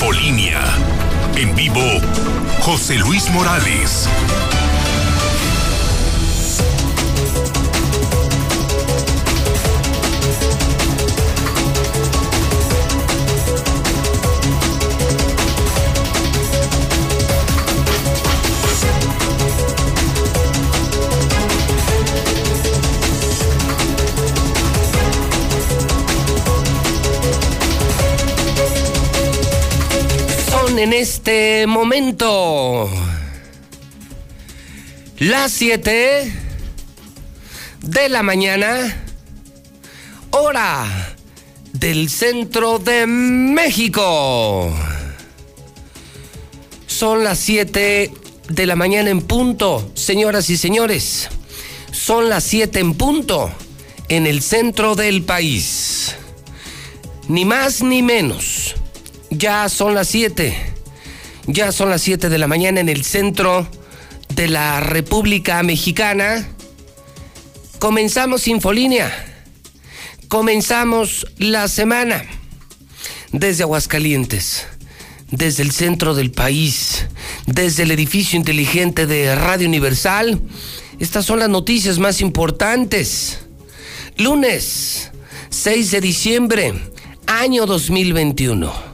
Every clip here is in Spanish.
Infolínea. En vivo, José Luis Morales. En este momento. Las 7 de la mañana, hora del centro de México. Son las 7 de la mañana en punto, señoras y señores. Son las 7 en punto en el centro del país. Ni más ni menos. Ya son las 7 ya son las 7 de la mañana en el centro de la República Mexicana. Comenzamos Infolínea. Comenzamos la semana desde Aguascalientes, desde el centro del país, desde el edificio inteligente de Radio Universal. Estas son las noticias más importantes. Lunes 6 de diciembre, año 2021.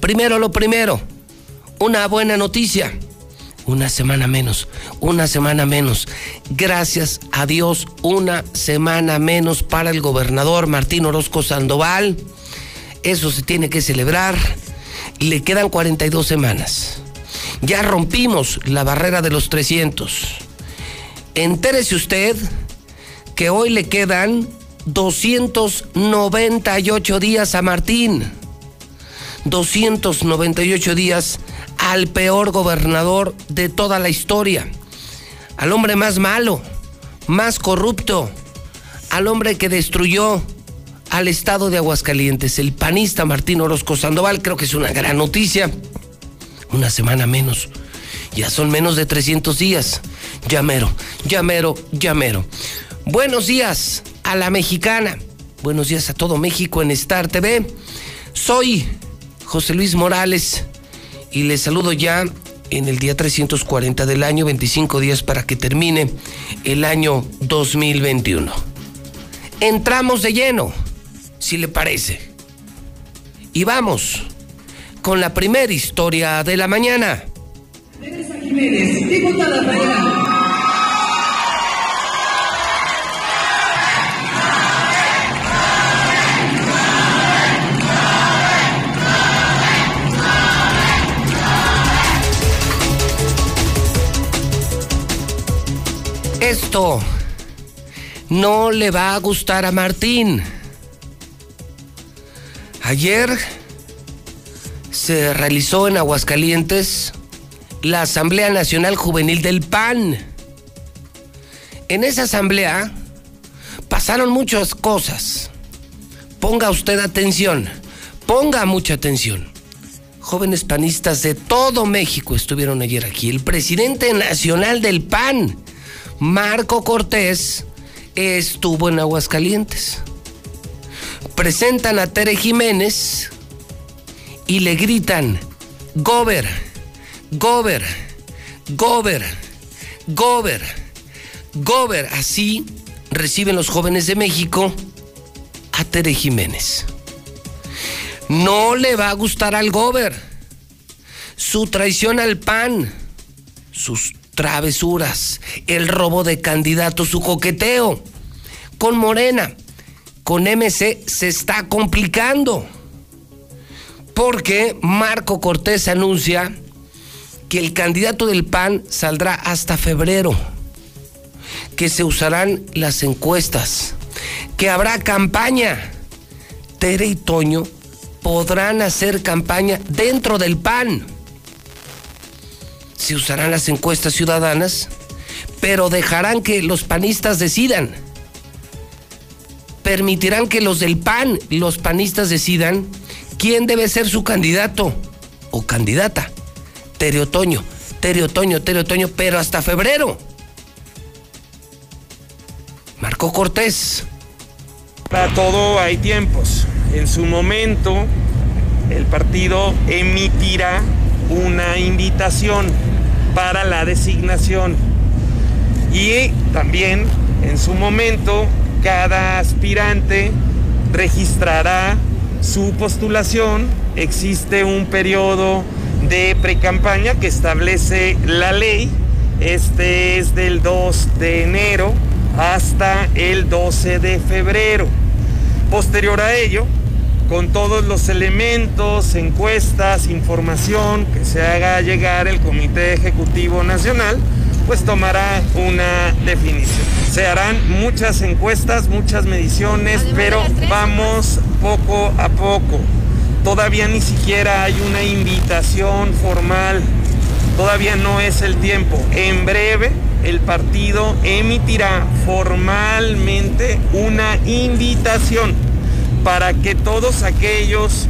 Primero lo primero una buena noticia. Una semana menos, una semana menos. Gracias a Dios, una semana menos para el gobernador Martín Orozco Sandoval. Eso se tiene que celebrar. Le quedan 42 semanas. Ya rompimos la barrera de los 300. Entérese usted que hoy le quedan 298 días a Martín. 298 días al peor gobernador de toda la historia, al hombre más malo, más corrupto, al hombre que destruyó al estado de Aguascalientes, el panista Martín Orozco Sandoval, creo que es una gran noticia. Una semana menos. Ya son menos de 300 días. Llamero, llamero, llamero. Buenos días a la mexicana. Buenos días a todo México en Star TV. Soy José Luis Morales y les saludo ya en el día 340 del año, 25 días para que termine el año 2021. Entramos de lleno, si le parece. Y vamos con la primera historia de la mañana. Jiménez, diputada Esto no le va a gustar a Martín. Ayer se realizó en Aguascalientes la Asamblea Nacional Juvenil del PAN. En esa asamblea pasaron muchas cosas. Ponga usted atención, ponga mucha atención. Jóvenes panistas de todo México estuvieron ayer aquí. El presidente nacional del PAN, Marco Cortés estuvo en Aguascalientes. Presentan a Tere Jiménez y le gritan, Gober, Gober, Gober, Gober, Gober. Así reciben los jóvenes de México a Tere Jiménez. No le va a gustar al Gober. Su traición al PAN, sus travesuras, el robo de candidatos, su coqueteo. Con Morena, con MC se está complicando. Porque Marco Cortés anuncia que el candidato del PAN saldrá hasta febrero, que se usarán las encuestas, que habrá campaña. Tere y Toño podrán hacer campaña dentro del PAN se usarán las encuestas ciudadanas, pero dejarán que los panistas decidan. Permitirán que los del PAN, los panistas decidan quién debe ser su candidato o candidata. Tere Otoño, Tere Otoño, Tere Otoño, pero hasta febrero. Marco Cortés. Para todo hay tiempos. En su momento el partido emitirá una invitación para la designación y también en su momento cada aspirante registrará su postulación. Existe un periodo de precampaña que establece la ley. Este es del 2 de enero hasta el 12 de febrero. Posterior a ello, con todos los elementos, encuestas, información que se haga llegar el Comité Ejecutivo Nacional, pues tomará una definición. Se harán muchas encuestas, muchas mediciones, pero vamos poco a poco. Todavía ni siquiera hay una invitación formal, todavía no es el tiempo. En breve el partido emitirá formalmente una invitación para que todos aquellos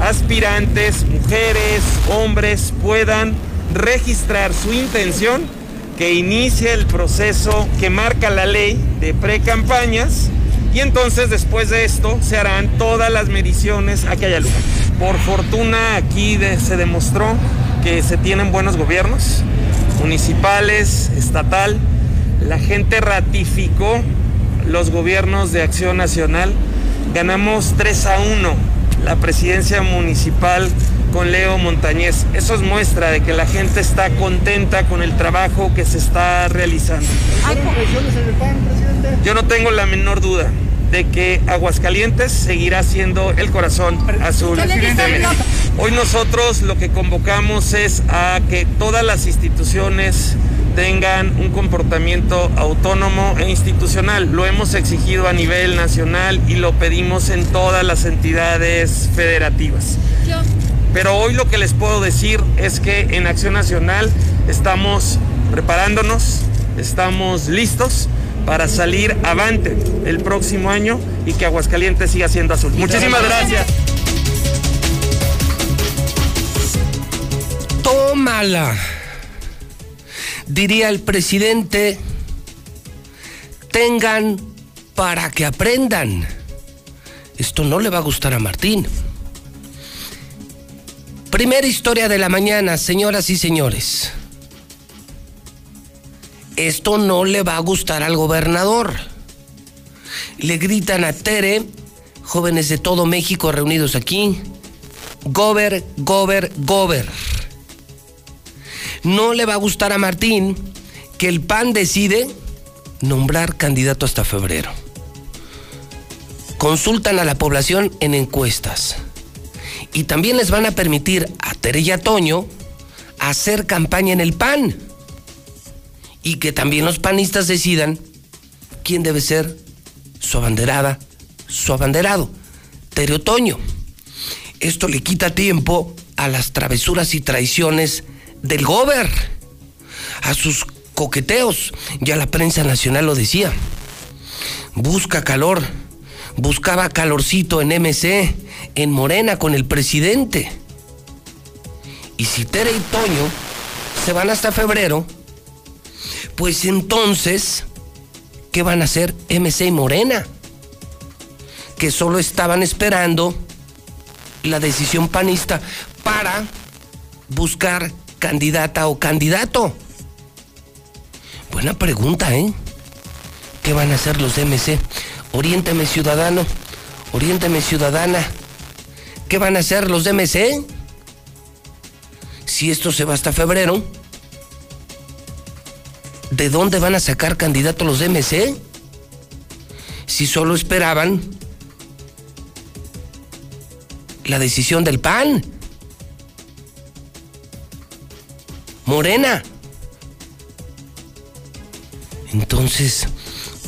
aspirantes, mujeres, hombres, puedan registrar su intención, que inicie el proceso que marca la ley de pre-campañas y entonces después de esto se harán todas las mediciones a que haya lugar. Por fortuna aquí se demostró que se tienen buenos gobiernos, municipales, estatal. La gente ratificó los gobiernos de acción nacional ganamos 3 a 1 la presidencia municipal con Leo Montañez. Eso es muestra de que la gente está contenta con el trabajo que se está realizando. Yo no tengo la menor duda de que Aguascalientes seguirá siendo el corazón azul. Hoy nosotros lo que convocamos es a que todas las instituciones tengan un comportamiento autónomo e institucional. Lo hemos exigido a nivel nacional y lo pedimos en todas las entidades federativas. Pero hoy lo que les puedo decir es que en Acción Nacional estamos preparándonos, estamos listos para salir avante el próximo año y que Aguascalientes siga siendo azul. Muchísimas gracias. Tómala diría el presidente, tengan para que aprendan. Esto no le va a gustar a Martín. Primera historia de la mañana, señoras y señores. Esto no le va a gustar al gobernador. Le gritan a Tere, jóvenes de todo México reunidos aquí, gober, gober, gober. No le va a gustar a Martín que el PAN decide nombrar candidato hasta febrero. Consultan a la población en encuestas. Y también les van a permitir a Tere y a Toño hacer campaña en el PAN. Y que también los panistas decidan quién debe ser su abanderada, su abanderado, Tere o Toño. Esto le quita tiempo a las travesuras y traiciones del gober, a sus coqueteos. Ya la prensa nacional lo decía. Busca calor, buscaba calorcito en MC, en Morena con el presidente. Y si Tere y Toño se van hasta febrero, pues entonces, ¿qué van a hacer MC y Morena? Que solo estaban esperando la decisión panista para buscar candidata o candidato? Buena pregunta, ¿eh? ¿Qué van a hacer los MC? Oriénteme ciudadano, oriénteme ciudadana. ¿Qué van a hacer los MC? Si esto se va hasta febrero, ¿de dónde van a sacar candidato los MC? Si solo esperaban la decisión del PAN. Morena. Entonces,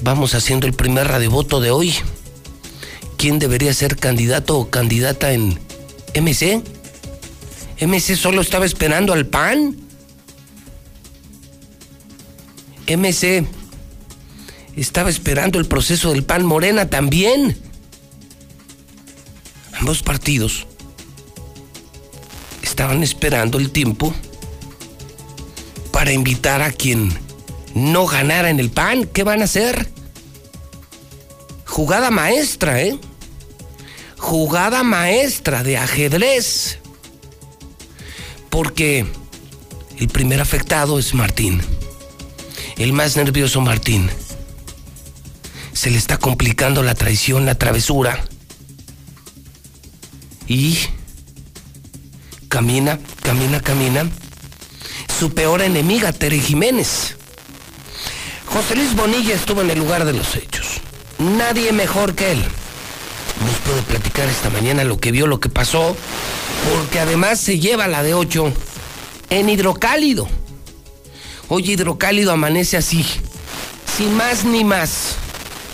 vamos haciendo el primer radiovoto de hoy. ¿Quién debería ser candidato o candidata en MC? MC solo estaba esperando al PAN. MC estaba esperando el proceso del PAN Morena también. Ambos partidos estaban esperando el tiempo para invitar a quien no ganara en el PAN. ¿Qué van a hacer? Jugada maestra, ¿eh? jugada maestra de ajedrez. Porque el primer afectado es Martín. El más nervioso Martín. Se le está complicando la traición, la travesura. Y camina, camina, camina. Su peor enemiga, Tere Jiménez. José Luis Bonilla estuvo en el lugar de los hechos. Nadie mejor que él nos puede platicar esta mañana lo que vio, lo que pasó, porque además se lleva la de 8 en hidrocálido. Hoy hidrocálido amanece así, sin más ni más.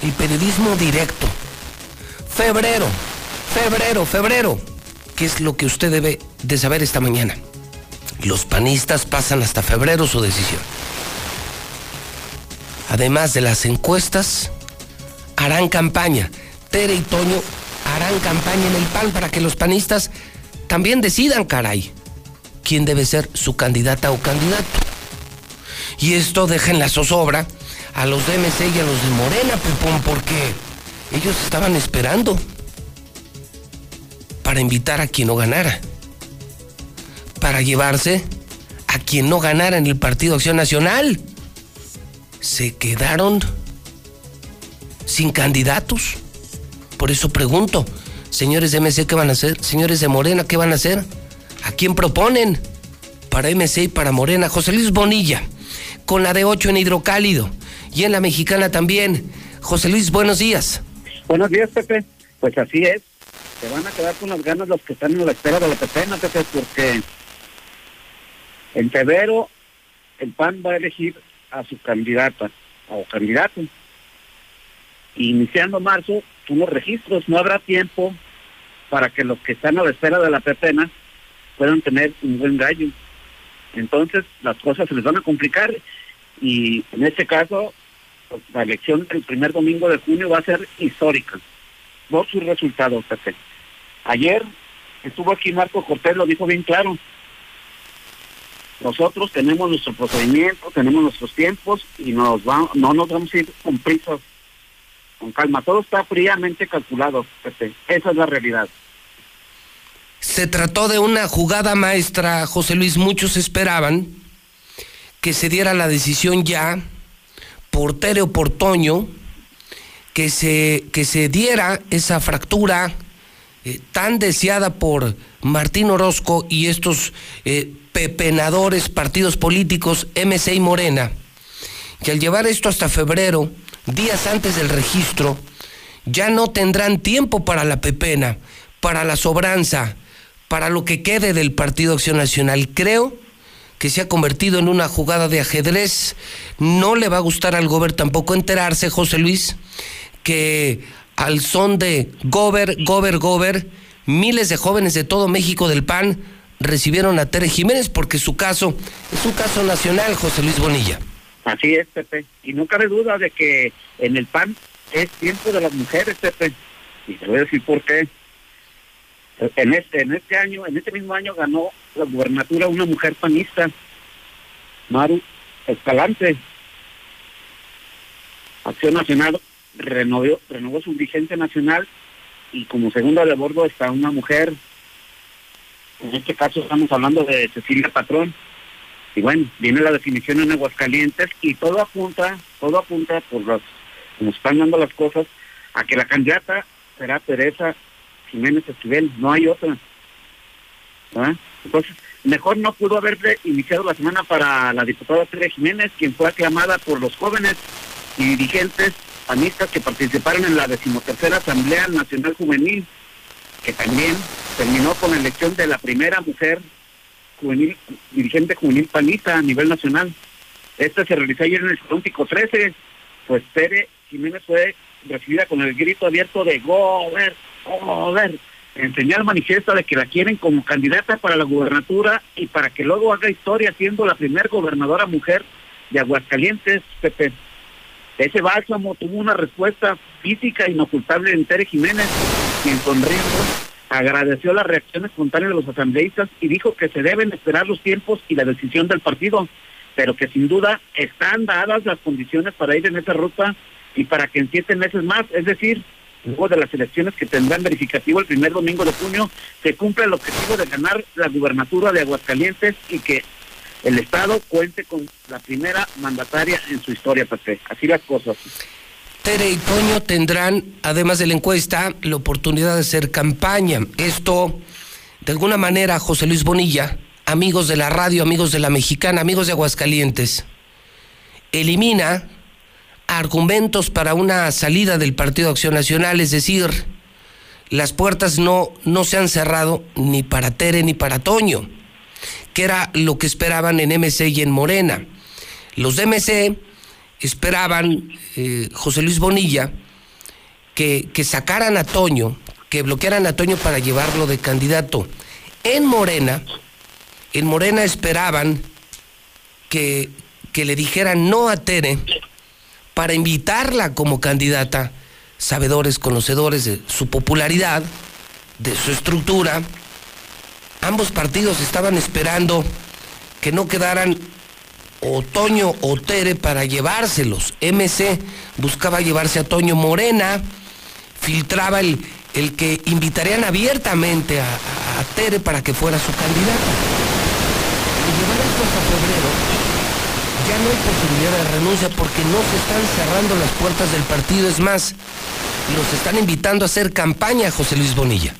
El periodismo directo. Febrero, febrero, febrero. ¿Qué es lo que usted debe de saber esta mañana? Los panistas pasan hasta febrero su decisión. Además de las encuestas, harán campaña. Tere y Toño harán campaña en el PAN para que los panistas también decidan, caray, quién debe ser su candidata o candidato. Y esto deja en la zozobra a los de MC y a los de Morena, Pupón, porque ellos estaban esperando para invitar a quien no ganara, para llevarse a quien no ganara en el Partido Acción Nacional se quedaron sin candidatos. Por eso pregunto, señores de MC, ¿qué van a hacer? Señores de Morena, ¿qué van a hacer? ¿A quién proponen? Para MC y para Morena, José Luis Bonilla, con la de 8 en hidrocálido y en la mexicana también. José Luis, buenos días. Buenos días, Pepe. Pues así es. Se van a quedar con las ganas los que están en la espera de la pepena, Pepe, porque en febrero el PAN va a elegir a su candidata o candidato. Iniciando marzo, unos registros, no habrá tiempo para que los que están a la espera de la pepena puedan tener un buen gallo. Entonces las cosas se les van a complicar y en este caso la elección del primer domingo de junio va a ser histórica por sus resultados. Ayer estuvo aquí Marco Cortés, lo dijo bien claro, nosotros tenemos nuestro procedimiento, tenemos nuestros tiempos y nos va, no nos vamos a ir con prisas, con calma. Todo está fríamente calculado, Esa es la realidad. Se trató de una jugada maestra, José Luis. Muchos esperaban que se diera la decisión ya por Tere o por Toño, que se, que se diera esa fractura eh, tan deseada por Martín Orozco y estos eh, pepenadores, partidos políticos, MC y Morena, que al llevar esto hasta febrero, días antes del registro, ya no tendrán tiempo para la pepena, para la sobranza, para lo que quede del Partido Acción Nacional. Creo que se ha convertido en una jugada de ajedrez. No le va a gustar al gobierno tampoco enterarse, José Luis, que al son de Gober, Gober, Gober, miles de jóvenes de todo México del PAN recibieron a Tere Jiménez porque su caso es un caso nacional, José Luis Bonilla. Así es, Pepe. Y no cabe duda de que en el PAN es tiempo de las mujeres, Pepe. Y te voy a decir por qué. En este, en este año, en este mismo año ganó la gubernatura una mujer panista, Maru Escalante. Acción Nacional renovó, renovó su vigente nacional y como segunda de bordo está una mujer en este caso estamos hablando de Cecilia Patrón. Y bueno, viene la definición en Aguascalientes y todo apunta, todo apunta por los, como están dando las cosas, a que la candidata será Teresa Jiménez Esquivel, no hay otra. Entonces, mejor no pudo haber iniciado la semana para la diputada Teresa Jiménez, quien fue aclamada por los jóvenes y dirigentes panistas que participaron en la decimotercera Asamblea Nacional Juvenil, que también terminó con la elección de la primera mujer juvenil, dirigente juvenil panista a nivel nacional. Esta se realizó ayer en el Olímpico 13, pues Tere Jiménez fue recibida con el grito abierto de Gober, Gober, en señal manifiesta de que la quieren como candidata para la gubernatura y para que luego haga historia siendo la primera gobernadora mujer de Aguascalientes, Pepe. Ese bálsamo tuvo una respuesta física inocultable en Tere Jiménez, quien sonriendo agradeció la reacción espontánea de los asambleístas y dijo que se deben esperar los tiempos y la decisión del partido, pero que sin duda están dadas las condiciones para ir en esa ruta y para que en siete meses más, es decir, luego de las elecciones que tendrán verificativo el primer domingo de junio, se cumple el objetivo de ganar la gubernatura de Aguascalientes y que el Estado cuente con la primera mandataria en su historia, Pepe. Así las cosas. Tere y Toño tendrán, además de la encuesta, la oportunidad de hacer campaña. Esto, de alguna manera, José Luis Bonilla, amigos de la radio, amigos de la mexicana, amigos de Aguascalientes, elimina argumentos para una salida del Partido Acción Nacional, es decir, las puertas no, no se han cerrado ni para Tere ni para Toño, que era lo que esperaban en MC y en Morena. Los de MC esperaban, eh, José Luis Bonilla, que, que sacaran a Toño, que bloquearan a Toño para llevarlo de candidato. En Morena, en Morena esperaban que, que le dijeran no a Tere para invitarla como candidata, sabedores, conocedores de su popularidad, de su estructura. Ambos partidos estaban esperando que no quedaran o Toño o Tere para llevárselos. MC buscaba llevarse a Toño Morena, filtraba el, el que invitarían abiertamente a, Tere para que fuera su candidata. Y llevar esto hasta febrero ya no hay posibilidad de renuncia porque no se están cerrando las puertas del partido. Es más, los están invitando a hacer campaña, José Luis Bonilla.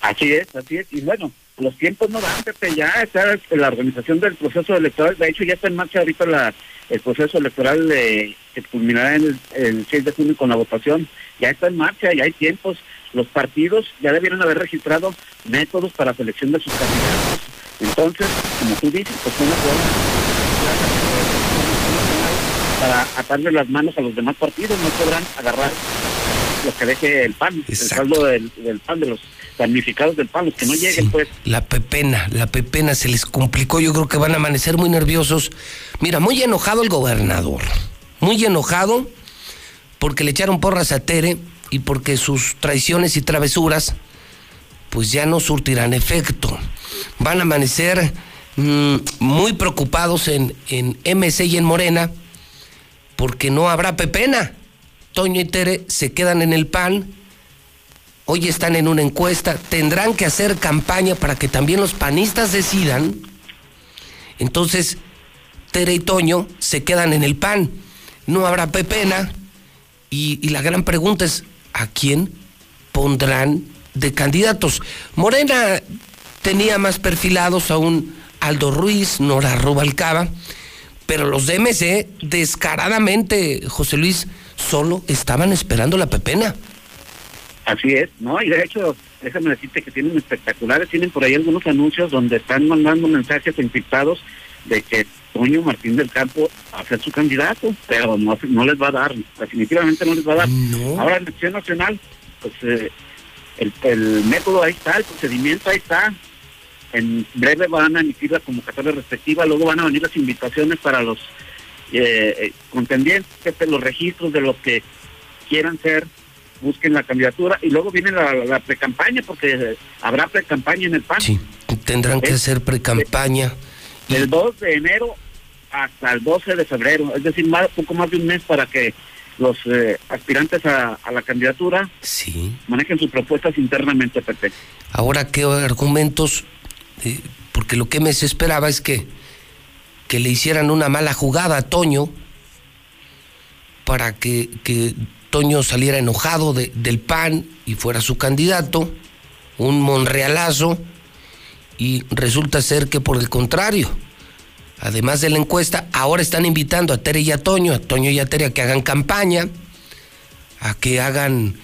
Así es, así es. Y bueno, los tiempos no Pepe. Ya está la organización del proceso electoral. De hecho, ya está en marcha ahorita la, el proceso electoral eh, que culminará en el, el 6 de junio con la votación. Ya está en marcha, ya hay tiempos. Los partidos ya debieron haber registrado métodos para selección de sus candidatos. Entonces, como tú dices, pues una forma para atarle las manos a los demás partidos, no podrán agarrar lo que deje el PAN, el saldo del, del, PAN, de los damnificados del PAN, los que no sí, lleguen, pues. La pepena, la pepena se les complicó, yo creo que van a amanecer muy nerviosos. Mira, muy enojado el gobernador, muy enojado porque le echaron porras a Tere y porque sus traiciones y travesuras pues ya no surtirán efecto. Van a amanecer mmm, muy preocupados en, en MC y en Morena porque no habrá pepena. Toño y Tere se quedan en el PAN, hoy están en una encuesta, tendrán que hacer campaña para que también los panistas decidan. Entonces, Tere y Toño se quedan en el PAN, no habrá pepena. Y, y la gran pregunta es, ¿a quién pondrán de candidatos? Morena tenía más perfilados a un Aldo Ruiz, Nora Rubalcaba, pero los de MC, descaradamente, José Luis, solo estaban esperando la pepena. Así es, ¿no? Y de hecho, déjame decirte que tienen espectaculares, tienen por ahí algunos anuncios donde están mandando mensajes encriptados de que Toño Martín del Campo va a ser su candidato, pero no, no les va a dar, definitivamente no les va a dar. No. Ahora en elección nacional, pues eh, el, el método ahí está, el procedimiento ahí está, en breve van a emitir la convocatoria respectiva, luego van a venir las invitaciones para los eh, contendientes, los registros de los que quieran ser, busquen la candidatura y luego viene la, la pre-campaña porque habrá pre-campaña en el PAN. Sí, tendrán que hacer pre-campaña. Del 2 de enero hasta el 12 de febrero, es decir, más, poco más de un mes para que los eh, aspirantes a, a, la candidatura sí. manejen sus propuestas internamente, Pepe. Ahora, ¿qué argumentos eh, porque lo que me se esperaba es que, que le hicieran una mala jugada a Toño para que, que Toño saliera enojado de, del PAN y fuera su candidato, un monrealazo, y resulta ser que por el contrario, además de la encuesta, ahora están invitando a Tere y a Toño, a Toño y a Tere a que hagan campaña, a que hagan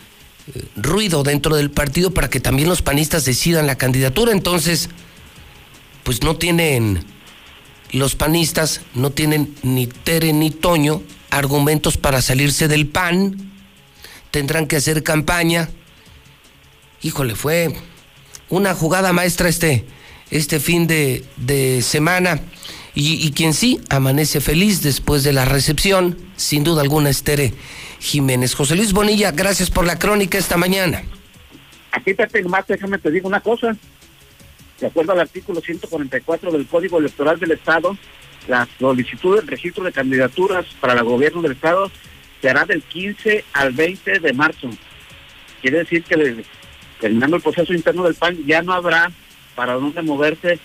eh, ruido dentro del partido para que también los panistas decidan la candidatura. Entonces, pues no tienen, los panistas no tienen ni Tere ni Toño argumentos para salirse del PAN, tendrán que hacer campaña. Híjole, fue una jugada maestra este, este fin de, semana. Y, quien sí amanece feliz después de la recepción, sin duda alguna, es Tere Jiménez. José Luis Bonilla, gracias por la crónica esta mañana. Aquí te más, déjame te digo una cosa de acuerdo al artículo 144 del Código Electoral del Estado, la solicitud del registro de candidaturas para el gobierno del Estado se hará del 15 al 20 de marzo. quiere decir que terminando el proceso interno del PAN ya no habrá para dónde moverse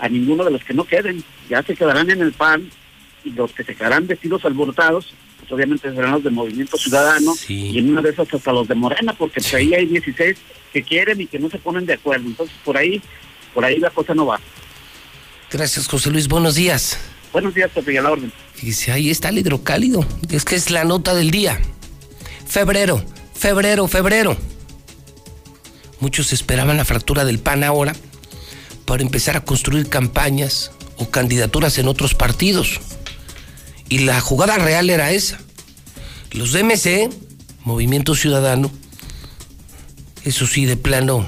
a ninguno de los que no queden. Ya se quedarán en el PAN y los que se quedarán vestidos alborotados, pues obviamente serán los de Movimiento Ciudadano y en una de esas hasta los de Morena, porque por ahí hay 16 que quieren y que no se ponen de acuerdo. Entonces por ahí, por ahí la cosa no va. Gracias, José Luis. Buenos días. Buenos días, Pepe, a la orden. Dice, ahí está el hidrocálido. Es que es la nota del día. Febrero, febrero, febrero. Muchos esperaban la fractura del PAN ahora para empezar a construir campañas o candidaturas en otros partidos. Y la jugada real era esa. Los DMC, Movimiento Ciudadano, eso sí, de plano,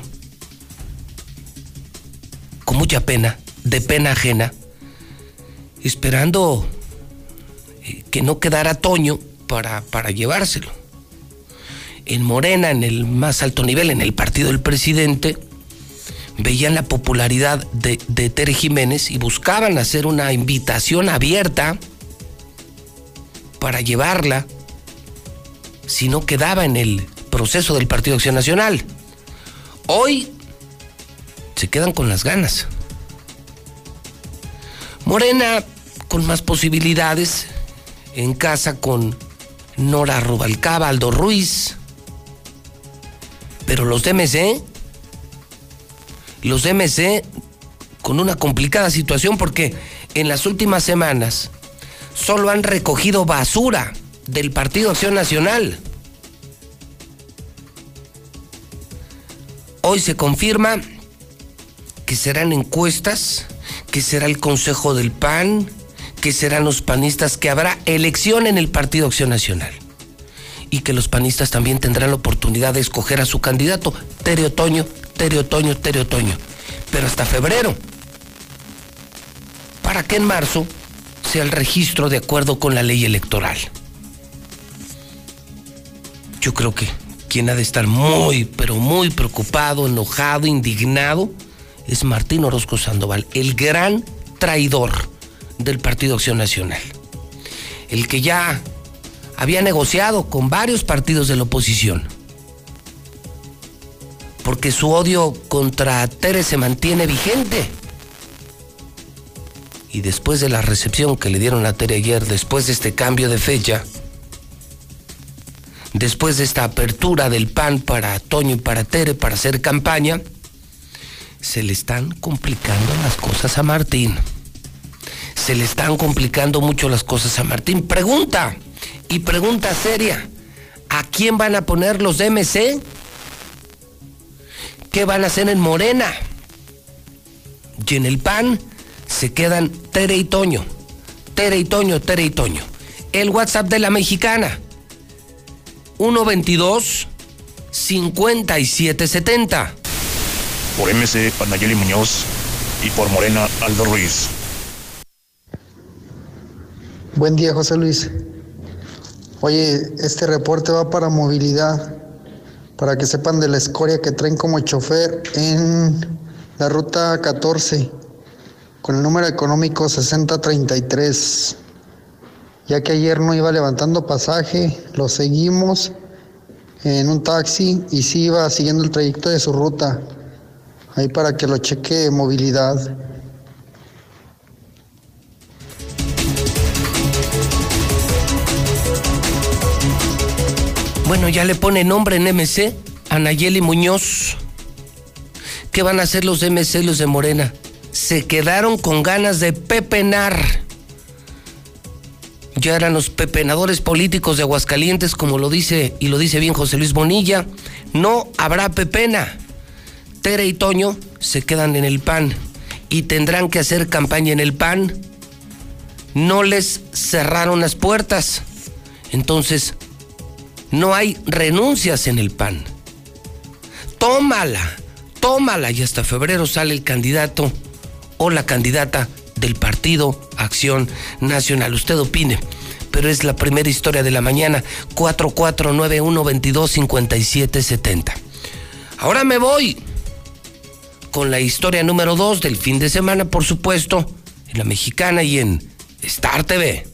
con mucha pena, de pena ajena, esperando eh, que no quedara Toño para, para llevárselo. En Morena, en el más alto nivel, en el partido del presidente, veían la popularidad de, de Tere Jiménez y buscaban hacer una invitación abierta para llevarla si no quedaba en el proceso del Partido Acción Nacional. Hoy se quedan con las ganas. Morena con más posibilidades, en casa con Nora Rubalcaba, Aldo Ruiz. Pero los DMC, los DMC con una complicada situación porque en las últimas semanas solo han recogido basura del Partido Acción Nacional. Hoy se confirma que serán encuestas que será el Consejo del PAN, que serán los panistas, que habrá elección en el Partido Acción Nacional. Y que los panistas también tendrán la oportunidad de escoger a su candidato, Tere Otoño, Tere Otoño, Tere Otoño. Pero hasta febrero. Para que en marzo sea el registro de acuerdo con la ley electoral. Yo creo que quien ha de estar muy, pero muy preocupado, enojado, indignado, es Martín Orozco Sandoval, el gran traidor del Partido Acción Nacional. El que ya había negociado con varios partidos de la oposición. Porque su odio contra Tere se mantiene vigente. Y después de la recepción que le dieron a Tere ayer, después de este cambio de fecha, después de esta apertura del PAN para Toño y para Tere para hacer campaña, se le están complicando las cosas a Martín. Se le están complicando mucho las cosas a Martín. Pregunta, y pregunta seria, ¿a quién van a poner los MC? ¿Qué van a hacer en Morena? Y en el PAN se quedan Tere y Toño. Tere y Toño, Tere y Toño. El WhatsApp de la mexicana. 122 5770 por MC Panayeli Muñoz y por Morena Aldo Ruiz. Buen día, José Luis. Oye, este reporte va para movilidad, para que sepan de la escoria que traen como chofer en la ruta 14, con el número económico 6033. Ya que ayer no iba levantando pasaje, lo seguimos en un taxi y sí iba siguiendo el trayecto de su ruta ahí para que lo cheque movilidad. Bueno, ya le pone nombre en MC, Anayeli Muñoz. ¿Qué van a hacer los MC, los de Morena? Se quedaron con ganas de pepenar. Ya eran los pepenadores políticos de Aguascalientes, como lo dice y lo dice bien José Luis Bonilla. No habrá pepena. Tere y Toño se quedan en el PAN y tendrán que hacer campaña en el PAN. No les cerraron las puertas. Entonces, no hay renuncias en el PAN. Tómala, tómala y hasta febrero sale el candidato o la candidata del Partido Acción Nacional. Usted opine, pero es la primera historia de la mañana, 4491-225770. Ahora me voy con la historia número 2 del fin de semana, por supuesto, en la mexicana y en Star TV.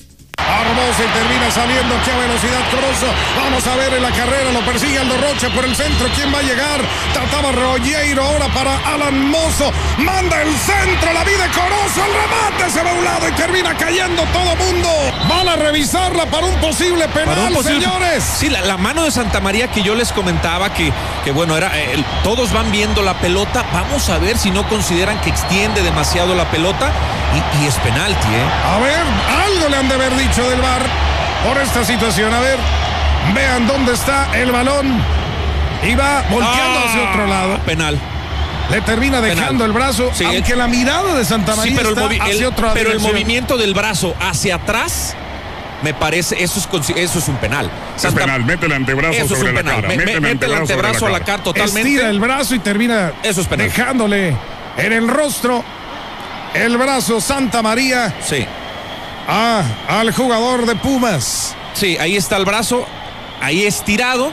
Hermosa y termina saliendo a velocidad Corozo. Vamos a ver en la carrera, lo persigue Aldo Rocha por el centro. ¿Quién va a llegar? Trataba Rollero ahora para Alan Mozo. Manda el centro, la vida Corozo. El remate se va a un lado y termina cayendo todo mundo. Van a revisarla para un posible penal, Para un posible- señores. Sí, la, la mano de Santa María que yo les comentaba que, que bueno, era eh, todos van viendo la pelota. Vamos a ver si no consideran que extiende demasiado la pelota y, y es penalti, ¿eh? A ver, algo le han de haber dicho del bar por esta situación. A ver, vean dónde está el balón. Y va volteando Ah, hacia otro lado. Penal. Le termina Penal. dejando el brazo, Sí, aunque el- la mirada de Santa Sí, María pero, el, está hacia el- otra pero el movimiento del brazo hacia atrás, me parece, eso es, eso es un penal. Es Santa- penal, mete el antebrazo Eso es sobre un la cara. Me- mete me- el mete el antebrazo a la cara. cara totalmente. Estira el brazo y termina Eso es penal. dejándole en el rostro el brazo Santa María Sí, a, al jugador de Pumas. sí, ahí está el brazo, ahí estirado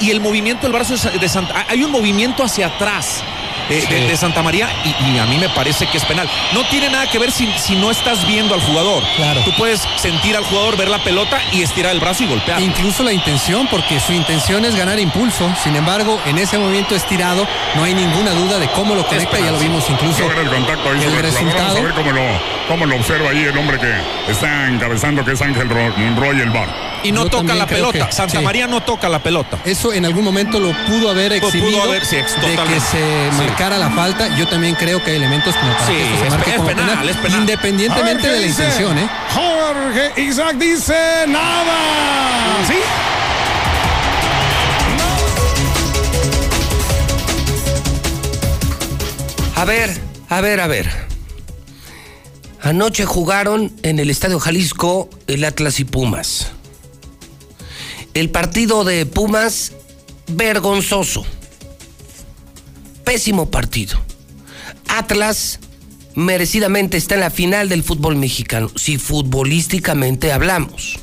y el movimiento del brazo es de Santa. Hay un movimiento hacia atrás. De, de Santa María y, y a mí me parece que es penal. No tiene nada que ver si, si no estás viendo al jugador. Claro. Tú puedes sentir al jugador, ver la pelota y estirar el brazo y golpear. Incluso la intención, porque su intención es ganar impulso. Sin embargo, en ese movimiento estirado, no hay ninguna duda de cómo lo conecta. penal, Ya lo vimos incluso. Logra el contacto ahí el sobre el jugador. Vamos resultado. a ver cómo lo, cómo lo observa ahí el hombre que está encabezando, que es Ángel Ro- Roy el bar. Y no Yo toca la pelota. que- Santa sí. María no toca la pelota. Eso en algún momento lo pudo haber Pudo exhibido haber, sí, ex- de que se Sí. Marcara la falta. Yo también creo que hay elementos como para Sí, que esto es- se marque es como penal, penal, es penal. Ver independientemente de la dice. intención, ¿eh? Jorge Isaac dice nada. ¿Sí? A ver, a ver, a ver. Anoche jugaron en el Estadio Jalisco el Atlas y Pumas. El partido de Pumas, vergonzoso. Pésimo partido. Atlas merecidamente está en la final del fútbol mexicano, si futbolísticamente hablamos.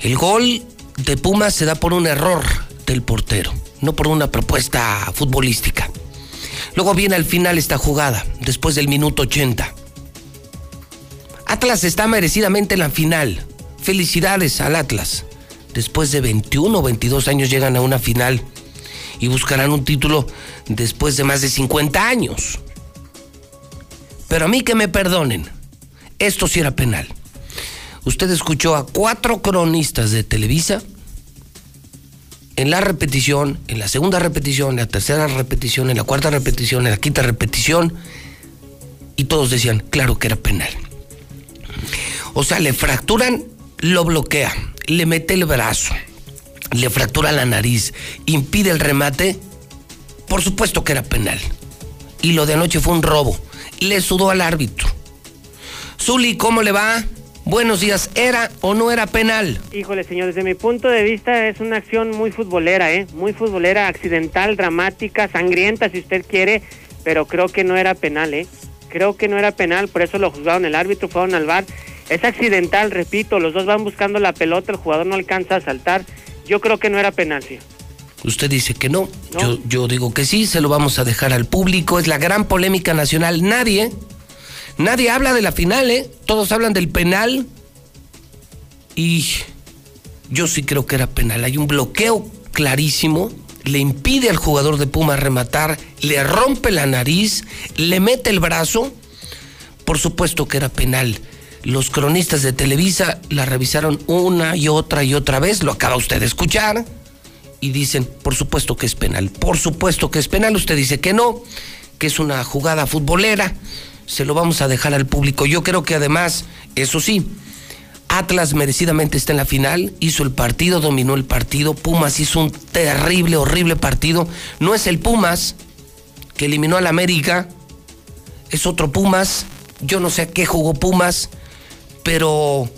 El gol de Pumas se da por un error del portero, no por una propuesta futbolística. Luego viene al final esta jugada, después del minuto 80. Atlas está merecidamente en la final. Felicidades al Atlas. Después de 21 o 22 años llegan a una final y buscarán un título después de más de 50 años. Pero a mí que me perdonen, esto sí era penal. Usted escuchó a cuatro cronistas de Televisa en la repetición, en la segunda repetición, en la tercera repetición, en la cuarta repetición, en la quinta repetición, y todos decían, claro que era penal. O sea, le fracturan, lo bloquea, le mete el brazo, le fractura la nariz, impide el remate, por supuesto que era penal. Y lo de anoche fue un robo. Le sudó al árbitro. Zuli, ¿cómo le va? Buenos días, ¿era o no era penal? Híjole, señor, desde mi punto de vista es una acción muy futbolera, ¿eh? Muy futbolera, accidental, dramática, sangrienta, si usted quiere, pero creo que no era penal, ¿eh? Creo que no era penal, por eso lo juzgaron el árbitro, fueron al bar. Es accidental, repito, los dos van buscando la pelota, el jugador no alcanza a saltar. Yo creo que no era penal, sí. Usted dice que no. No. Yo, yo digo que sí, se lo vamos a dejar al público. Es la gran polémica nacional. Nadie, nadie habla de la final, ¿eh? Todos hablan del penal. Y yo sí creo que era penal. Hay un bloqueo clarísimo. Le impide al jugador de Puma rematar, le rompe la nariz, le mete el brazo. Por supuesto que era penal. Los cronistas de Televisa la revisaron una y otra y otra vez. Lo acaba usted de escuchar y dicen, por supuesto que es penal, por supuesto que es penal, usted dice que no, que es una jugada futbolera, se lo vamos a dejar al público. Yo creo que además, eso sí, Atlas merecidamente está en la final, hizo el partido, dominó el partido, Pumas hizo un terrible, horrible partido, no es el Pumas que eliminó al América, es otro Pumas, yo no sé a qué jugó Pumas, pero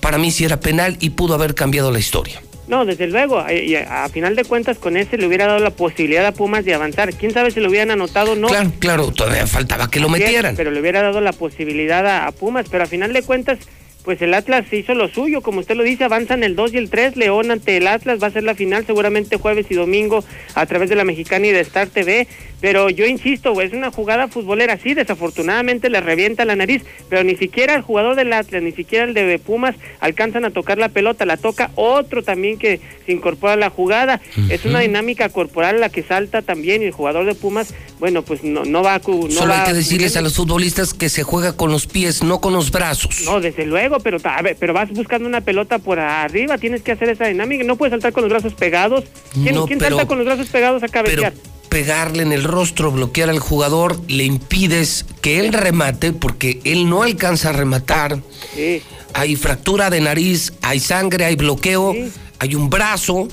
para mí sí era penal y pudo haber cambiado la historia. No, desde luego, eh, a, a final de cuentas con ese le hubiera dado la posibilidad a Pumas de avanzar. ¿Quién sabe si lo hubieran anotado o no? Claro, claro, todavía faltaba que lo metieran. Pero le hubiera dado la posibilidad a, a Pumas, pero a final de cuentas pues el Atlas hizo lo suyo, como usted lo dice, avanzan el 2 y el 3, León ante el Atlas, va a ser la final seguramente jueves y domingo a través de la Mexicana y de Star TV, pero yo insisto, es una jugada futbolera, sí, desafortunadamente le revienta la nariz, pero ni siquiera el jugador del Atlas, ni siquiera el de Pumas alcanzan a tocar la pelota, la toca otro también que se incorpora a la jugada, es una dinámica corporal la que salta también y el jugador de Pumas, bueno, pues no, no va a... No Solo va hay que decirles a los futbolistas que se juega con los pies, no con los brazos. No, desde luego, pero a ver, pero vas buscando una pelota por arriba, tienes que hacer esa dinámica, no puedes saltar con los brazos pegados. ¿Quién, No, quién pero- salta con los brazos pegados a Pero cabecear? pegarle en el rostro, bloquear al jugador, le impides que él remate porque él no alcanza a rematar. Sí. Hay fractura de nariz, hay sangre, hay bloqueo, hay un brazo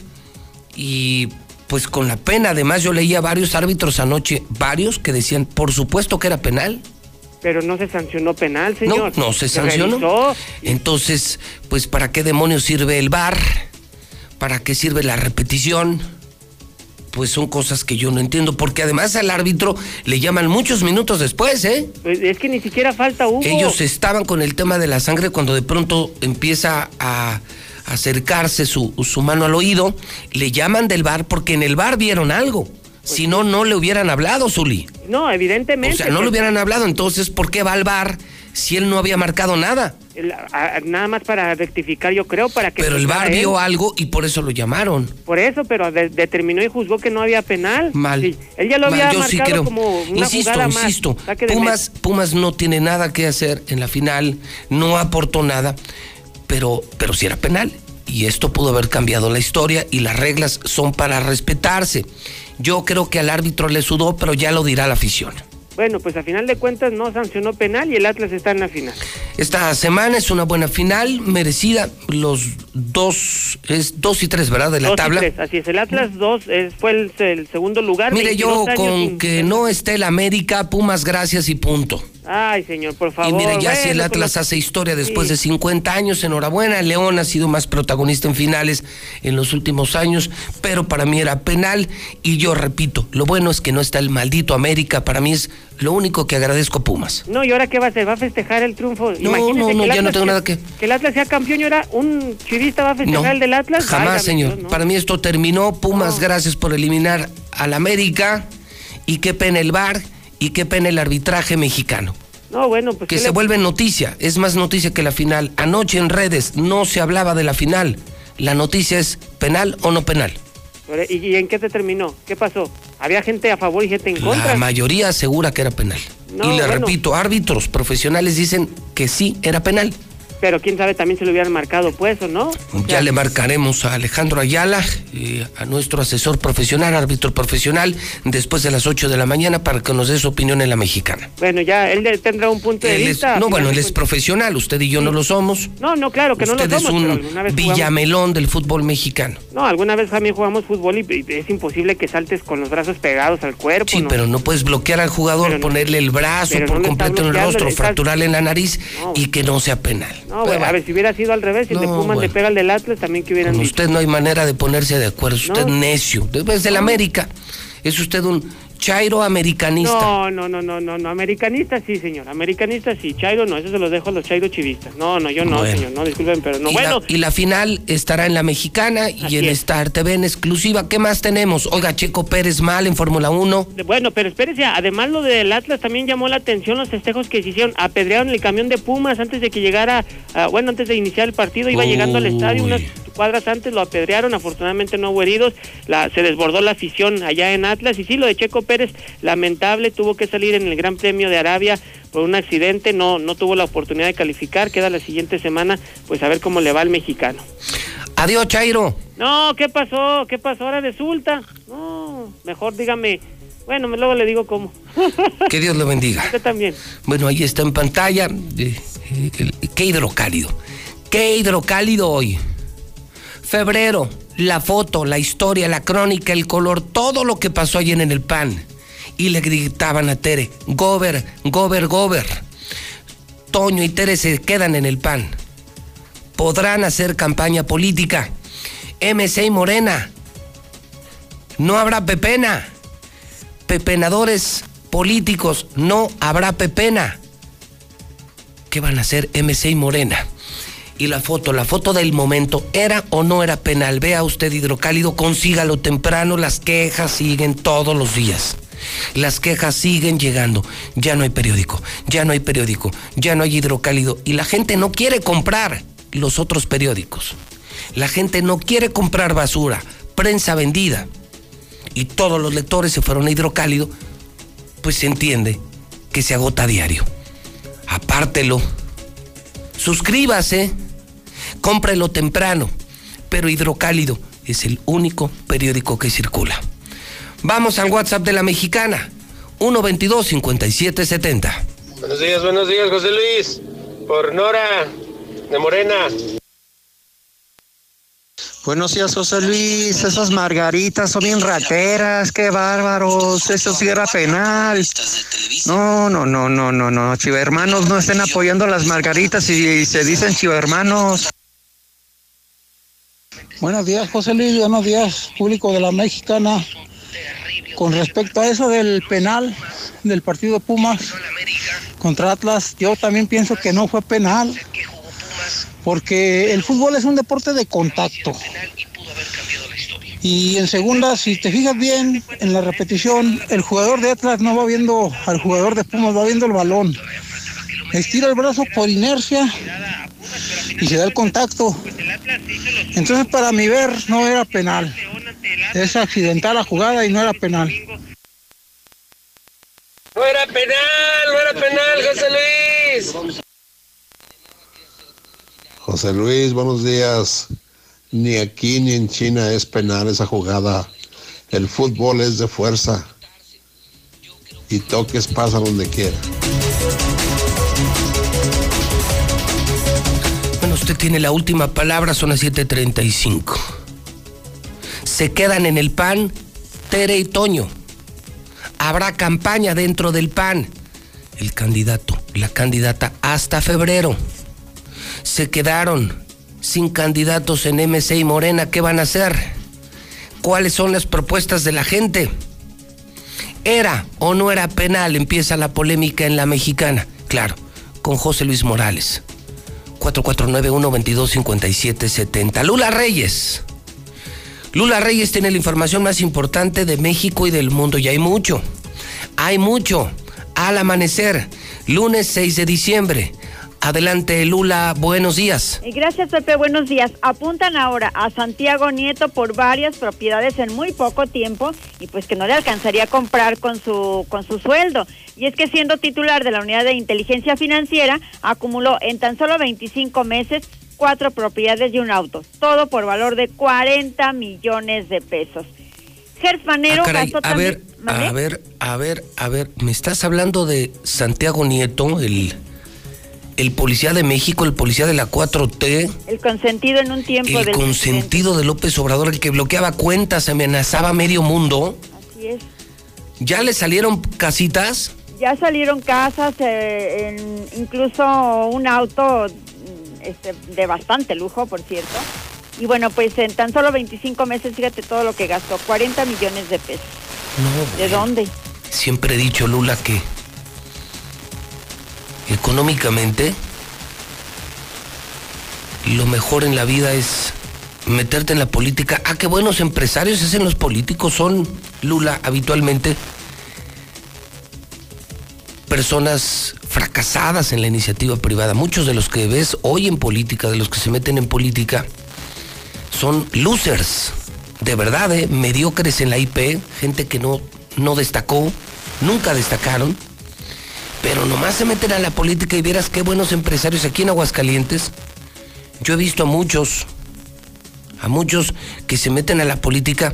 y pues con la pena, además yo leía varios árbitros anoche, varios que decían, por supuesto que era penal. Pero no se sancionó penal, señor. No, no se sancionó. Entonces, pues ¿para qué demonios sirve el VAR? ¿Para qué sirve la repetición? Pues son cosas que yo no entiendo, porque además al árbitro le llaman muchos minutos después, ¿eh? Pues es que ni siquiera falta hubo. Ellos estaban con el tema de la sangre cuando de pronto empieza a acercarse su, su mano al oído, le llaman del bar porque en el bar vieron algo. Si no, no le hubieran hablado, Zuli. No, evidentemente. O sea, no le pues, hubieran hablado, entonces, ¿por qué va al bar si él no había marcado nada? nada más para rectificar, yo creo, para que... Pero el bar vio algo y por eso lo llamaron. Por eso, pero de- determinó y juzgó que no había penal. Mal. Sí, él ya lo Mal, había yo sí marcado creo. como una insisto, jugada insisto. Pumas, Pumas no tiene nada que hacer en la final, no aportó nada, pero, pero sí era penal. Y esto pudo haber cambiado la historia y las reglas son para respetarse. Yo creo que al árbitro le sudó, pero ya lo dirá la afición. Bueno, pues a final de cuentas no sancionó penal y el Atlas está en la final. Esta semana es una buena final, merecida. Los dos, es dos y tres, ¿verdad? De la Dos y tabla. tres, así es, el Atlas 2 fue el, el segundo lugar. Mire, yo 22 años con sin- que no esté el América, Pumas, gracias y punto. Ay, señor, por favor. Y mire, ya si el Atlas pues, hace historia después sí. de 50 años, enhorabuena. León ha sido más protagonista en finales en los últimos años, pero para mí era penal. Y yo repito, lo bueno es que no está el maldito América. Para mí es lo único que agradezco a Pumas. No, ¿y ahora qué va a hacer? ¿Va a festejar el triunfo? No, no, no, ya no tengo sea- nada que- Que el Atlas sea campeón y ahora un chivista va a festejar No, el del Atlas. jamás, Válgame señor. Dios, no. Para mí esto terminó. Pumas, gracias por eliminar al América. Y qué pena el VAR y qué pena el arbitraje mexicano. No, bueno, pues. que ¿qué se le- vuelve noticia, es más noticia que la final. Anoche en redes no se hablaba de la final. La noticia es penal o no penal. ¿Y, y en qué se terminó? ¿Qué pasó? ¿Había gente a favor y gente en contra? La mayoría asegura que era penal. No, y le bueno. repito, árbitros profesionales dicen que sí era penal. Pero quién sabe también se lo hubieran marcado, pues, ¿o no? Ya le marcaremos a Alejandro Ayala, eh, a nuestro asesor profesional, árbitro profesional, después de las 8 de la mañana para que nos dé su opinión en la mexicana. Bueno, ya él tendrá un punto de Él es- vista. no, bueno, él es profesional, usted y yo no lo somos. No, no, claro que no usted lo es somos, pero un alguna vez jugamos- villamelón del fútbol mexicano. No, alguna vez también jugamos fútbol y, y es imposible que saltes con los brazos pegados al cuerpo. Sí, ¿no? pero no puedes bloquear al jugador, no- ponerle el brazo por no completo en el rostro, fracturarle en la nariz y que no sea penal. No, bueno, a ver, si hubiera sido al revés, si el de No, Pumas le bueno. pega al del Atlas, también que hubieran Con dicho. usted no hay manera de ponerse de acuerdo, es usted No. necio. Después del América, es usted un chairo americanista. No, no, no, no, no, no, americanista sí, señor, americanista sí, Chairo no, eso se los dejo a los Chairo chivistas. No, no, yo no, Bueno. señor, no, disculpen, pero no. y, Bueno, la, y la final estará en la mexicana y en es. Star TV en exclusiva. ¿Qué más tenemos? Oiga, Checo Pérez mal en Fórmula 1. de- bueno, pero espérese, además lo del Atlas también llamó la atención los festejos que se hicieron, apedrearon el camión de Pumas antes de que llegara, ah, bueno, antes de iniciar el partido, iba llegando al estadio, unas cuadras antes lo apedrearon, afortunadamente no hubo heridos, la, se desbordó la afición allá en Atlas, y sí, lo de Checo Pérez, lamentable, tuvo que salir en el Gran Premio de Arabia por un accidente, no, no tuvo la oportunidad de calificar, queda la siguiente semana, pues a ver cómo le va al mexicano. Adiós, Chairo. No, ¿qué pasó? ¿Qué pasó? Ahora resulta. No, mejor dígame. Bueno, luego le digo cómo. Que Dios lo bendiga. Usted también. Bueno, ahí está en pantalla. eh, eh, qué hidrocálido. Qué hidrocálido hoy. Febrero, la foto, la historia, la crónica, el color, todo lo que pasó ayer en el PAN. Y le gritaban a Tere, Gober, Gober, Gober. Toño y Tere se quedan en el PAN. Podrán hacer campaña política. MC y Morena. No habrá pepena. Pepenadores políticos, no habrá pepena. ¿Qué van a hacer MC y Morena? Y la foto, la foto del momento, ¿era o no era penal? Vea usted hidrocálido, consígalo temprano, las quejas siguen todos los días. Las quejas siguen llegando. Ya no hay periódico, ya no hay periódico, ya no hay hidrocálido. Y la gente no quiere comprar los otros periódicos. La gente no quiere comprar basura, prensa vendida. Y todos los lectores se fueron a hidrocálido, pues se entiende que se agota a diario. Apártelo. Suscríbase. Cómprelo temprano. Pero hidrocálido es el único periódico que circula. Vamos al WhatsApp de la mexicana. 122-5770. Buenos días, buenos días, José Luis. Por Nora, de Morena. Buenos días, José Luis. Esas margaritas son bien rateras, qué bárbaros. Eso sí era penal. No, no, no, no, no, no. Chivermanos no estén apoyando las margaritas y se dicen chivermanos. Buenos días, José Luis. Buenos días, público de la Mexicana. Con respecto a eso del penal del partido Pumas contra Atlas, yo también pienso que no fue penal, porque el fútbol es un deporte de contacto. Y en segunda, si te fijas bien en la repetición, el jugador de Atlas no va viendo al jugador de Pumas, va viendo el balón. Estira el brazo por inercia y se da el contacto. Entonces, para mi ver, no era penal. Es accidental la jugada y no era penal. No era penal, no era penal, José Luis. José Luis, buenos días. Ni aquí ni en China es penal esa jugada. El fútbol es de fuerza. Y toques pasa donde quiera. Tiene la última palabra, son las 7:35. Se quedan en el PAN Tere y Toño. Habrá campaña dentro del PAN. El candidato, la candidata hasta febrero. Se quedaron sin candidatos en MC y Morena. ¿Qué van a hacer? ¿Cuáles son las propuestas de la gente? ¿Era o no era penal? Empieza la polémica en la mexicana. Claro, con José Luis Morales. 449-122-5770. Lula Reyes. Lula Reyes tiene la información más importante de México y del mundo. Y hay mucho. Hay mucho. Al amanecer, lunes 6 de diciembre. Adelante, Lula, buenos días. Gracias, Pepe, buenos días. Apuntan ahora a Santiago Nieto por varias propiedades en muy poco tiempo y pues que no le alcanzaría a comprar con su, con su sueldo. Y es que siendo titular de la Unidad de Inteligencia Financiera, acumuló en tan solo 25 meses cuatro propiedades y un auto, todo por valor de 40 millones de pesos. Gerfanero Ah, gastó a también... ver, a ver, a ver, a ver, me estás hablando de Santiago Nieto, el, el policía de México, el policía de la 4T, El consentido en un tiempo el del consentido de López Obrador, el que bloqueaba cuentas, amenazaba a medio mundo. Así es. ¿Ya le salieron casitas? Ya salieron casas, eh, en- incluso un auto mm, este, de bastante lujo, por cierto. Y bueno, pues en tan solo 25 meses, fíjate todo lo que gastó, 40 millones de pesos. No, ¿De dónde? Siempre he dicho, Lula, que económicamente lo mejor en la vida es meterte en la política. Ah, qué buenos empresarios hacen los políticos. Son, Lula, habitualmente personas fracasadas en la iniciativa privada. Muchos de los que ves hoy en política, de los que se meten en política, son losers. De verdad, ¿eh? mediocres en la IP, gente que no, no destacó, nunca destacaron, pero nomás se meten a la política y vieras qué buenos empresarios aquí en Aguascalientes. Yo he visto a muchos, a muchos que se meten a la política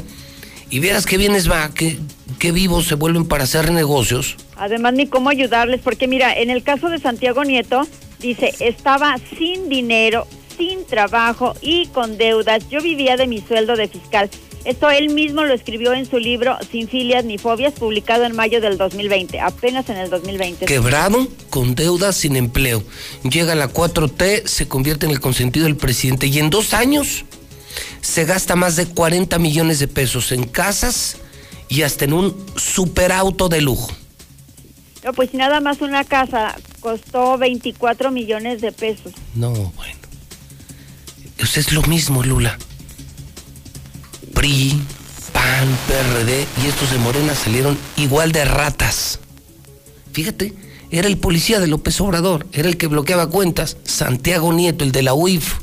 y vieras qué bienes va, qué, qué vivos se vuelven para hacer negocios. Además, ni cómo ayudarles, porque mira, en el caso de Santiago Nieto, dice, estaba sin dinero, sin trabajo y con deudas. Yo vivía de mi sueldo de fiscal. Esto él mismo lo escribió en su libro Sin filias ni fobias, publicado en mayo del 2020, apenas en el 2020. Quebrado, con deudas, sin empleo. Llega la 4T, se convierte en el consentido del presidente y en dos años se gasta más de 40 millones de pesos en casas y hasta en un superauto de lujo. No, pues nada más una casa costó 24 millones de pesos. No, bueno. Pues es lo mismo, Lula. PRI, PAN, PRD y estos de Morena salieron igual de ratas. Fíjate, era el policía de López Obrador, era el que bloqueaba cuentas, Santiago Nieto, el de la UIF.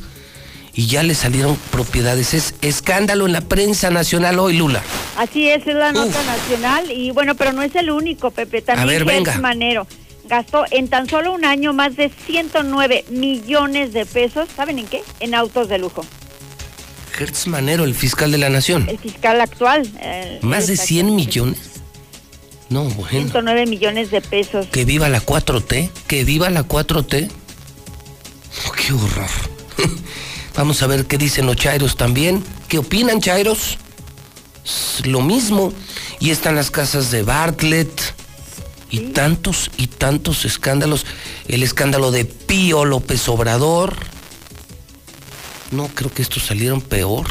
Y ya le salieron propiedades. Es escándalo en la prensa nacional hoy, Lula. Así es, es la nota nacional y bueno, pero no es el único, Pepe. También A ver, venga. Manero gastó en tan solo un año más de 109 millones de pesos, ¿saben en qué? En autos de lujo. Gertz Manero, el fiscal de la nación. El fiscal actual. eh, Más de está- 100 millones. No, bueno. 109 millones de pesos. Que viva la 4T, que viva la 4T. Oh, qué horror. Vamos a ver qué dicen los chairos también. ¿Qué opinan chairos? Es lo mismo. Y están las casas de Bartlett. Y tantos y tantos escándalos. El escándalo de Pío López Obrador. No, creo que estos salieron peor.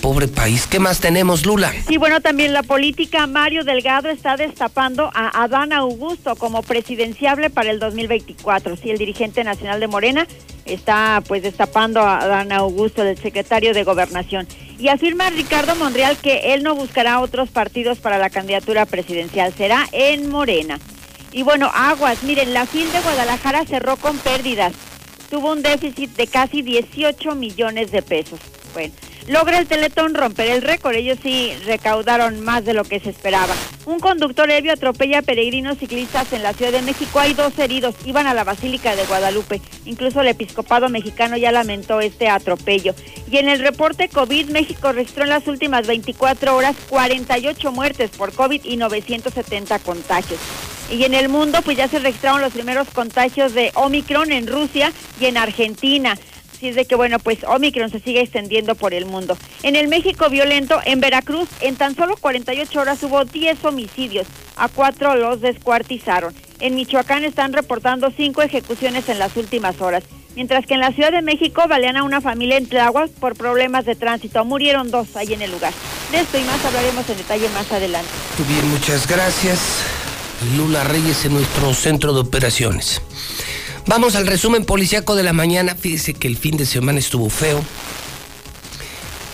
Pobre país. ¿Qué más tenemos, Lula? Sí, bueno, también la política. Mario Delgado está destapando a Adán Augusto como presidenciable para el 2024. Sí, el dirigente nacional de Morena está pues destapando a Adán Augusto, el secretario de Gobernación. Y afirma Ricardo Monreal que él no buscará otros partidos para la candidatura presidencial, será en Morena. Y bueno, aguas, miren, la FIL de Guadalajara cerró con pérdidas. Tuvo un déficit de casi 18 millones de pesos. Bueno, logra el Teletón romper el récord. Ellos sí recaudaron más de lo que se esperaba. Un conductor ebrio atropella a peregrinos ciclistas en la Ciudad de México. Hay dos heridos. Iban a la Basílica de Guadalupe. Incluso el episcopado mexicano ya lamentó este atropello. Y en el reporte COVID, México registró en las últimas 24 horas 48 muertes por COVID y 970 contagios. Y en el mundo, pues ya se registraron los primeros contagios de Omicron en Rusia y en Argentina. Así es de que, bueno, pues Omicron se sigue extendiendo por el mundo. En el México violento, en Veracruz, en tan solo 48 horas hubo 10 homicidios. A cuatro los descuartizaron. En Michoacán están reportando cinco ejecuciones en las últimas horas. Mientras que en la Ciudad de México balean a una familia en Tláhuac por problemas de tránsito. Murieron dos ahí en el lugar. De esto y más hablaremos en detalle más adelante. Muy bien, muchas gracias. Lula Reyes en nuestro centro de operaciones. Vamos al resumen policíaco de la mañana. Fíjese que el fin de semana estuvo feo.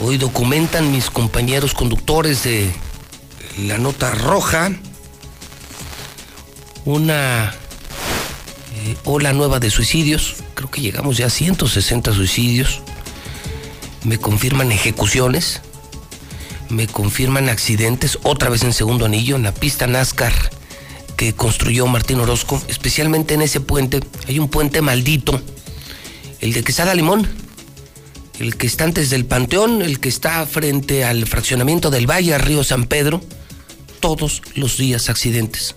Hoy documentan mis compañeros conductores de la nota roja una eh, ola nueva de suicidios. Creo que llegamos ya a 160 suicidios. Me confirman ejecuciones. Me confirman accidentes. Otra vez en segundo anillo, en la pista NASCAR que construyó Martín Orozco. Especialmente en ese puente. Hay un puente maldito. El de Quesada Limón. El que está antes del Panteón. El que está frente al fraccionamiento del Valle, Río San Pedro. Todos los días accidentes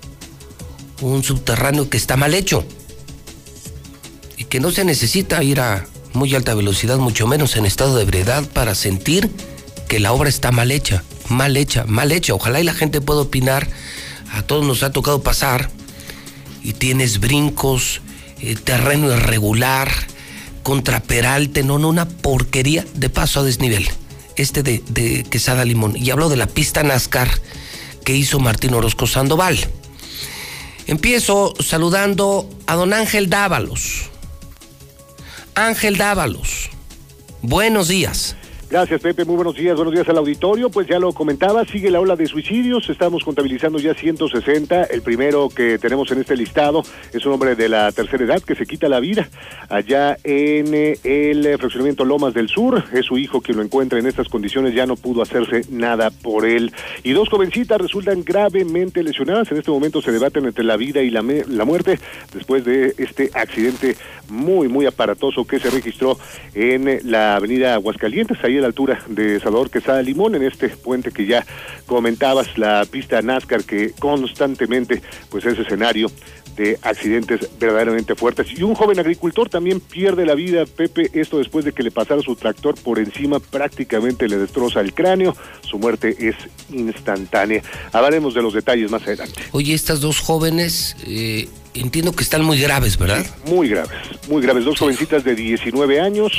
un subterráneo que está mal hecho y que no se necesita ir a muy alta velocidad, mucho menos en estado de ebriedad, para sentir que la obra está mal hecha, mal hecha, mal hecha. Ojalá y la gente pueda opinar. A todos nos ha tocado pasar y tienes brincos, eh, terreno irregular, contraperalte, no, no, una porquería de paso a desnivel. Este de, de Quesada Limón. Y hablo de la pista NASCAR que hizo Martín Orozco Sandoval. Empiezo saludando a don Ángel Dávalos. Ángel Dávalos, buenos días. Gracias, Pepe. Muy buenos días. Buenos días al auditorio. Pues ya lo comentaba, sigue la ola de suicidios. Estamos contabilizando ya 160. El primero que tenemos en este listado es un hombre de la tercera edad que se quita la vida allá en eh, el fraccionamiento Lomas del Sur. Es su hijo quien lo encuentra en estas condiciones. Ya no pudo hacerse nada por él. Y dos jovencitas resultan gravemente lesionadas. En este momento se debaten entre la vida y la, la muerte después de este accidente muy, muy aparatoso que se registró en la avenida Aguascalientes, ahí la altura de Salvador Quesada Limón, en este puente que ya comentabas, la pista NASCAR que constantemente pues es escenario de accidentes verdaderamente fuertes. Y un joven agricultor también pierde la vida, Pepe, esto después de que le pasara su tractor por encima, prácticamente le destroza el cráneo, su muerte es instantánea. Hablaremos de los detalles más adelante. Oye, estas dos jóvenes, eh, entiendo que están muy graves, ¿verdad? Muy graves, muy graves. Dos jovencitas de 19 años,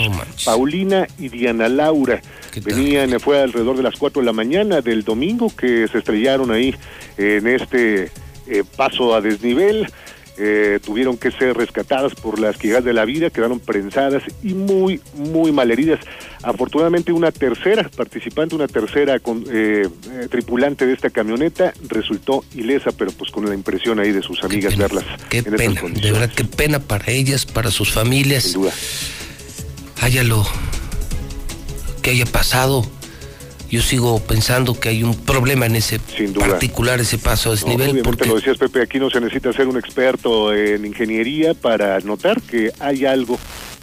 Paulina y Diana Laura. Venían, fue alrededor de las 4 de la mañana del domingo que se estrellaron ahí en este eh, paso a desnivel. Eh, tuvieron que ser rescatadas por las quigas de la vida, quedaron prensadas y muy, muy malheridas. Afortunadamente una tercera participante, una tercera con, eh, eh, tripulante de esta camioneta resultó ilesa, pero pues con la impresión ahí de sus amigas verlas Qué en pena, de verdad, qué pena para ellas, para sus familias. Sin duda. Haya lo que haya pasado. Yo sigo pensando que hay un problema en ese particular, ese paso a No, desnivel, obviamente porque lo decías Pepe, aquí no se necesita ser un experto en ingeniería para notar que hay algo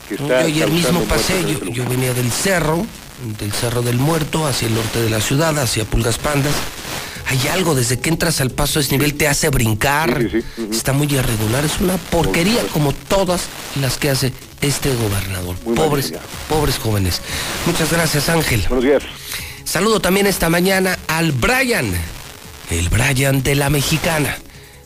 que ¿no? está yo ayer mismo pasé, yo, este yo venía del cerro, del Cerro del Muerto, hacia el norte de la ciudad, hacia Pulgas Pandas. Hay algo, desde que entras al paso a desnivel te hace brincar, está muy irregular, es una porquería como todas las que hace este gobernador. pobres, pobres jóvenes. Muchas gracias Ángel. Buenos días. Saludo también esta mañana al Brian, el Brian de la Mexicana.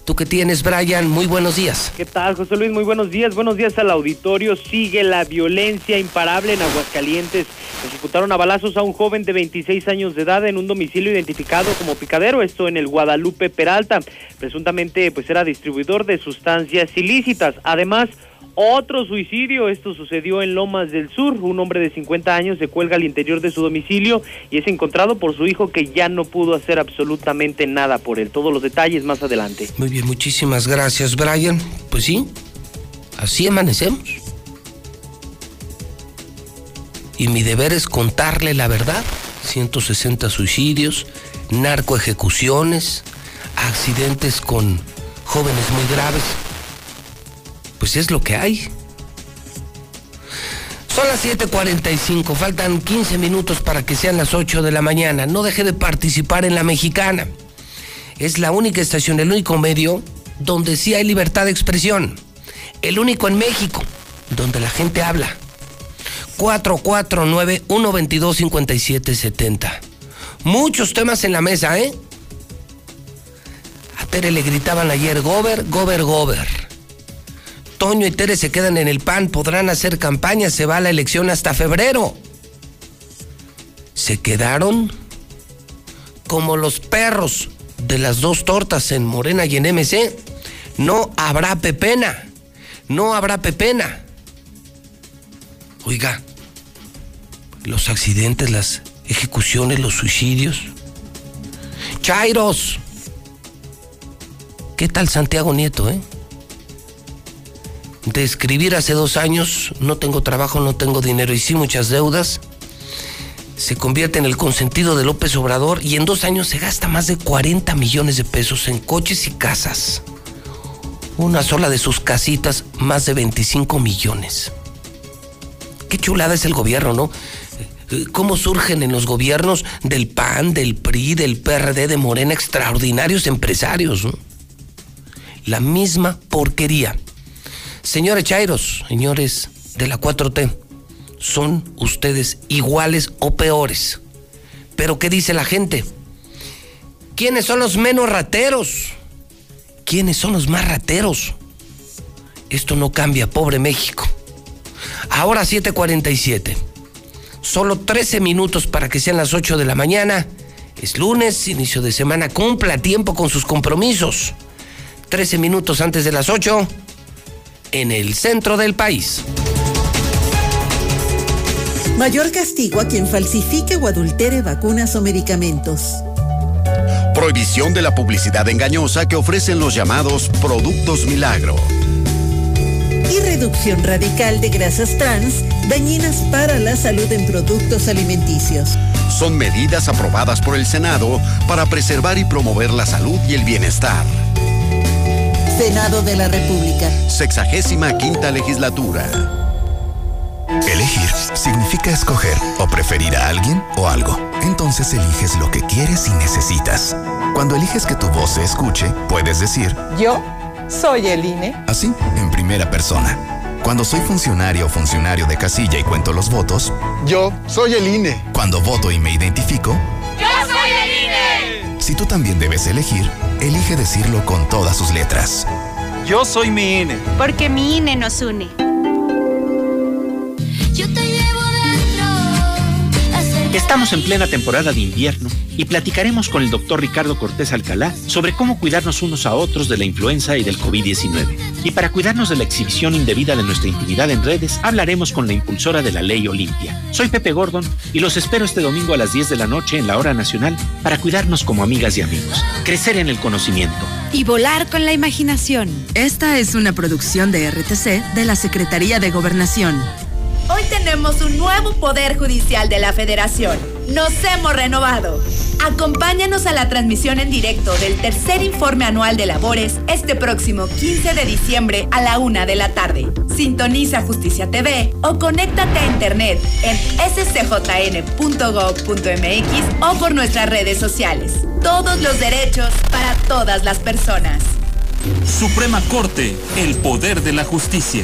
¿Tú qué tienes, Brian? Muy buenos días. ¿Qué tal, José Luis? Muy buenos días. Buenos días al auditorio. Sigue la violencia imparable en Aguascalientes. Ejecutaron a balazos a un joven de 26 años de edad en un domicilio identificado como picadero, esto en el Guadalupe Peralta. Presuntamente, pues era distribuidor de sustancias ilícitas. Además, otro suicidio, esto sucedió en Lomas del Sur. Un hombre de 50 años se cuelga al interior de su domicilio y es encontrado por su hijo que ya no pudo hacer absolutamente nada por él. Todos los detalles más adelante. Muy bien, muchísimas gracias, Brian. Pues sí, así amanecemos. Y mi deber es contarle la verdad. 160 suicidios, narcoejecuciones, accidentes con jóvenes muy graves. Pues es lo que hay. Son las 7:45, faltan 15 minutos para que sean las 8 de la mañana. No deje de participar en la mexicana. Es la única estación, el único medio donde sí hay libertad de expresión. El único en México donde la gente habla. 449-122-5770. Muchos temas en la mesa, ¿eh? A Tere le gritaban ayer, Gober, Gober, Gober. Toño y Tere se quedan en el PAN, podrán hacer campaña, se va a la elección hasta febrero. Se quedaron como los perros de las dos tortas en Morena y en MC. No habrá pepena, no habrá pepena. Oiga, los accidentes, las ejecuciones, los suicidios. Chairos. ¿Qué tal Santiago Nieto, eh? De escribir hace dos años, no tengo trabajo, no tengo dinero y sí muchas deudas. Se convierte en el consentido de López Obrador y en dos años se gasta más de 40 millones de pesos en coches y casas. Una sola de sus casitas, más de 25 millones. Qué chulada es el gobierno, ¿no? cómo surgen en los gobiernos del PAN, del PRI, del PRD, de Morena, extraordinarios empresarios. La misma porquería. Señores Chairos, señores de la 4T, son ustedes iguales o peores. Pero ¿qué dice la gente? ¿Quiénes son los menos rateros? ¿Quiénes son los más rateros? Esto no cambia, pobre México. Ahora 7:47. Solo 13 minutos para que sean las 8 de la mañana. Es lunes, inicio de semana. Cumpla tiempo con sus compromisos. 13 minutos antes de las 8 en el centro del país. Mayor castigo a quien falsifique o adultere vacunas o medicamentos. Prohibición de la publicidad engañosa que ofrecen los llamados productos milagro. Y reducción radical de grasas trans dañinas para la salud en productos alimenticios. Son medidas aprobadas por el Senado para preservar y promover la salud y el bienestar. Senado de la República. Sexagésima quinta legislatura. Elegir significa escoger o preferir a alguien o algo. Entonces eliges lo que quieres y necesitas. Cuando eliges que tu voz se escuche, puedes decir, Yo soy el INE. así, en primera persona. Cuando soy funcionario o funcionario de casilla y cuento los votos, Yo soy el INE. cuando voto y me identifico, ¡Yo soy el INE! Si tú también debes elegir, elige decirlo con todas sus letras. Yo soy mi INE. Porque mi INE nos une. Yo te llevo Estamos en plena temporada de invierno y platicaremos con el doctor Ricardo Cortés Alcalá sobre cómo cuidarnos unos a otros de la influenza y del COVID-19. Y para cuidarnos de la exhibición indebida de nuestra intimidad en redes, hablaremos con la impulsora de la ley Olimpia. Soy Pepe Gordon y los espero este domingo a las 10 de la noche en la hora nacional para cuidarnos como amigas y amigos, crecer en el conocimiento. Y volar con la imaginación. Esta es una producción de RTC de la Secretaría de Gobernación. Hoy tenemos un nuevo Poder Judicial de la Federación. Nos hemos renovado. Acompáñanos a la transmisión en directo del tercer informe anual de labores este próximo 15 de diciembre a la una de la tarde. Sintoniza Justicia TV o conéctate a internet en scjn.gov.mx o por nuestras redes sociales. Todos los derechos para todas las personas. Suprema Corte, el poder de la justicia.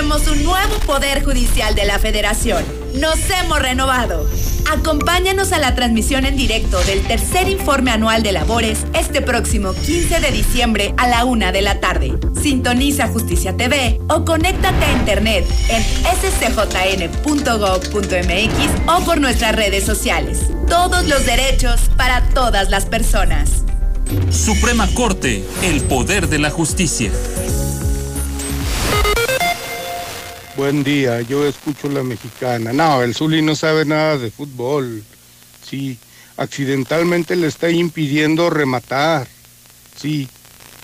Tenemos un nuevo Poder Judicial de la Federación. Nos hemos renovado. Acompáñanos a la transmisión en directo del tercer informe anual de labores este próximo 15 de diciembre a la una de la tarde. Sintoniza Justicia TV o conéctate a internet en scjn.gov.mx o por nuestras redes sociales. Todos los derechos para todas las personas. Suprema Corte, el poder de la justicia. Buen día, yo escucho la mexicana. No, el Zuli no sabe nada de fútbol. Sí, accidentalmente le está impidiendo rematar. Sí,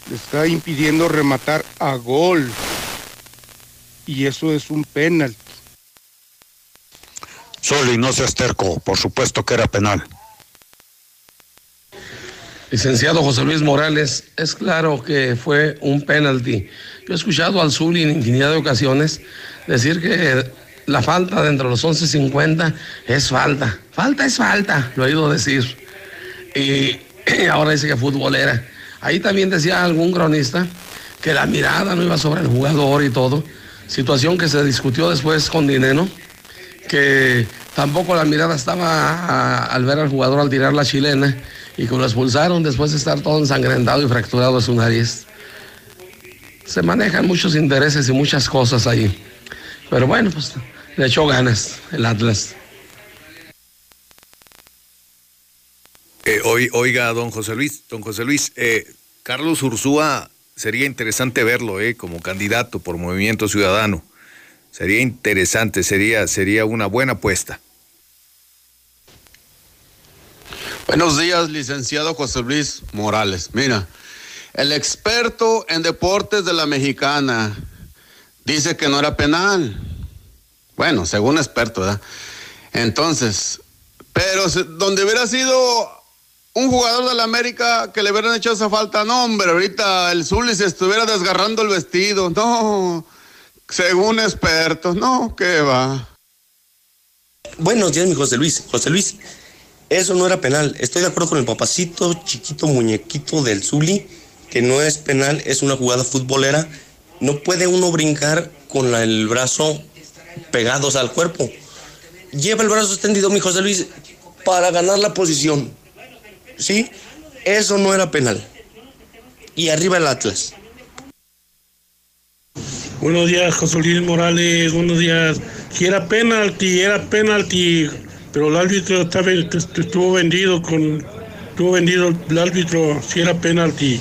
le está impidiendo rematar a gol. Y eso es un penalti. Zuli, no seas terco, por supuesto que era penal. Licenciado José Luis Morales, es claro que fue un penalti. Yo he escuchado al Zuli en infinidad de ocasiones decir que la falta dentro de los 11.50 es falta. Falta es falta, lo he oído decir. Y, ahora dice que futbolera. Ahí también decía algún cronista que la mirada no iba sobre el jugador y todo. Situación que se discutió después con Dineno, que tampoco la mirada estaba al ver al jugador al tirar la chilena y que lo expulsaron después de estar todo ensangrentado y fracturado de su nariz. Se manejan muchos intereses y muchas cosas ahí. Pero bueno, pues le echó ganas el Atlas. Eh, oiga, don José Luis, don José Luis, eh, Carlos Ursúa sería interesante verlo eh, como candidato por Movimiento Ciudadano. Sería interesante, sería, sería una buena apuesta. Buenos días, licenciado José Luis Morales. Mira, el experto en deportes de la mexicana dice que no era penal. Bueno, según experto, ¿verdad? Entonces, pero donde hubiera sido un jugador de la América que le hubieran hecho esa falta, no, hombre, ahorita el Zuli se estuviera desgarrando el vestido. No, según expertos, no, ¿qué va? Buenos días, mi José Luis. José Luis, eso no era penal. Estoy de acuerdo con el papacito, chiquito muñequito del Zuli, que no es penal, es una jugada futbolera. No puede uno brincar con el brazo pegados al cuerpo. Lleva el brazo extendido, mi José Luis, para ganar la posición. ¿Sí? Eso no era penal. Y arriba el Atlas. Buenos días, José Luis Morales. Buenos días. Si era penalti, era penalti, pero el árbitro estaba- estuvo vendido con, estuvo vendido el árbitro. Si era penalti.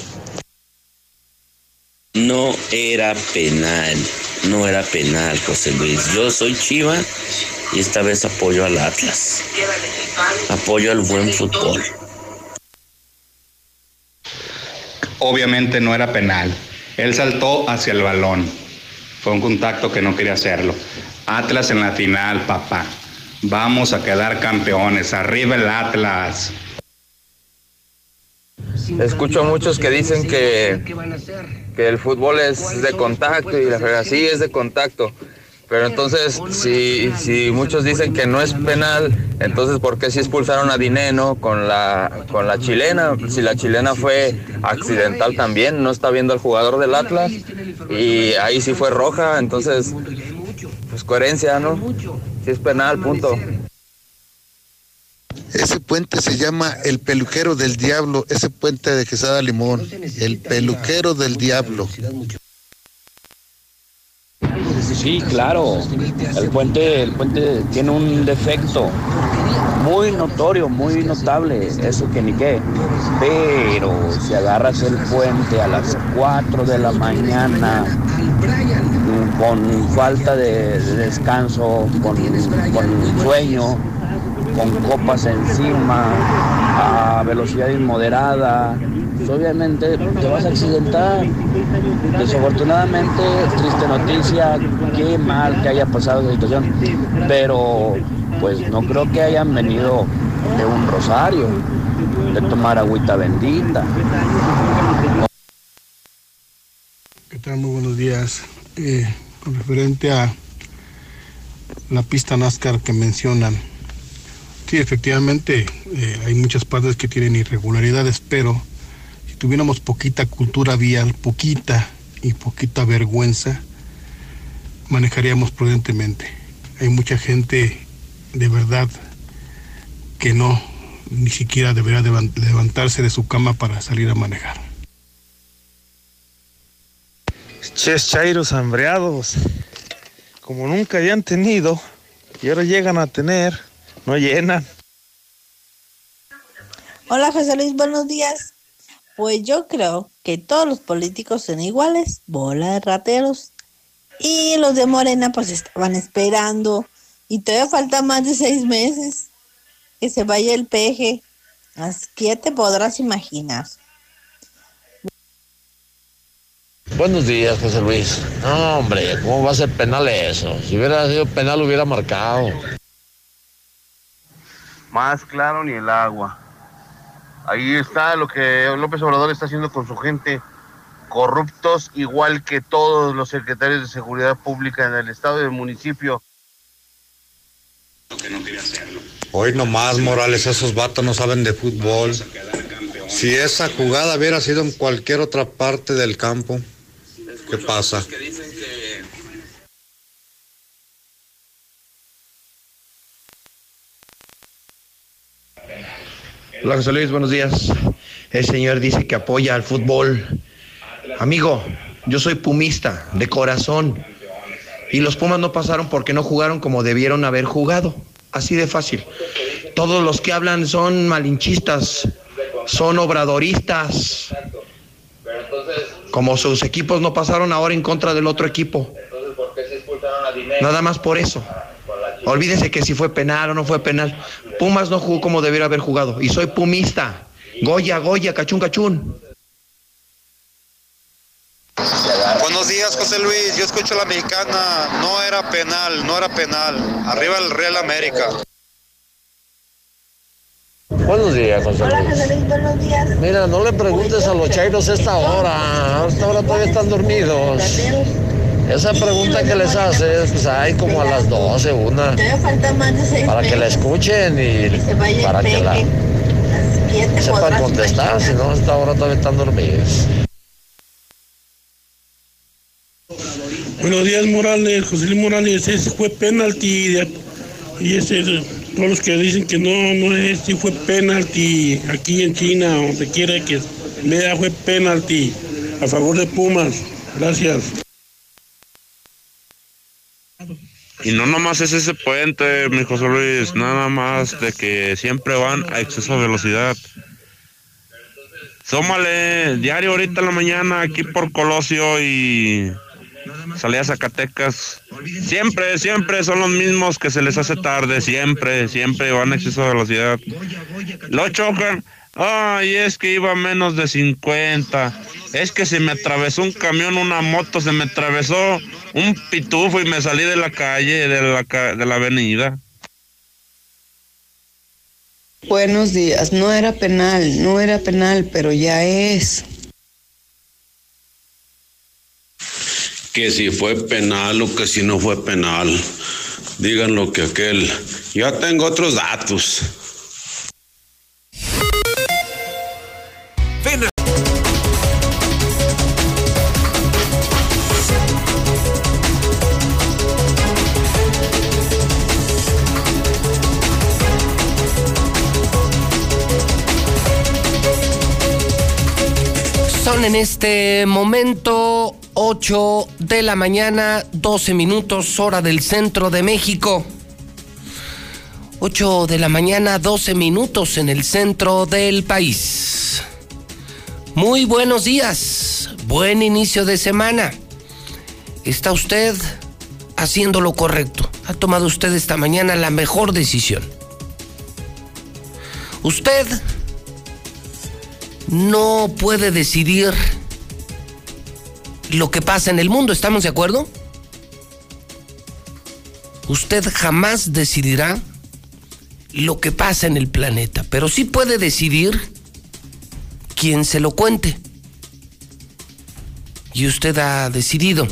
No era penal, no era penal, José Luis. Yo soy Chiva y esta vez apoyo al Atlas. Apoyo al buen fútbol. Obviamente no era penal. Él saltó hacia el balón. Fue un contacto que no quería hacerlo. Atlas en la final, papá. Vamos a quedar campeones. Arriba el Atlas. Escucho a muchos que dicen que, que el fútbol es de contacto y la verdad sí es de contacto. Pero entonces, si, si muchos dicen que no es penal, entonces ¿por qué si expulsaron a Dineno con la, con la chilena? Si la chilena fue accidental también, no está viendo al jugador del Atlas y ahí sí fue roja, entonces, pues coherencia, ¿no? Si es penal, punto. Ese puente se llama el peluquero del diablo, ese puente de Quesada Limón, el peluquero del diablo. Sí, claro. El puente, el puente tiene un defecto muy notorio, muy notable, eso que ni qué. Pero si agarras el puente a las 4 de la mañana, con falta de, descanso, con, con sueño, con copas encima, a velocidad inmoderada, pues obviamente te vas a accidentar. Desafortunadamente, triste noticia, qué mal que haya pasado esa situación, pero pues no creo que hayan venido de un rosario, de tomar agüita bendita. ¿Qué tal? Muy buenos días. Eh, con referente a la pista NASCAR que mencionan, Sí, efectivamente, eh, hay muchas partes que tienen irregularidades, pero si tuviéramos poquita cultura vial, poquita y poquita vergüenza, manejaríamos prudentemente. Hay mucha gente de verdad que no, ni siquiera debería levantarse de su cama para salir a manejar. Ches chairos hambreados, como nunca habían tenido, y ahora llegan a tener no llenan. Hola José Luis, buenos días. Pues yo creo que todos los políticos son iguales, bola de rateros. Y los de Morena pues estaban esperando. Y todavía falta más de seis meses que se vaya el peje. Así que te podrás imaginar. Buenos días, José Luis. No, hombre, ¿cómo va a ser penal eso? Si hubiera sido penal, hubiera marcado más claro ni el agua. Ahí está lo que López Obrador está haciendo con su gente, corruptos igual que todos los secretarios de seguridad pública en el estado y el municipio. Hoy nomás, Morales, esos vatos no saben de fútbol. Si esa jugada hubiera sido en cualquier otra parte del campo, ¿qué pasa? Luis, buenos días. El señor dice que apoya al fútbol. Amigo, yo soy pumista, de corazón. Y los Pumas no pasaron porque no jugaron como debieron haber jugado. Así de fácil. Todos los que hablan son malinchistas, son obradoristas. Como sus equipos no pasaron ahora en contra del otro equipo. Nada más por eso. Olvídese que si fue penal o no fue penal. Pumas no jugó como debiera haber jugado. Y soy pumista. Goya, Goya, cachún, cachún. Buenos días, José Luis. Yo escucho a la mexicana. No era penal, no era penal. Arriba el Real América. Buenos días, José Luis. Hola, José Luis, buenos días. Mira, no le preguntes a los chairos esta hora. A esta hora todavía están dormidos. Esa pregunta que les haces, pues hay como a las 12, una. Para que la escuchen y para que la sepan contestar, si no, hasta ahora todavía están dormidos. Buenos días, Morales. José Luis Morales, ese fue penalti. Y ese, todos los que dicen que no, no es, sí fue penalti aquí en China, donde quiera que vea, fue penalti a favor de Pumas. Gracias. Y no nomás es ese puente, mi José Luis, nada más de que siempre van a exceso de velocidad. Sómale, diario ahorita en la mañana aquí por Colosio y salía a Zacatecas. Siempre, siempre son los mismos que se les hace tarde, siempre, siempre van a exceso de velocidad. Lo chocan. Ay, es que iba menos de 50. Es que se me atravesó un camión, una moto, se me atravesó un pitufo y me salí de la calle, de la, de la avenida. Buenos días, no era penal, no era penal, pero ya es. que si fue penal o que si no fue penal. Digan lo que aquel. Ya tengo otros datos. En este momento 8 de la mañana, 12 minutos, hora del centro de México. 8 de la mañana, 12 minutos en el centro del país. Muy buenos días, buen inicio de semana. Está usted haciendo lo correcto. Ha tomado usted esta mañana la mejor decisión. Usted no puede decidir lo que pasa en el mundo, ¿estamos de acuerdo? Usted jamás decidirá lo que pasa en el planeta, pero sí puede decidir quién se lo cuente. Y usted ha decidido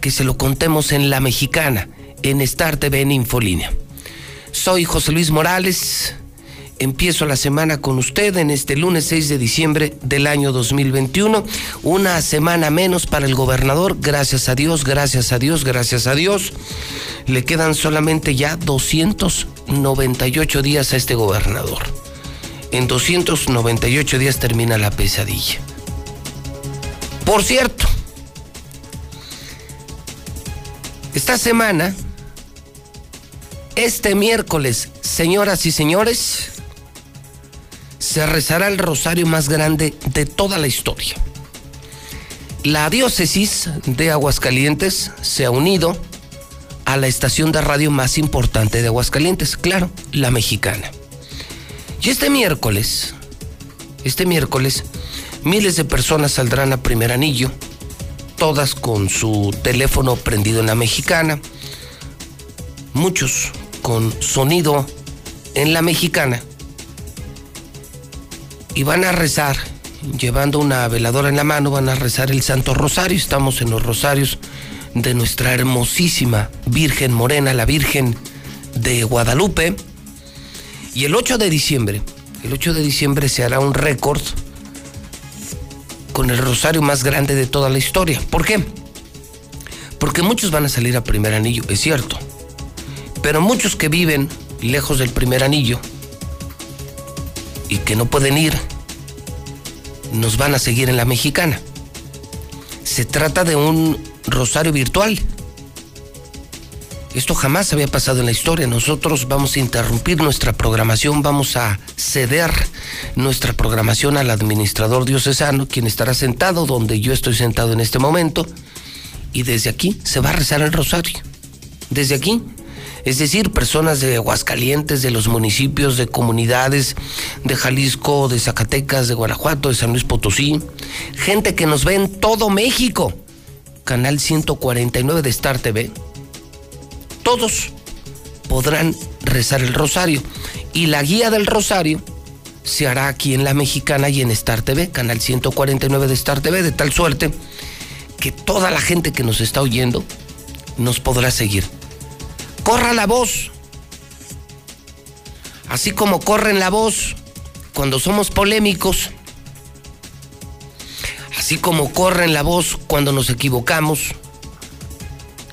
que se lo contemos en La Mexicana, en Star TV en Infolínea. Soy José Luis Morales empiezo la semana con usted en este lunes 6 de diciembre del año 2021. Una semana menos para el gobernador, gracias a Dios, gracias a Dios, gracias a Dios. Le quedan solamente ya 298 días a este gobernador. En 298 días termina la pesadilla. Por cierto, esta semana, este miércoles, señoras y señores, se rezará el rosario más grande de toda la historia. La diócesis de Aguascalientes se ha unido a la estación de radio más importante de Aguascalientes, claro, la mexicana. Y este miércoles, este miércoles, miles de personas saldrán a primer anillo, todas con su teléfono prendido en la mexicana, muchos con sonido en la mexicana y van a rezar, llevando una veladora en la mano, van a rezar el Santo Rosario. Estamos en los rosarios de nuestra hermosísima Virgen Morena, la Virgen de Guadalupe. Y el 8 de diciembre, el 8 de diciembre se hará un récord con el rosario más grande de toda la historia. ¿Por qué? Porque muchos van a salir a primer anillo, es cierto. Pero muchos que viven lejos del primer anillo y que no pueden ir, nos van a seguir en la mexicana. Se trata de un rosario virtual. Esto jamás había pasado en la historia. Nosotros vamos a interrumpir nuestra programación, vamos a ceder nuestra programación al administrador diocesano, quien estará sentado donde yo estoy sentado en este momento, y desde aquí se va a rezar el rosario. Desde aquí es decir, personas de Aguascalientes, de los municipios, de comunidades de Jalisco, de Zacatecas, de Guanajuato, de San Luis Potosí, gente que nos ve en todo México, canal 149 de Star TV, todos podrán rezar el rosario. Y la guía del rosario se hará aquí en La Mexicana y en Star TV, canal 149 de Star TV, de tal suerte que toda la gente que nos está oyendo nos podrá seguir corra la voz. Así como corren la voz cuando somos polémicos, así como corren la voz cuando nos equivocamos,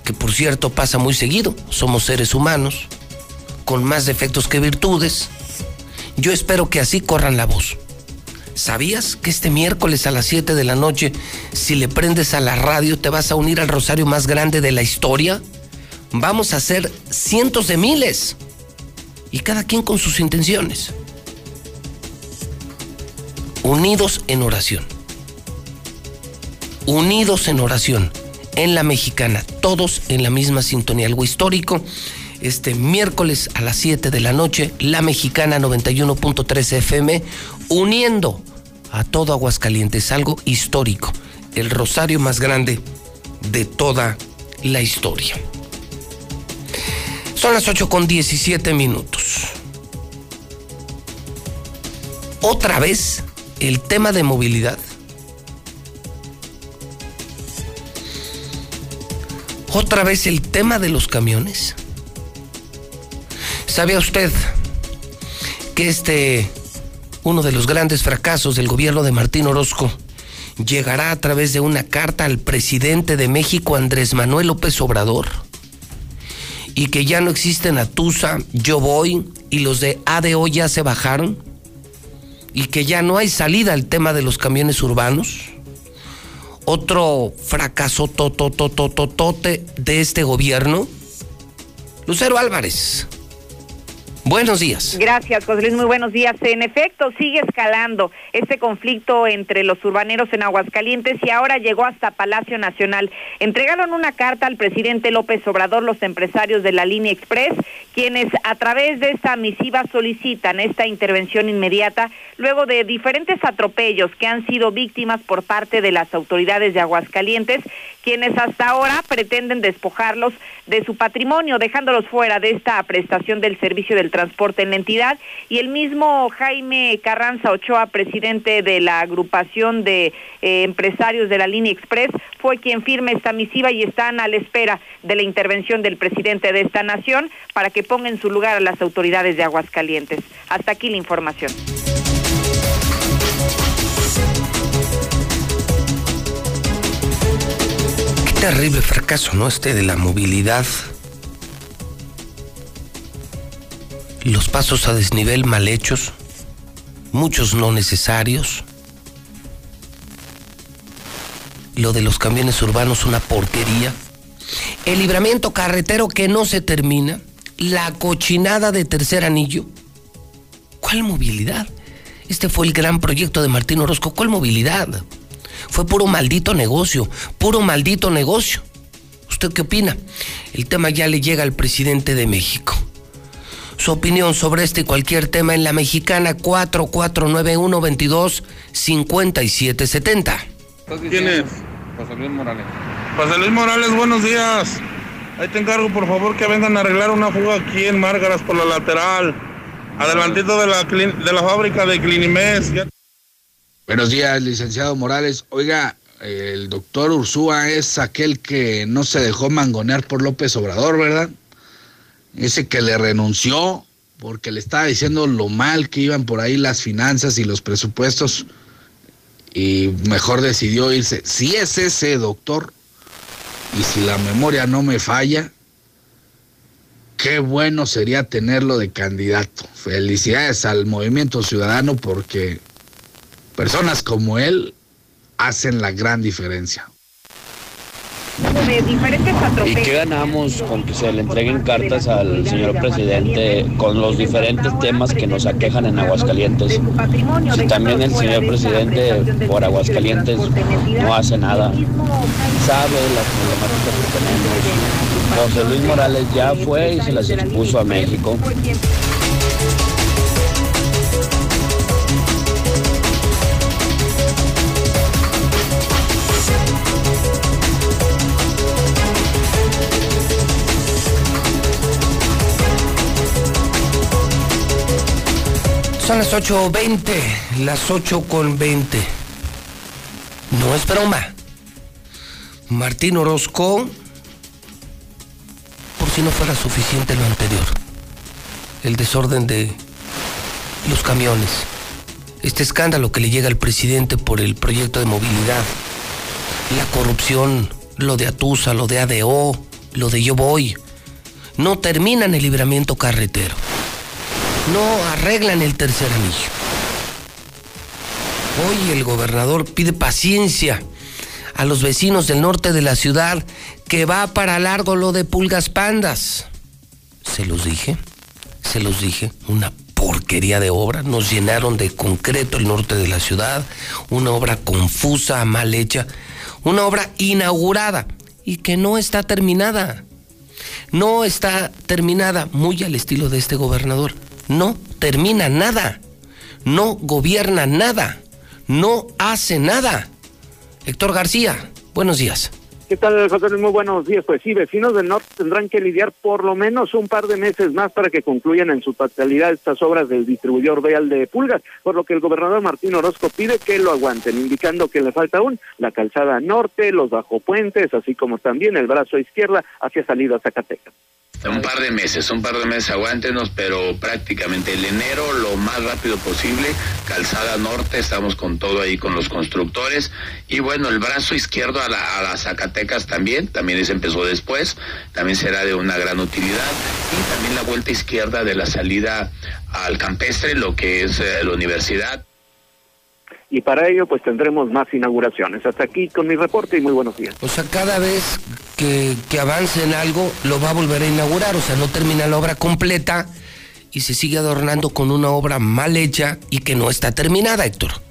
que por cierto pasa muy seguido, somos seres humanos, con más defectos que virtudes, yo espero que así corran la voz. ¿Sabías que este miércoles a las 7 de la noche, si le prendes a la radio, te vas a unir al rosario más grande de la historia? Vamos a hacer cientos de miles y cada quien con sus intenciones. Unidos en oración. Unidos en oración. En la mexicana, todos en la misma sintonía. Algo histórico. Este miércoles a las 7 de la noche, la mexicana 91.3 FM, uniendo a todo Aguascalientes. Algo histórico. El rosario más grande de toda la historia. Son las 8 con 17 minutos. Otra vez el tema de movilidad. Otra vez el tema de los camiones. ¿Sabe usted que este, uno de los grandes fracasos del gobierno de Martín Orozco, llegará a través de una carta al presidente de México, Andrés Manuel López Obrador? Y que ya no existen Atusa, Yo Voy y los de ADO ya se bajaron? ¿Y que ya no hay salida al tema de los camiones urbanos? otro fracaso tototototote de este gobierno? Lucero Álvarez. Buenos días. Gracias, José Luis. Muy buenos días. En efecto, sigue escalando este conflicto entre los urbaneros en Aguascalientes y ahora llegó hasta Palacio Nacional. Entregaron una carta al presidente López Obrador los empresarios de la línea Express, quienes a través de esta misiva solicitan esta intervención inmediata luego de diferentes atropellos que han sido víctimas por parte de las autoridades de Aguascalientes, quienes hasta ahora pretenden despojarlos de su patrimonio, dejándolos fuera de esta prestación del servicio del transporte en la entidad. Y el mismo Jaime Carranza Ochoa, presidente de la agrupación de eh, empresarios de la línea Express, fue quien firme esta misiva y están a la espera de la intervención del presidente de esta nación para que ponga en su lugar a las autoridades de Aguascalientes. Hasta aquí la información. Terrible fracaso, ¿no? Este de la movilidad los pasos a desnivel mal hechos, muchos no necesarios. Lo de los camiones urbanos, una porquería. El libramiento carretero que no se termina. La cochinada de tercer anillo. ¿Cuál movilidad? Este fue el gran proyecto de Martín Orozco. ¿Cuál movilidad? Fue puro maldito negocio, puro maldito negocio. ¿Usted qué opina? El tema ya le llega al presidente de México su opinión sobre este y cualquier tema en la mexicana 4491 22 5770. ¿Quién es? José Luis Morales. José Luis Morales, buenos días. Ahí te encargo, por favor, que vengan a arreglar una fuga aquí en Márgaras por la lateral. Adelantito de la, de la fábrica de Clinimes. Buenos días, licenciado Morales. Oiga, el doctor Ursúa es aquel que no se dejó mangonear por López Obrador, ¿verdad? ese que le renunció porque le estaba diciendo lo mal que iban por ahí las finanzas y los presupuestos y mejor decidió irse. Si es ese doctor y si la memoria no me falla, qué bueno sería tenerlo de candidato. Felicidades al movimiento ciudadano porque personas como él hacen la gran diferencia de diferentes ¿Y qué ganamos con que se le entreguen cartas al señor presidente con los diferentes temas que nos aquejan en Aguascalientes? Si también el señor presidente por Aguascalientes no hace nada, sabe las problemáticas que tenemos. José Luis Morales ya fue y se las expuso a México. Las 8.20, las 8.20. No es broma. Martín Orozco, por si no fuera suficiente lo anterior, el desorden de los camiones, este escándalo que le llega al presidente por el proyecto de movilidad, la corrupción, lo de Atusa, lo de ADO, lo de Yo Voy, no terminan el libramiento carretero no arreglan el tercer anillo. Hoy el gobernador pide paciencia a los vecinos del norte de la ciudad que va para largo lo de pulgas pandas. Se los dije, se los dije, una porquería de obra. Nos llenaron de concreto el norte de la ciudad, una obra confusa, mal hecha, una obra inaugurada y que no está terminada. No está terminada, muy al estilo de este gobernador no termina nada, no gobierna nada, no hace nada. Héctor García, buenos días. ¿Qué tal, José? Muy buenos días. Pues sí, vecinos del norte tendrán que lidiar por lo menos un par de meses más para que concluyan en su totalidad estas obras del distribuidor vial de Pulgas, por lo que el gobernador Martín Orozco pide que lo aguanten, indicando que le falta aún la calzada norte, los bajopuentes, así como también el brazo izquierda hacia salida Zacatecas. Un par de meses, un par de meses aguántenos, pero prácticamente el enero lo más rápido posible. Calzada Norte, estamos con todo ahí con los constructores. Y bueno, el brazo izquierdo a, la, a las Zacatecas también, también ese empezó después, también será de una gran utilidad. Y también la vuelta izquierda de la salida al campestre, lo que es eh, la universidad y para ello pues tendremos más inauguraciones. Hasta aquí con mi reporte y muy buenos días. O sea, cada vez que, que avance en algo lo va a volver a inaugurar, o sea, no termina la obra completa y se sigue adornando con una obra mal hecha y que no está terminada, Héctor.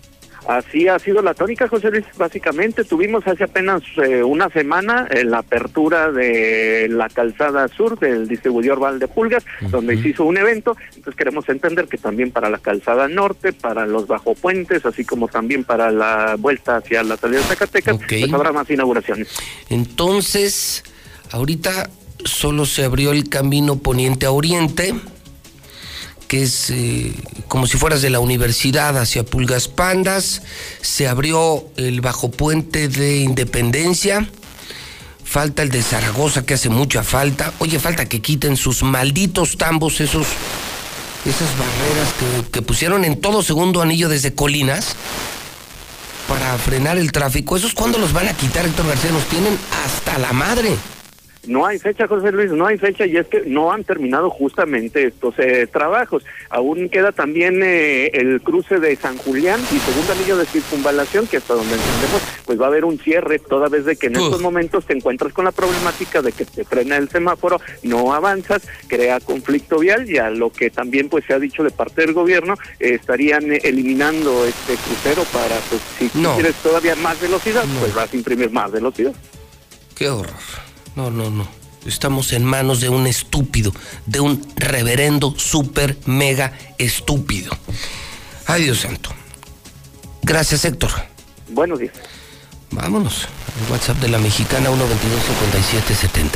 Así ha sido la tónica, José Luis. Básicamente tuvimos hace apenas eh, una semana en la apertura de la calzada sur del distribuidor Valdepulgas, Pulgas, donde se hizo un evento. Entonces queremos entender que también para la calzada norte, para los bajopuentes, así como también para la vuelta hacia la salida de Zacatecas, pues habrá más inauguraciones. Entonces, ahorita solo se abrió el camino poniente a oriente que es eh, como si fueras de la universidad hacia Pulgas Pandas. Se abrió el bajo puente de Independencia. Falta el de Zaragoza, que hace mucha falta. Oye, falta que quiten sus malditos tambos, esos, esas barreras que, que pusieron en todo segundo anillo desde Colinas para frenar el tráfico. ¿Esos cuándo los van a quitar, Héctor García? Nos tienen hasta la madre. No hay fecha, José Luis, no hay fecha y es que no han terminado justamente estos eh, trabajos. Aún queda también eh, el cruce de San Julián y segundo anillo de circunvalación, que hasta donde entendemos, pues va a haber un cierre toda vez de que en estos momentos te encuentras con la problemática de que te frena el semáforo, no avanzas, crea conflicto vial y a lo que también pues se ha dicho de parte del gobierno, eh, estarían eliminando este crucero para, pues si quieres todavía más velocidad, pues vas a imprimir más velocidad. Qué horror. No, no, no. Estamos en manos de un estúpido, de un reverendo, super, mega estúpido. Ay, Dios santo. Gracias, Héctor. Buenos días. Vámonos. El WhatsApp de la mexicana 122-5770.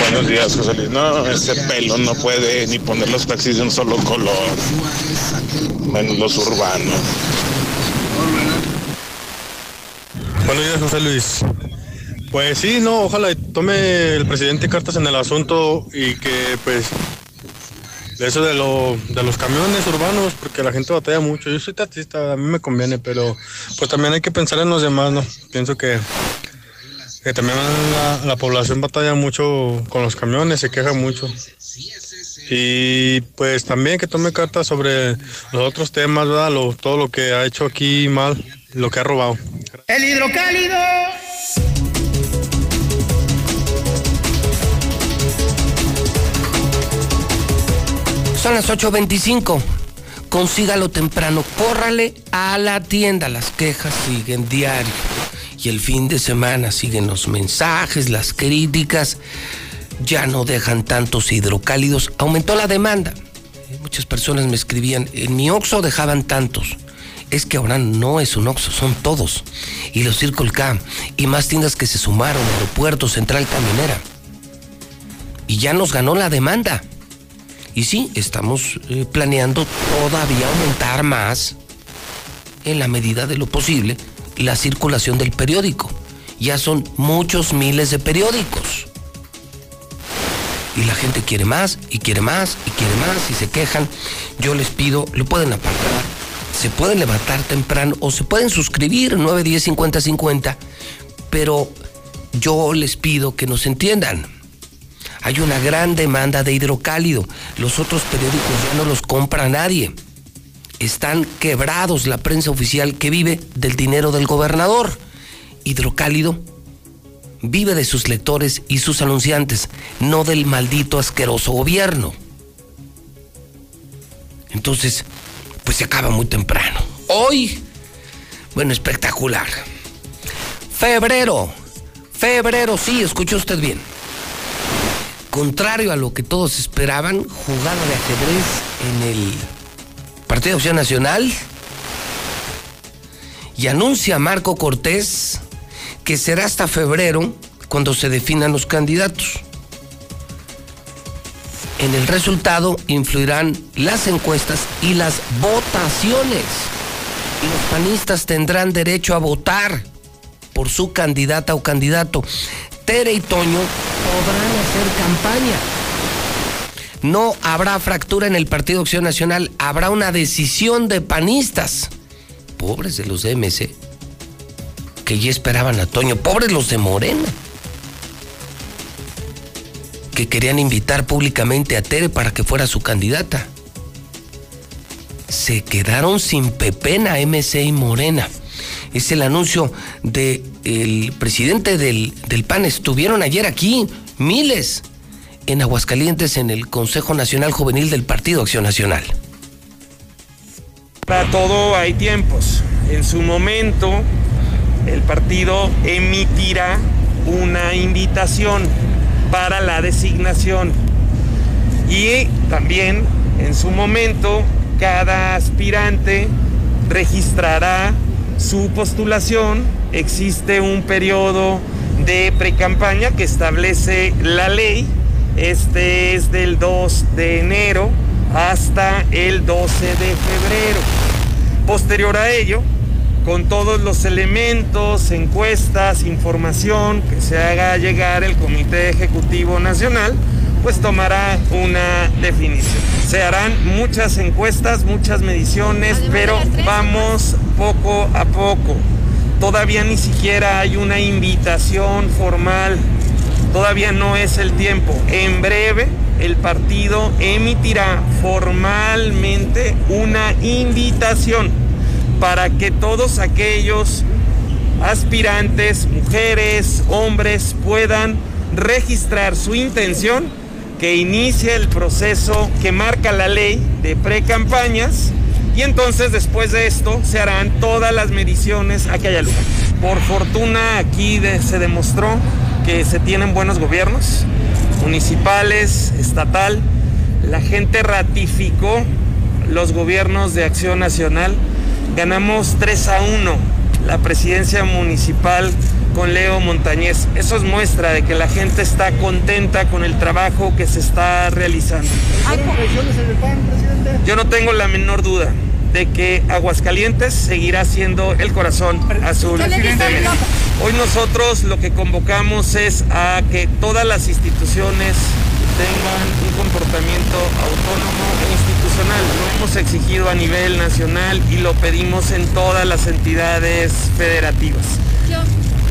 Buenos días, José Luis. No, ese pelo no puede ni poner los taxis de un solo color. Menos los urbanos. Buenos días, José Luis. Pues sí, no, ojalá tome el presidente cartas en el asunto y que pues eso de, lo, de los camiones urbanos, porque la gente batalla mucho. Yo soy taxista, a mí me conviene, pero pues también hay que pensar en los demás, ¿no? Pienso que, que también la, la población batalla mucho con los camiones, se queja mucho. Y pues también que tome cartas sobre los otros temas, ¿verdad? Lo, todo lo que ha hecho aquí mal, lo que ha robado. El hidrocálido. Son las 8.25. Consígalo temprano. Córrale a la tienda. Las quejas siguen diario. Y el fin de semana siguen los mensajes, las críticas. Ya no dejan tantos hidrocálidos. Aumentó la demanda. Muchas personas me escribían, en mi Oxxo dejaban tantos. Es que ahora no es un Oxxo, son todos. Y los Circle K. Y más tiendas que se sumaron, aeropuerto, central camionera. Y ya nos ganó la demanda. Y sí, estamos eh, planeando todavía aumentar más, en la medida de lo posible, la circulación del periódico. Ya son muchos miles de periódicos. Y la gente quiere más, y quiere más, y quiere más, y se quejan. Yo les pido, lo pueden apartar, se pueden levantar temprano o se pueden suscribir 9, 10, 50, 50. Pero yo les pido que nos entiendan hay una gran demanda de hidrocálido. Los otros periódicos ya no los compra nadie. Están quebrados la prensa oficial que vive del dinero del gobernador. Hidrocálido vive de sus lectores y sus anunciantes, no del maldito asqueroso gobierno. Entonces, pues se acaba muy temprano. Hoy, bueno, espectacular. Febrero, febrero, sí, escuchó usted bien contrario a lo que todos esperaban, jugada de ajedrez en el Partido de Opción Nacional. Y anuncia Marco Cortés que será hasta febrero cuando se definan los candidatos. En el resultado influirán las encuestas y las votaciones. Los panistas tendrán derecho a votar por su candidata o candidato. Tere y Toño podrán hacer campaña. No habrá fractura en el Partido Acción Nacional, habrá una decisión de panistas. Pobres de los de MC, que ya esperaban a Toño, pobres los de Morena, que querían invitar públicamente a Tere para que fuera su candidata. Se quedaron sin pepena MC y Morena es el anuncio del presidente del, del PAN. Estuvieron ayer aquí miles en Aguascalientes en el Consejo Nacional Juvenil del Partido Acción Nacional. Para todo hay tiempos. En su momento, el partido emitirá una invitación para la designación. Y también, en su momento, cada aspirante registrará su postulación, existe un periodo de precampaña que establece la ley. Este es del 2 de enero hasta el 12 de febrero. Posterior a ello, con todos los elementos, encuestas, información que se haga llegar el Comité Ejecutivo Nacional, pues tomará una definición. Se harán muchas encuestas, muchas mediciones, pero vamos poco a poco. Todavía ni siquiera hay una invitación formal, todavía no es el tiempo. En breve el partido emitirá formalmente una invitación para que todos aquellos aspirantes, mujeres, hombres, puedan registrar su intención que inicie el proceso que marca la ley de pre-campañas y entonces después de esto se harán todas las mediciones a que haya lugar. Por fortuna aquí se demostró que se tienen buenos gobiernos, municipales, estatal. La gente ratificó los gobiernos de acción nacional. Ganamos 3 a 1 la presidencia municipal con Leo Montañez. Eso muestra de que la gente está contenta con el trabajo que se está realizando. Yo no tengo la menor duda de que Aguascalientes seguirá siendo el corazón azul. Hoy nosotros lo que convocamos es a que todas las instituciones tengan un comportamiento autónomo e institucional. Lo hemos exigido a nivel nacional y lo pedimos en todas las entidades federativas.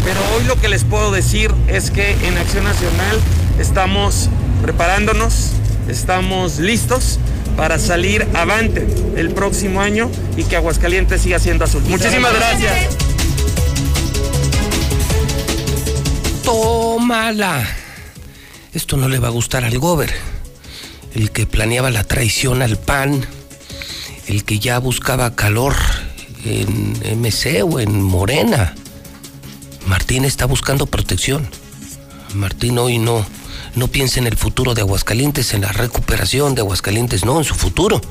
Pero hoy lo que les puedo decir es que en Acción Nacional estamos preparándonos, estamos listos para salir avante el próximo año y que Aguascalientes siga siendo azul. Muchísimas gracias. Tómala. Esto no le va a gustar al gober. El que planeaba la traición al PAN, el que ya buscaba calor en MC o en Morena. Martín está buscando protección. Martín hoy no, no piensa en el futuro de Aguascalientes, en la recuperación de Aguascalientes, no, en su futuro.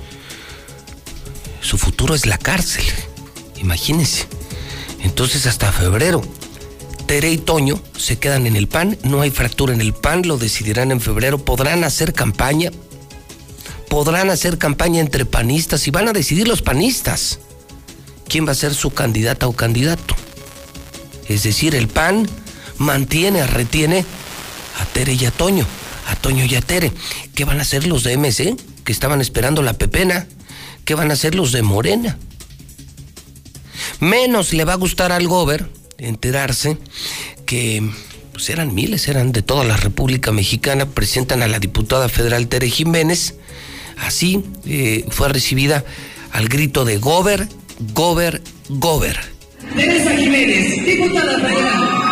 Su futuro es la cárcel. Imagínense. Entonces hasta febrero. Tere y Toño se quedan en el PAN, no hay fractura en el PAN, lo decidirán en febrero, podrán hacer campaña, podrán hacer campaña entre panistas y van a decidir los panistas quién va a ser su candidata o candidato. Es decir, el PAN mantiene, retiene a Tere y a Toño, a Toño y a Tere. ¿Qué van a hacer los de MC? Que estaban esperando la pepena. ¿Qué van a hacer los de Morena? Menos le va a gustar al Gober enterarse que pues eran miles, eran de toda la República Mexicana, presentan a la diputada federal Tere Jiménez. Así eh, fue recibida al grito de Gober, Gober, Gober. Teresa Jiménez, diputada federal.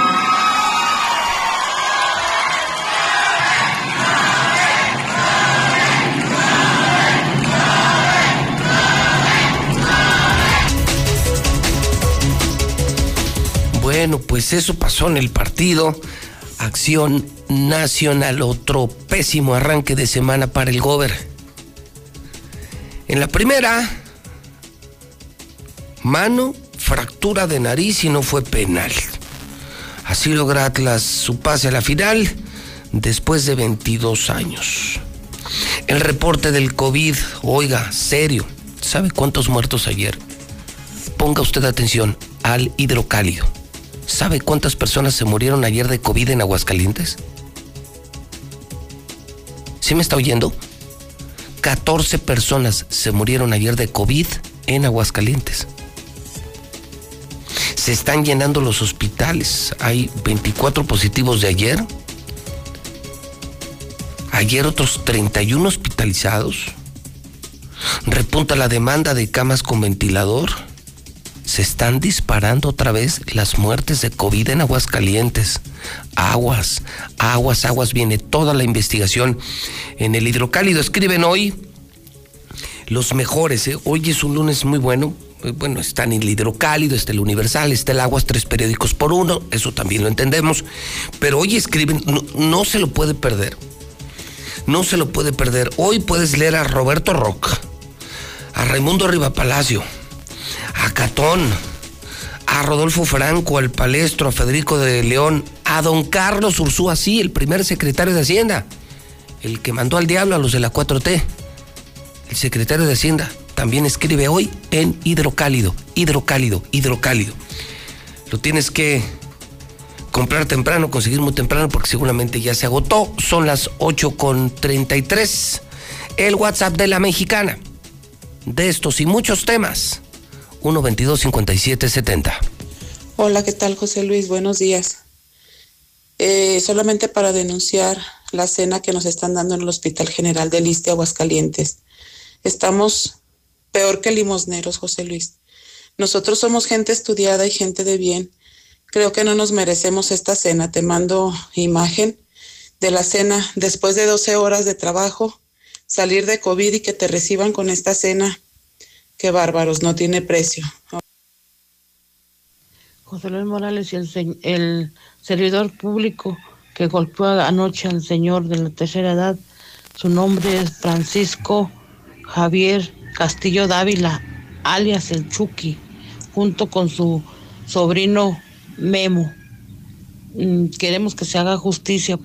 Bueno, pues eso pasó en el partido. Acción Nacional, otro pésimo arranque de semana para el Gober. En la primera, mano fractura de nariz y no fue penal. Así logra Atlas su pase a la final después de 22 años. El reporte del COVID, oiga, serio, ¿sabe cuántos muertos ayer? Ponga usted atención al hidrocálido. ¿Sabe cuántas personas se murieron ayer de COVID en Aguascalientes? ¿Sí me está oyendo? 14 personas se murieron ayer de COVID en Aguascalientes. Se están llenando los hospitales. Hay 24 positivos de ayer. Ayer otros 31 hospitalizados. Repunta la demanda de camas con ventilador. Se están disparando otra vez las muertes de COVID en Aguascalientes. Aguas, aguas, aguas. Viene toda la investigación en el hidrocálido. Escriben hoy los mejores. ¿eh? Hoy es un lunes muy bueno. Eh, bueno, está en el hidrocálido, está el universal, está el aguas, tres periódicos por uno. Eso también lo entendemos. Pero hoy escriben, no, se lo puede perder. No se lo puede perder. Hoy puedes leer a Roberto Roca, a Raimundo Rivapalacio, a Catón, a Rodolfo Franco, al Palestro, a Federico de León, a don Carlos Ursúa, sí, el primer secretario de Hacienda, el que mandó al diablo a los de la 4T, el secretario de Hacienda, también escribe hoy en hidrocálido, hidrocálido, hidrocálido. Lo tienes que comprar temprano, conseguir muy temprano, porque seguramente ya se agotó. Son las 8.33. El WhatsApp de la mexicana. De estos y muchos temas. 122-5770. Hola, ¿qué tal, José Luis? Buenos días. Eh, solamente para denunciar la cena que nos están dando en el Hospital General de Liste, Aguascalientes. Estamos peor que limosneros, José Luis. Nosotros somos gente estudiada y gente de bien. Creo que no nos merecemos esta cena. Te mando imagen de la cena después de 12 horas de trabajo, salir de COVID y que te reciban con esta cena. Qué bárbaros, no tiene precio. José Luis Morales y el, el servidor público que golpeó anoche al señor de la tercera edad, su nombre es Francisco Javier Castillo Dávila, alias el Chucky, junto con su sobrino Memo. Mm, queremos que se haga justicia.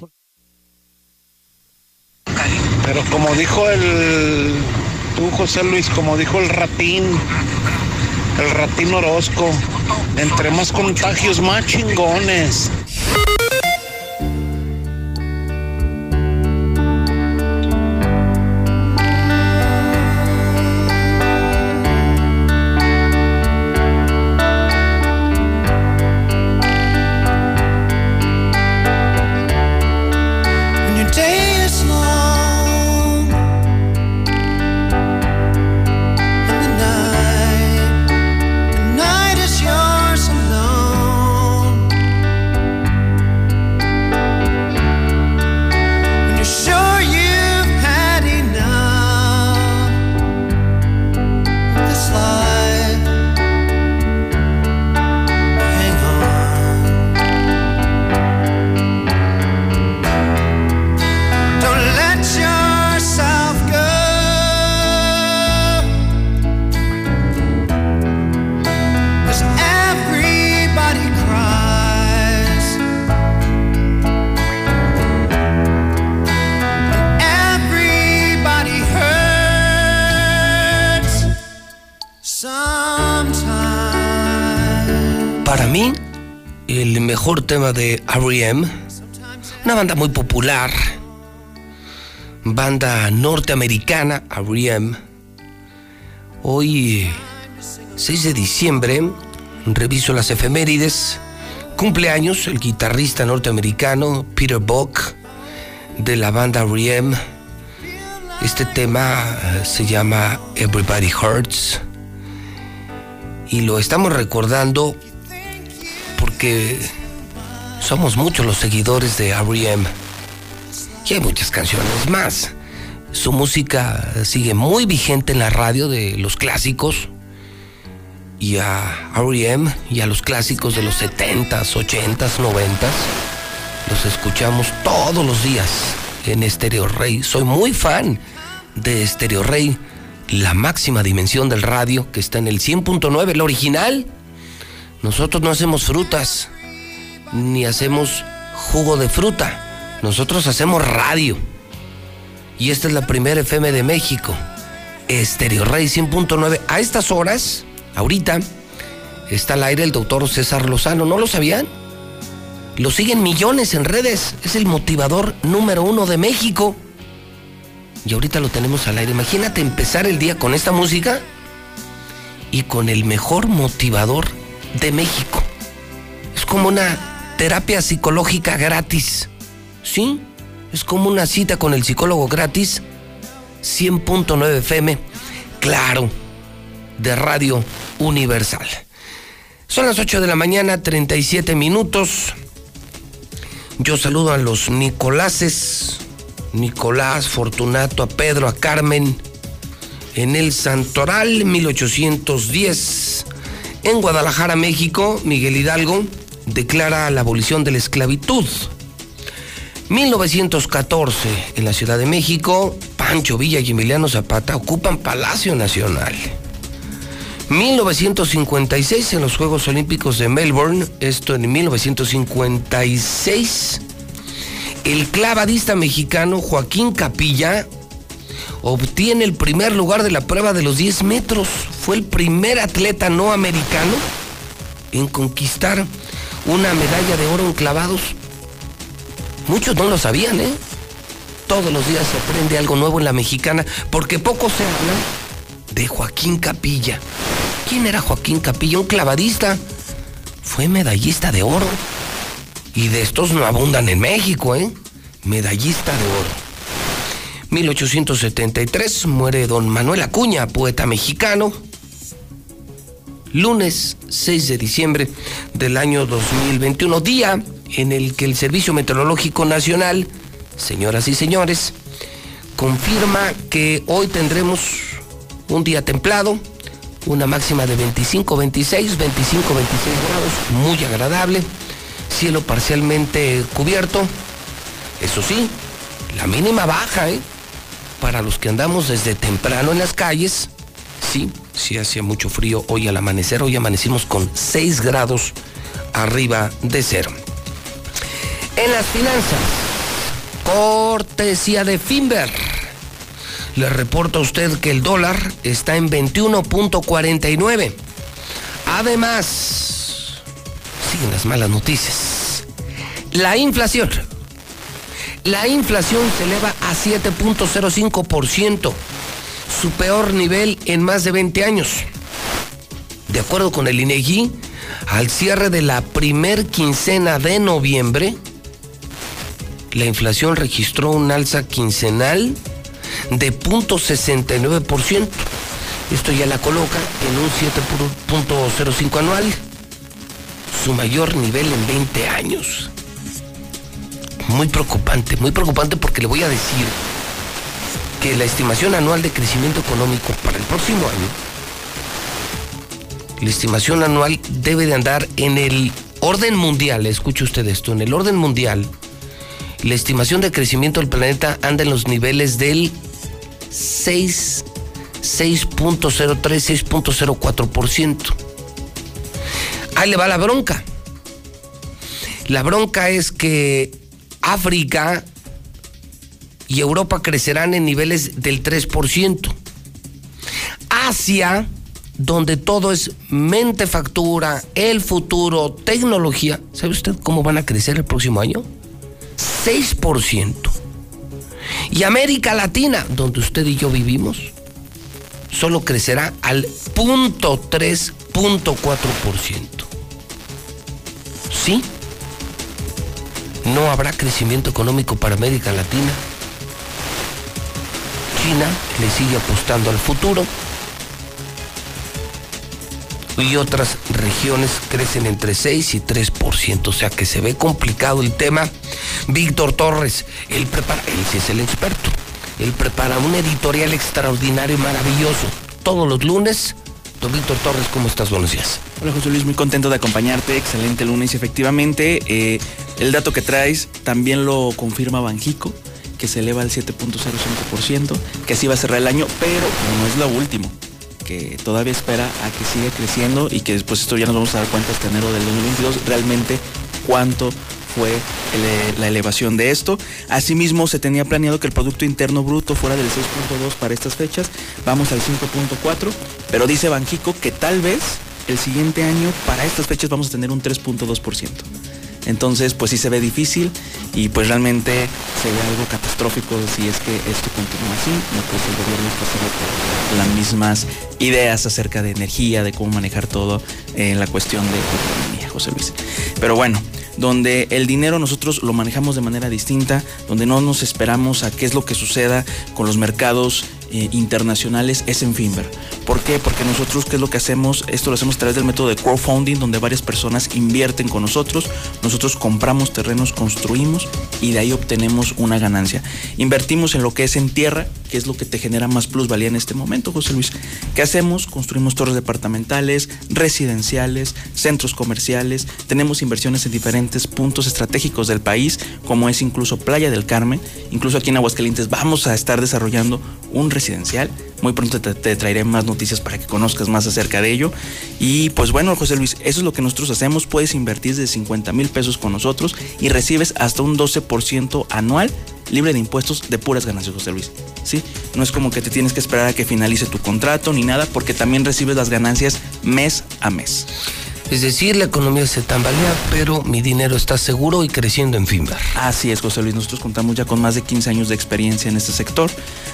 Pero como dijo el, tú José Luis, como dijo el ratín, el ratín Orozco, entre más contagios, más chingones. Tema de R.E.M., una banda muy popular, banda norteamericana, R.E.M. Hoy, 6 de diciembre, reviso las efemérides, cumpleaños el guitarrista norteamericano Peter Buck de la banda R.E.M. Este tema eh, se llama Everybody Hurts y lo estamos recordando porque somos muchos los seguidores de R.E.M. Y hay muchas canciones más. Su música sigue muy vigente en la radio de los clásicos. Y a R.E.M. y a los clásicos de los 70s, 80s, 90s los escuchamos todos los días en Stereo Rey. Soy muy fan de Stereo Rey, la máxima dimensión del radio que está en el 100.9, el original. Nosotros no hacemos frutas, ni hacemos jugo de fruta. Nosotros hacemos radio. Y esta es la primera FM de México. Estéreo Rey 100.9. A estas horas, ahorita, está al aire el doctor César Lozano. ¿No lo sabían? Lo siguen millones en redes. Es el motivador número uno de México. Y ahorita lo tenemos al aire. Imagínate empezar el día con esta música y con el mejor motivador de México. Es como una terapia psicológica gratis. ¿Sí? Es como una cita con el psicólogo gratis. 100.9 FM. Claro. De Radio Universal. Son las 8 de la mañana, 37 minutos. Yo saludo a los Nicoláses, Nicolás, Fortunato, a Pedro, a Carmen, en el Santoral 1810. En Guadalajara, México, Miguel Hidalgo declara la abolición de la esclavitud. 1914, en la Ciudad de México, Pancho Villa y Emiliano Zapata ocupan Palacio Nacional. 1956 en los Juegos Olímpicos de Melbourne, esto en 1956, el clavadista mexicano Joaquín Capilla obtiene el primer lugar de la prueba de los 10 metros. Fue el primer atleta no americano en conquistar una medalla de oro en clavados. Muchos no lo sabían, ¿eh? Todos los días se aprende algo nuevo en la mexicana, porque poco se habla de Joaquín Capilla. ¿Quién era Joaquín Capilla? Un clavadista. Fue medallista de oro. Y de estos no abundan en México, ¿eh? Medallista de oro. 1873 muere don Manuel Acuña, poeta mexicano. Lunes 6 de diciembre del año 2021, día en el que el Servicio Meteorológico Nacional, señoras y señores, confirma que hoy tendremos un día templado, una máxima de 25, 26, 25, 26 grados, muy agradable, cielo parcialmente cubierto, eso sí, la mínima baja, ¿eh? Para los que andamos desde temprano en las calles, sí, sí hacía mucho frío hoy al amanecer, hoy amanecimos con 6 grados arriba de cero. En las finanzas, cortesía de Finver. Le reporta a usted que el dólar está en 21.49. Además, siguen las malas noticias. La inflación. La inflación se eleva a 7.05%, su peor nivel en más de 20 años. De acuerdo con el INEGI, al cierre de la primer quincena de noviembre, la inflación registró un alza quincenal de 0.69%. Esto ya la coloca en un 7.05 anual, su mayor nivel en 20 años. Muy preocupante, muy preocupante porque le voy a decir que la estimación anual de crecimiento económico para el próximo año, la estimación anual debe de andar en el orden mundial, escuche usted esto, en el orden mundial, la estimación de crecimiento del planeta anda en los niveles del 6, 6.03, 6.04%. Ahí le va la bronca. La bronca es que África y Europa crecerán en niveles del 3%. Asia, donde todo es mente factura, el futuro, tecnología, ¿sabe usted cómo van a crecer el próximo año? 6%. Y América Latina, donde usted y yo vivimos, solo crecerá al 0.3.4%. ¿Sí? No habrá crecimiento económico para América Latina. China le sigue apostando al futuro. Y otras regiones crecen entre 6 y 3%. O sea que se ve complicado el tema. Víctor Torres, él prepara, él sí es el experto. Él prepara un editorial extraordinario y maravilloso. Todos los lunes. Don Víctor Torres, ¿cómo estás? Buenos días. Hola José Luis, muy contento de acompañarte. Excelente lunes. Efectivamente, eh, el dato que traes también lo confirma Banjico, que se eleva al 7.05%, que así va a cerrar el año, pero no es lo último que todavía espera a que siga creciendo y que después esto ya nos vamos a dar cuenta este enero del 2022 realmente cuánto fue la elevación de esto. Asimismo, se tenía planeado que el Producto Interno Bruto fuera del 6.2 para estas fechas. Vamos al 5.4, pero dice Banjico que tal vez el siguiente año para estas fechas vamos a tener un 3.2%. Entonces, pues sí se ve difícil y pues realmente se ve algo catastrófico si es que esto continúa así. No pues el gobierno está por las mismas ideas acerca de energía, de cómo manejar todo en la cuestión de economía, José Luis. Pero bueno, donde el dinero nosotros lo manejamos de manera distinta, donde no nos esperamos a qué es lo que suceda con los mercados eh, internacionales es en Finver. ¿Por qué? Porque nosotros, ¿qué es lo que hacemos? Esto lo hacemos a través del método de crowdfunding, donde varias personas invierten con nosotros, nosotros compramos terrenos, construimos y de ahí obtenemos una ganancia. Invertimos en lo que es en tierra, que es lo que te genera más plusvalía en este momento, José Luis. ¿Qué hacemos? Construimos torres departamentales, residenciales, centros comerciales, tenemos inversiones en diferentes puntos estratégicos del país, como es incluso Playa del Carmen, incluso aquí en Aguascalientes vamos a estar desarrollando un Muy pronto te, traeré más noticias para que conozcas más acerca de ello. Y pues bueno, José Luis, eso es lo que nosotros hacemos. Puedes invertir de 50 mil pesos con nosotros y recibes hasta un 12% anual libre de impuestos de puras ganancias, José Luis. ¿Sí? No es como que te tienes que esperar a que finalice tu contrato ni nada, porque también recibes las ganancias mes a mes. Es decir, la economía se tambalea, pero mi dinero está seguro y creciendo en Finver. Así es, José Luis. Nosotros contamos ya con más de 15 años de experiencia en este sector.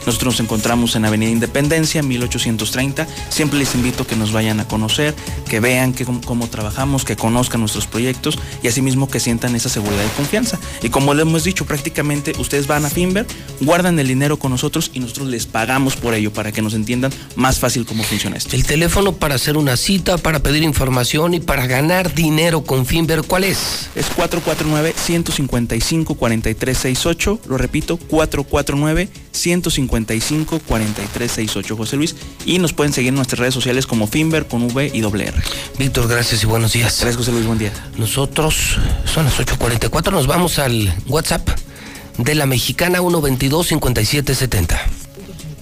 Nosotros nos encontramos en Avenida Independencia, 1830. Siempre les invito a que nos vayan a conocer, que vean cómo, trabajamos, que conozcan nuestros proyectos y asimismo que sientan esa seguridad y confianza. Y como les hemos dicho, prácticamente ustedes van a Finver, guardan el dinero con nosotros y nosotros les pagamos por ello para que nos entiendan más fácil cómo funciona esto. El teléfono para hacer una cita, para pedir información y para ganar dinero con Finver, ¿cuál es? Es 449-155-4368. Lo repito, 449-155-4368, José Luis. Y nos pueden seguir en nuestras redes sociales como Finver con V y doble R. Víctor, gracias y buenos días. Gracias, José Luis, buen día. Nosotros, son las 8.44, nos vamos al WhatsApp de la mexicana 122-5770.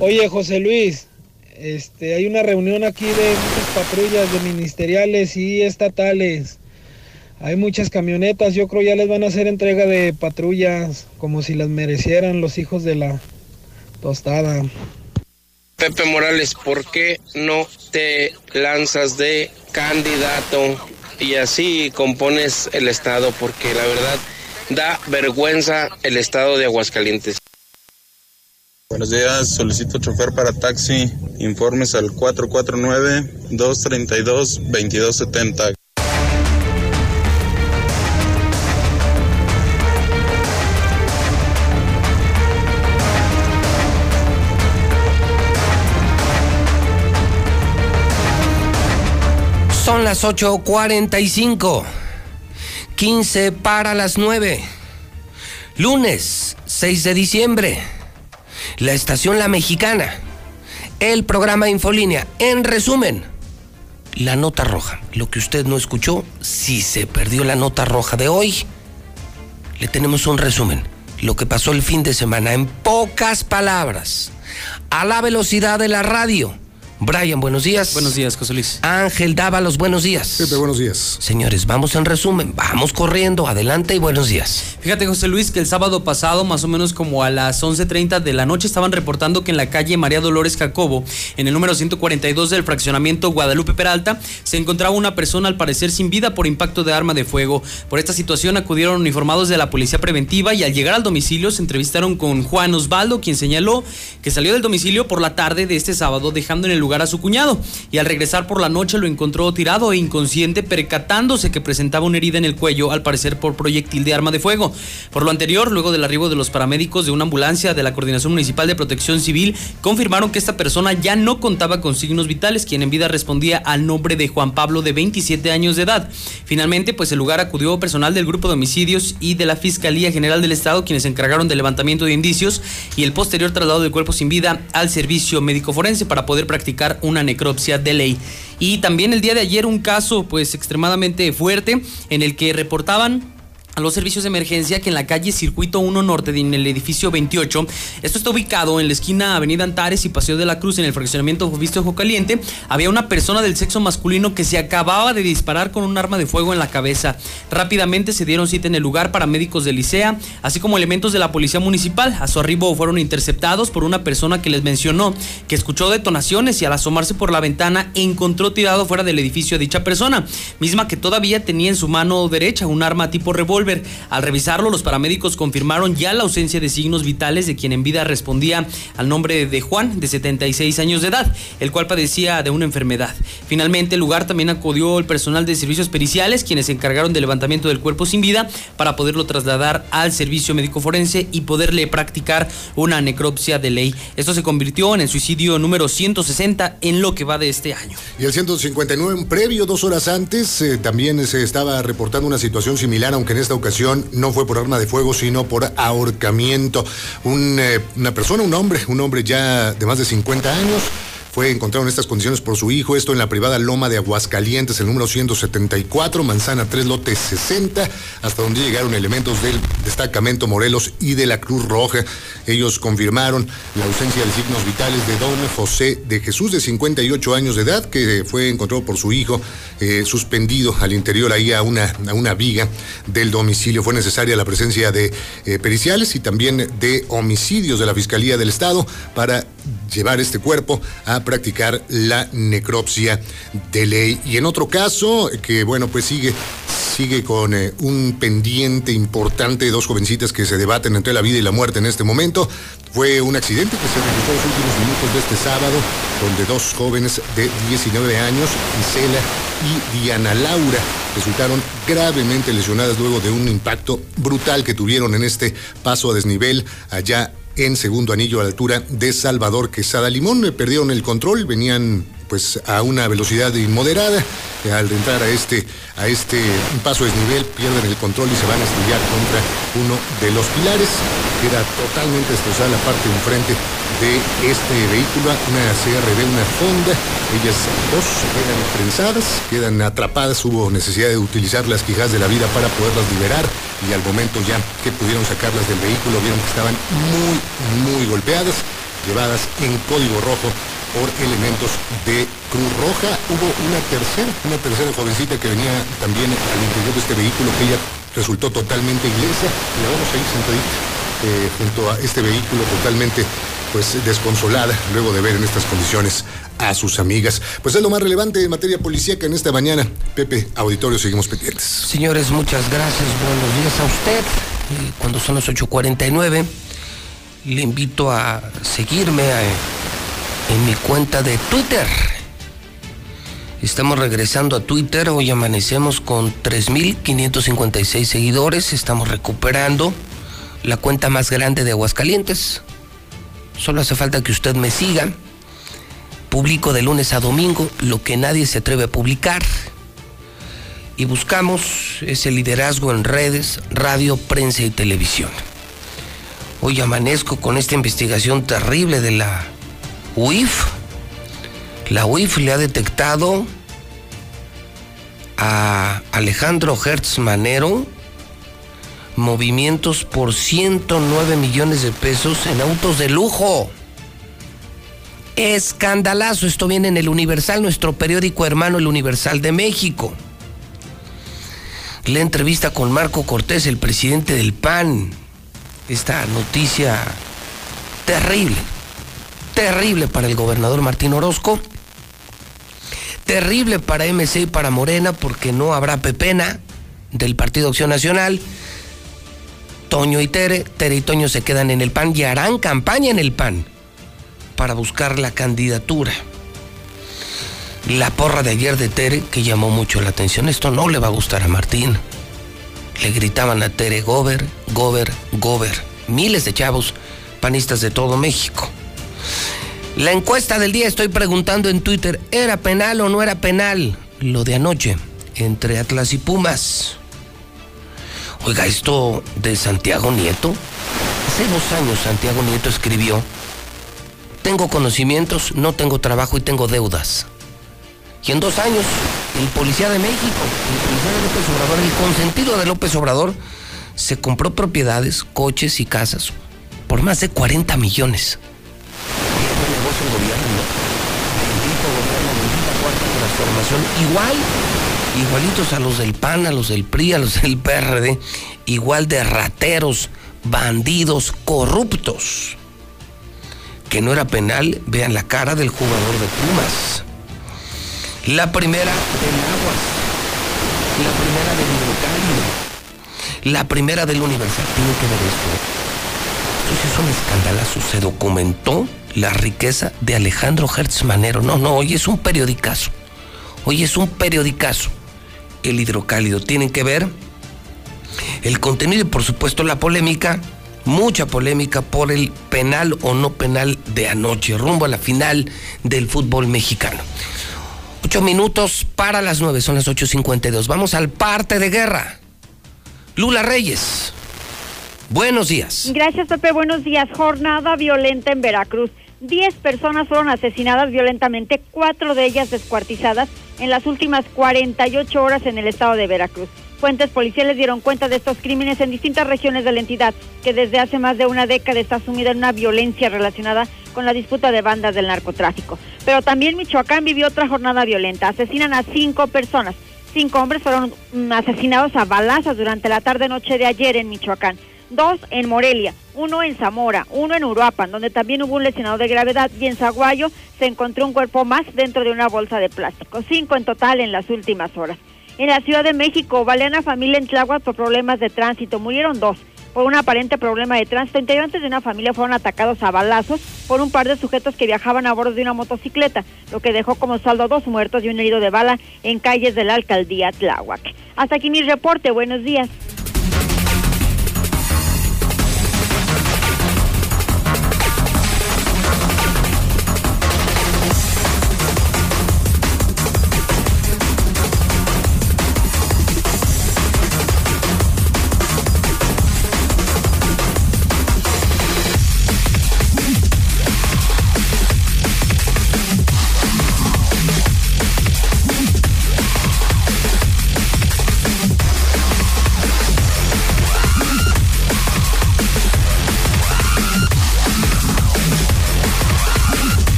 Oye, José Luis, este, hay una reunión aquí de muchas patrullas de ministeriales y estatales. Hay muchas camionetas, yo creo ya les van a hacer entrega de patrullas como si las merecieran los hijos de la tostada. Pepe Morales, ¿por qué no te lanzas de candidato y así compones el estado? Porque la verdad da vergüenza el estado de Aguascalientes. Buenos días, solicito chofer para taxi. Informes al 449-232-2270. Son las 8.45. 15 para las 9. Lunes 6 de diciembre la estación La Mexicana, el programa Infolínea. En resumen, la nota roja. Lo que usted no escuchó, si se perdió la nota roja de hoy, le tenemos un resumen. Lo que pasó el fin de semana en pocas palabras, a la velocidad de la radio Brian, buenos días. Buenos días, José Luis. Ángel Dava, los buenos días. Pepe, buenos días. Señores, vamos en resumen, vamos corriendo, adelante y buenos días. Fíjate, José Luis, que el sábado pasado, más o menos como a las 11.30 de la noche, estaban reportando que en la calle María Dolores Jacobo, en el número 142 del fraccionamiento Guadalupe Peralta, se encontraba una persona al parecer sin vida por impacto de arma de fuego. Por esta situación acudieron uniformados de la policía preventiva y al llegar al domicilio se entrevistaron con Juan Osvaldo, quien señaló que salió del domicilio por la tarde de este sábado, dejando en el lugar a su cuñado y al regresar por la noche lo encontró tirado e inconsciente percatándose que presentaba una herida en el cuello al parecer por proyectil de arma de fuego. Por lo anterior, luego del arribo de los paramédicos de una ambulancia de la Coordinación Municipal de Protección Civil, confirmaron que esta persona ya no contaba con signos vitales, quien en vida respondía al nombre de Juan Pablo de 27 años de edad. Finalmente, pues el lugar acudió personal del grupo de homicidios y de la Fiscalía General del Estado, quienes se encargaron del levantamiento de indicios y el posterior traslado del cuerpo sin vida al servicio médico forense para poder practicar una necropsia de ley. Y también el día de ayer un caso pues extremadamente fuerte en el que reportaban a los servicios de emergencia que en la calle Circuito 1 Norte, en el edificio 28, esto está ubicado en la esquina Avenida Antares y Paseo de la Cruz, en el fraccionamiento Visto Ojo Caliente, había una persona del sexo masculino que se acababa de disparar con un arma de fuego en la cabeza. Rápidamente se dieron cita en el lugar para médicos de Licea, así como elementos de la policía municipal. A su arribo fueron interceptados por una persona que les mencionó que escuchó detonaciones y al asomarse por la ventana encontró tirado fuera del edificio a dicha persona, misma que todavía tenía en su mano derecha un arma tipo revólver al revisarlo, los paramédicos confirmaron ya la ausencia de signos vitales de quien en vida respondía al nombre de Juan, de 76 años de edad, el cual padecía de una enfermedad. Finalmente, el lugar también acudió el personal de servicios periciales, quienes se encargaron del levantamiento del cuerpo sin vida para poderlo trasladar al servicio médico forense y poderle practicar una necropsia de ley. Esto se convirtió en el suicidio número 160 en lo que va de este año. Y el 159, previo, dos horas antes, eh, también se estaba reportando una situación similar, aunque en esta ocasión no fue por arma de fuego, sino por ahorcamiento. Eh, una persona, un hombre, un hombre ya de más de 50 años, fue encontrado en estas condiciones por su hijo, esto en la privada Loma de Aguascalientes, el número 174, Manzana 3, lote 60, hasta donde llegaron elementos del destacamento Morelos y de la Cruz Roja. Ellos confirmaron la ausencia de signos vitales de don José de Jesús, de 58 años de edad, que fue encontrado por su hijo eh, suspendido al interior ahí a una, a una viga del domicilio. Fue necesaria la presencia de eh, periciales y también de homicidios de la Fiscalía del Estado para llevar este cuerpo a practicar la necropsia de ley. Y en otro caso, que bueno, pues sigue, sigue con eh, un pendiente importante dos jovencitas que se debaten entre la vida y la muerte en este momento. Fue un accidente que se registró en los últimos minutos de este sábado, donde dos jóvenes de 19 años, Isela y Diana Laura, resultaron gravemente lesionadas luego de un impacto brutal que tuvieron en este paso a desnivel allá en segundo anillo a la altura de Salvador Quesada Limón. Perdieron el control, venían pues a una velocidad inmoderada. Al entrar a este, a este paso desnivel pierden el control y se van a estrellar contra uno de los pilares. Queda totalmente destrozada la parte de enfrente de este vehículo, una CRV, una Honda. Ellas dos quedan prensadas, quedan atrapadas. Hubo necesidad de utilizar las quijas de la vida para poderlas liberar y al momento ya que pudieron sacarlas del vehículo vieron que estaban muy, muy golpeadas, llevadas en código rojo por elementos de Cruz Roja. Hubo una tercera, una tercera jovencita que venía también al interior de este vehículo que ella resultó totalmente ilesa. Y la vemos ahí sentadita eh, junto a este vehículo totalmente pues desconsolada luego de ver en estas condiciones a sus amigas. Pues es lo más relevante en materia policíaca en esta mañana. Pepe, auditorio, seguimos pendientes. Señores, muchas gracias. Buenos días a usted. Cuando son las 8.49, le invito a seguirme en mi cuenta de Twitter. Estamos regresando a Twitter. Hoy amanecemos con 3.556 seguidores. Estamos recuperando la cuenta más grande de Aguascalientes. Solo hace falta que usted me siga. Publico de lunes a domingo lo que nadie se atreve a publicar. Y buscamos ese liderazgo en redes, radio, prensa y televisión. Hoy amanezco con esta investigación terrible de la UIF. La UIF le ha detectado a Alejandro Hertz Manero movimientos por 109 millones de pesos en autos de lujo. Escandalazo, esto viene en el Universal, nuestro periódico hermano El Universal de México. La entrevista con Marco Cortés, el presidente del PAN. Esta noticia terrible, terrible para el gobernador Martín Orozco, terrible para MC y para Morena porque no habrá pepena del Partido Acción Nacional Toño y Tere, Tere y Toño se quedan en el PAN y harán campaña en el PAN para buscar la candidatura. La porra de ayer de Tere, que llamó mucho la atención, esto no le va a gustar a Martín. Le gritaban a Tere Gober, Gober, Gober. Miles de chavos panistas de todo México. La encuesta del día estoy preguntando en Twitter, ¿era penal o no era penal lo de anoche entre Atlas y Pumas? Oiga, esto de Santiago Nieto. Hace dos años Santiago Nieto escribió, tengo conocimientos, no tengo trabajo y tengo deudas. Y en dos años, el policía de México, el policía de López Obrador, el consentido de López Obrador, se compró propiedades, coches y casas por más de 40 millones. Bendito gobierno, bendita cuarta transformación. Igual, igualitos a los del PAN, a los del PRI, a los del PRD, igual de rateros, bandidos, corruptos. Que no era penal, vean la cara del jugador de Pumas. La primera del Aguas, la primera del Hidrocálido la primera del Universal. Tiene que ver esto. Esto es un escandalazo. Se documentó la riqueza de Alejandro Hertz Manero. No, no, hoy es un periodicazo. Hoy es un periodicazo. El hidrocálido. Tienen que ver el contenido y por supuesto la polémica. Mucha polémica por el penal o no penal de anoche, rumbo a la final del fútbol mexicano. Ocho minutos para las nueve, son las 8.52. Vamos al parte de guerra. Lula Reyes. Buenos días. Gracias, Pepe. Buenos días. Jornada violenta en Veracruz. Diez personas fueron asesinadas violentamente, cuatro de ellas descuartizadas en las últimas 48 horas en el estado de Veracruz. Fuentes policiales dieron cuenta de estos crímenes en distintas regiones de la entidad, que desde hace más de una década está sumida en una violencia relacionada con la disputa de bandas del narcotráfico. Pero también Michoacán vivió otra jornada violenta. Asesinan a cinco personas, Cinco hombres fueron mm, asesinados a balazos durante la tarde-noche de ayer en Michoacán. Dos en Morelia, uno en Zamora, uno en Uruapan, donde también hubo un lesionado de gravedad, y en Zaguayo se encontró un cuerpo más dentro de una bolsa de plástico. Cinco en total en las últimas horas. En la Ciudad de México, baleana familia en Tláhuac por problemas de tránsito. Murieron dos por un aparente problema de tránsito. Integrantes de una familia fueron atacados a balazos por un par de sujetos que viajaban a bordo de una motocicleta, lo que dejó como saldo dos muertos y un herido de bala en calles de la alcaldía Tláhuac. Hasta aquí mi reporte. Buenos días.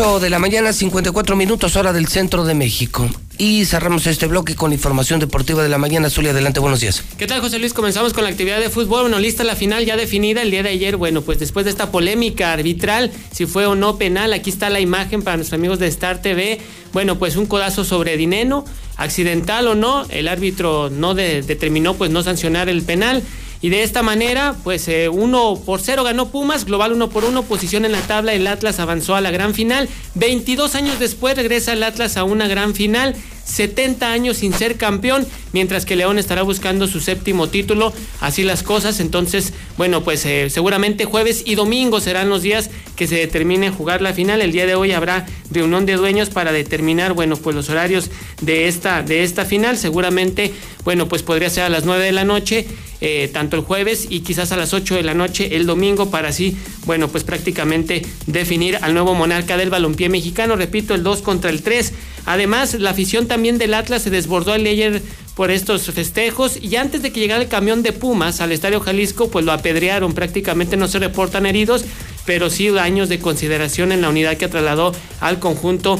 8 de la mañana, 54 minutos, hora del centro de México. Y cerramos este bloque con información deportiva de la mañana. Zulia, adelante, buenos días. ¿Qué tal, José Luis? Comenzamos con la actividad de fútbol. Bueno, lista la final ya definida el día de ayer. Bueno, pues después de esta polémica arbitral, si fue o no penal, aquí está la imagen para nuestros amigos de Star TV. Bueno, pues un codazo sobre Dineno, accidental o no, el árbitro no determinó pues no sancionar el penal. Y de esta manera, pues eh, uno por cero ganó Pumas, global uno por uno, posición en la tabla, el Atlas avanzó a la gran final. 22 años después regresa el Atlas a una gran final. 70 años sin ser campeón, mientras que León estará buscando su séptimo título. Así las cosas. Entonces, bueno, pues eh, seguramente jueves y domingo serán los días que se determine jugar la final. El día de hoy habrá reunión de dueños para determinar, bueno, pues los horarios de esta, de esta final. Seguramente, bueno, pues podría ser a las 9 de la noche, eh, tanto el jueves y quizás a las 8 de la noche el domingo, para así, bueno, pues prácticamente definir al nuevo monarca del balompié mexicano. Repito, el 2 contra el 3. Además, la afición también del Atlas se desbordó al ayer por estos festejos y antes de que llegara el camión de Pumas al Estadio Jalisco, pues lo apedrearon, prácticamente no se reportan heridos, pero sí daños de consideración en la unidad que trasladó al conjunto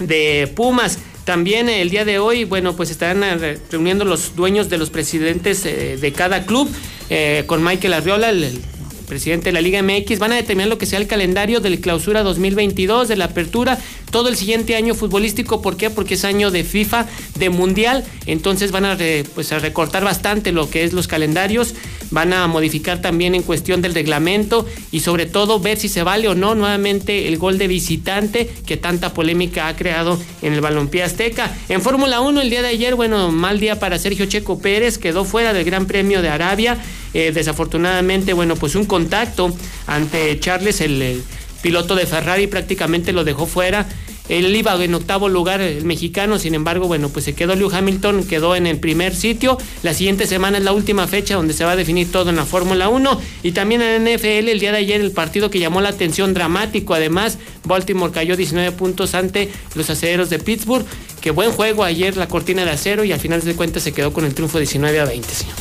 de Pumas. También el día de hoy, bueno, pues estarán eh, reuniendo los dueños de los presidentes eh, de cada club eh, con Michael Arriola, el presidente de la Liga MX, van a determinar lo que sea el calendario de la clausura 2022, de la apertura, todo el siguiente año futbolístico. ¿Por qué? Porque es año de FIFA, de Mundial. Entonces van a, pues, a recortar bastante lo que es los calendarios. Van a modificar también en cuestión del reglamento y sobre todo ver si se vale o no nuevamente el gol de visitante que tanta polémica ha creado en el balompié azteca. En Fórmula 1 el día de ayer, bueno, mal día para Sergio Checo Pérez, quedó fuera del Gran Premio de Arabia. Eh, desafortunadamente, bueno, pues un contacto ante Charles, el, piloto de Ferrari, prácticamente lo dejó fuera. Él iba en octavo lugar el mexicano, sin embargo, bueno, pues se quedó Lewis Hamilton, quedó en el primer sitio. La siguiente semana es la última fecha donde se va a definir todo en la Fórmula 1. Y también en NFL el día de ayer el partido que llamó la atención dramático. Además, Baltimore cayó 19 puntos ante los aceleros de Pittsburgh. Qué buen juego ayer la cortina de acero y al final de cuentas se quedó con el triunfo 19 a 20, señor.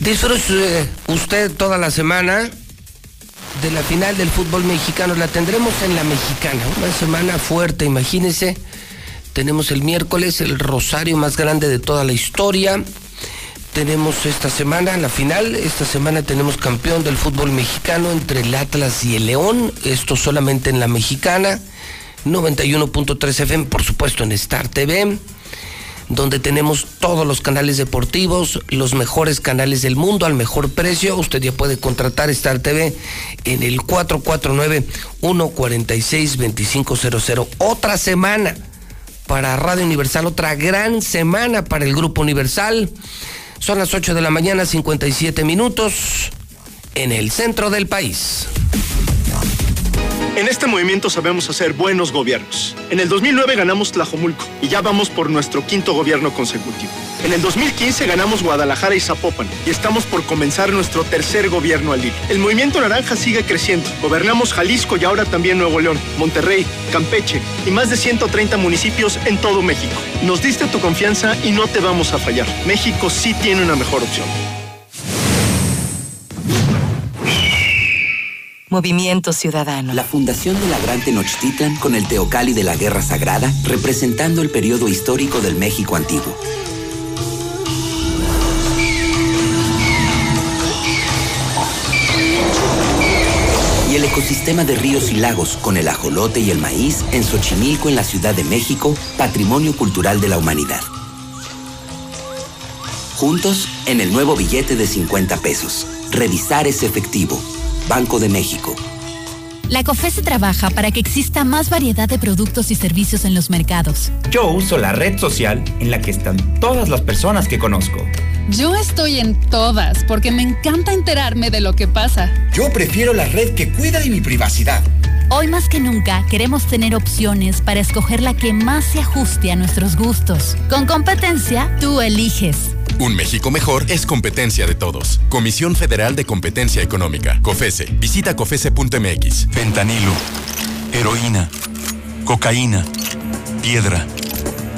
Disfrute usted toda la semana de la final del fútbol mexicano. La tendremos en la mexicana. Una semana fuerte, imagínense. Tenemos el miércoles el rosario más grande de toda la historia. Tenemos esta semana la final. Esta semana tenemos campeón del fútbol mexicano entre el Atlas y el León. Esto solamente en la mexicana. 91.3 FM, por supuesto, en Star TV donde tenemos todos los canales deportivos, los mejores canales del mundo al mejor precio. Usted ya puede contratar Star TV en el 449-146-2500. Otra semana para Radio Universal, otra gran semana para el Grupo Universal. Son las 8 de la mañana, 57 minutos, en el centro del país. En este movimiento sabemos hacer buenos gobiernos. En el 2009 ganamos Tlajomulco y ya vamos por nuestro quinto gobierno consecutivo. En el 2015 ganamos Guadalajara y Zapopan y estamos por comenzar nuestro tercer gobierno al hilo. El movimiento naranja sigue creciendo. Gobernamos Jalisco y ahora también Nuevo León, Monterrey, Campeche y más de 130 municipios en todo México. Nos diste tu confianza y no te vamos a fallar. México sí tiene una mejor opción. Movimiento Ciudadano. La fundación de la Gran Tenochtitlan con el Teocali de la Guerra Sagrada, representando el periodo histórico del México antiguo. Y el ecosistema de ríos y lagos con el ajolote y el maíz en Xochimilco, en la Ciudad de México, patrimonio cultural de la humanidad. Juntos en el nuevo billete de 50 pesos. Revisar ese efectivo. Banco de México. La COFESE trabaja para que exista más variedad de productos y servicios en los mercados. Yo uso la red social en la que están todas las personas que conozco. Yo estoy en todas porque me encanta enterarme de lo que pasa. Yo prefiero la red que cuida de mi privacidad. Hoy más que nunca queremos tener opciones para escoger la que más se ajuste a nuestros gustos. Con competencia, tú eliges. Un México mejor es competencia de todos. Comisión Federal de Competencia Económica. COFESE. Visita COFESE.mx. Fentanilo. Heroína. Cocaína. Piedra.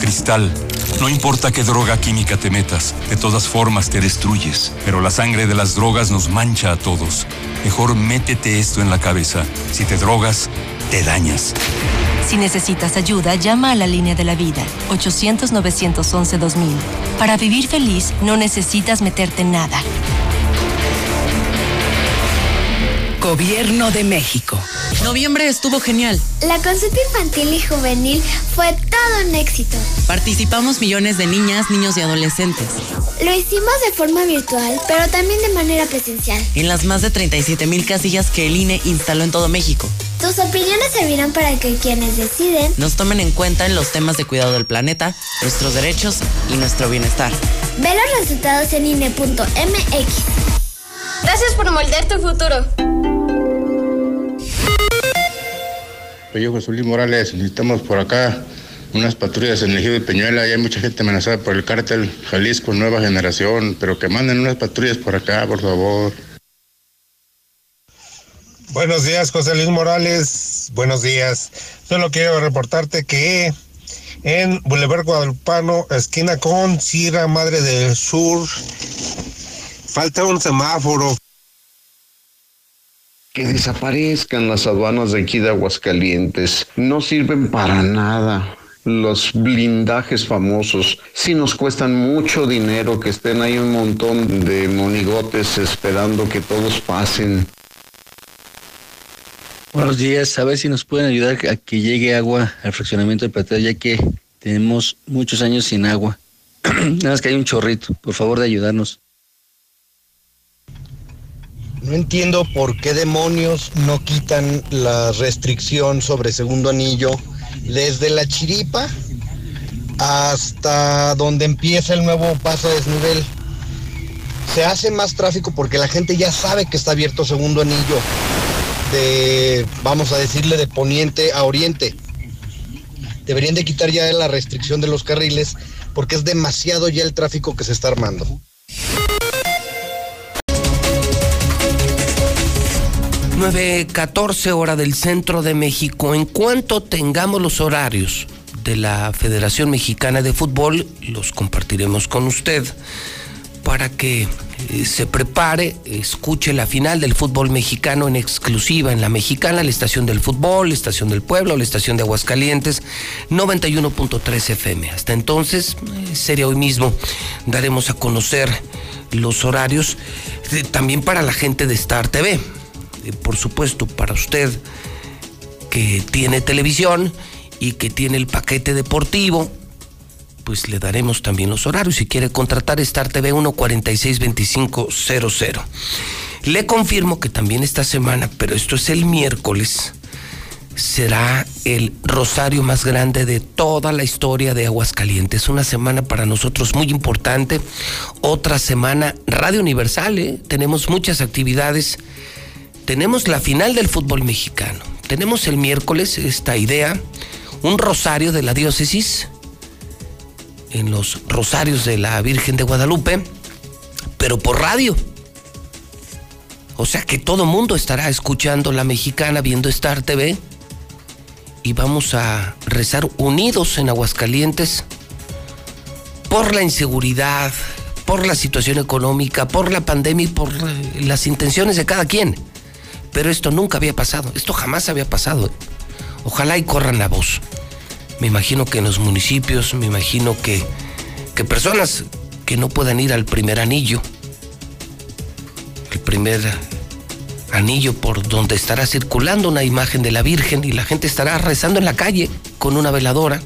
Cristal. No importa qué droga química te metas, de todas formas te destruyes. Pero la sangre de las drogas nos mancha a todos. Mejor métete esto en la cabeza. Si te drogas, te dañas. Si necesitas ayuda, llama a la línea de la vida, 800-911-2000. Para vivir feliz, no necesitas meterte en nada. Gobierno de México. Noviembre estuvo genial. La consulta infantil y juvenil fue todo un éxito. Participamos millones de niñas, niños y adolescentes. Lo hicimos de forma virtual, pero también de manera presencial. En las más de 37 mil casillas que el INE instaló en todo México. Tus opiniones servirán para que quienes deciden nos tomen en cuenta en los temas de cuidado del planeta, nuestros derechos y nuestro bienestar. Ve los resultados en INE.mx. Gracias por moldear tu futuro. Yo, José Luis Morales, necesitamos por acá unas patrullas en el ejido de Peñuela y hay mucha gente amenazada por el cártel Jalisco Nueva Generación, pero que manden unas patrullas por acá, por favor. Buenos días, José Luis Morales. Buenos días. Solo quiero reportarte que en Boulevard Guadalupano, esquina con Sierra Madre del Sur, falta un semáforo. Que desaparezcan las aduanas de aquí de Aguascalientes. No sirven para nada. Los blindajes famosos sí nos cuestan mucho dinero que estén ahí un montón de monigotes esperando que todos pasen. Buenos días, a ver si nos pueden ayudar a que llegue agua al fraccionamiento de Platea, ya que tenemos muchos años sin agua. Nada más que hay un chorrito, por favor de ayudarnos. No entiendo por qué demonios no quitan la restricción sobre segundo anillo desde la chiripa hasta donde empieza el nuevo paso de desnivel. Se hace más tráfico porque la gente ya sabe que está abierto segundo anillo de, vamos a decirle, de poniente a oriente. deberían de quitar ya la restricción de los carriles porque es demasiado ya el tráfico que se está armando. 9.14 hora del centro de México. En cuanto tengamos los horarios de la Federación Mexicana de Fútbol, los compartiremos con usted para que eh, se prepare, escuche la final del fútbol mexicano en exclusiva en la mexicana, la estación del fútbol, la estación del pueblo, la estación de Aguascalientes, 91.3 FM. Hasta entonces, eh, sería hoy mismo, daremos a conocer los horarios eh, también para la gente de Star TV por supuesto, para usted que tiene televisión y que tiene el paquete deportivo, pues le daremos también los horarios. Si quiere contratar Star TV 1462500. Le confirmo que también esta semana, pero esto es el miércoles, será el rosario más grande de toda la historia de Aguascalientes. Una semana para nosotros muy importante. Otra semana Radio Universal, ¿eh? tenemos muchas actividades tenemos la final del fútbol mexicano. Tenemos el miércoles esta idea, un rosario de la diócesis, en los rosarios de la Virgen de Guadalupe, pero por radio. O sea que todo mundo estará escuchando la mexicana, viendo Star TV, y vamos a rezar unidos en Aguascalientes por la inseguridad, por la situación económica, por la pandemia y por las intenciones de cada quien. Pero esto nunca había pasado, esto jamás había pasado. Ojalá y corran la voz. Me imagino que en los municipios, me imagino que, que personas que no puedan ir al primer anillo, el primer anillo por donde estará circulando una imagen de la Virgen y la gente estará rezando en la calle con una veladora,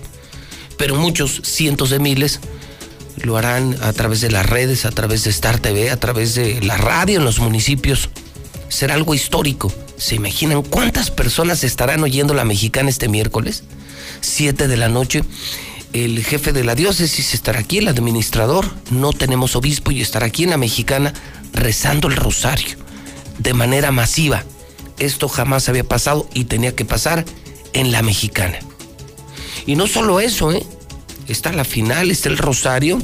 pero muchos, cientos de miles, lo harán a través de las redes, a través de Star TV, a través de la radio en los municipios será algo histórico. ¿Se imaginan cuántas personas estarán oyendo la mexicana este miércoles? Siete de la noche. El jefe de la diócesis estará aquí, el administrador. No tenemos obispo y estará aquí en la mexicana rezando el rosario de manera masiva. Esto jamás había pasado y tenía que pasar en la mexicana. Y no solo eso, ¿eh? Está la final, está el rosario.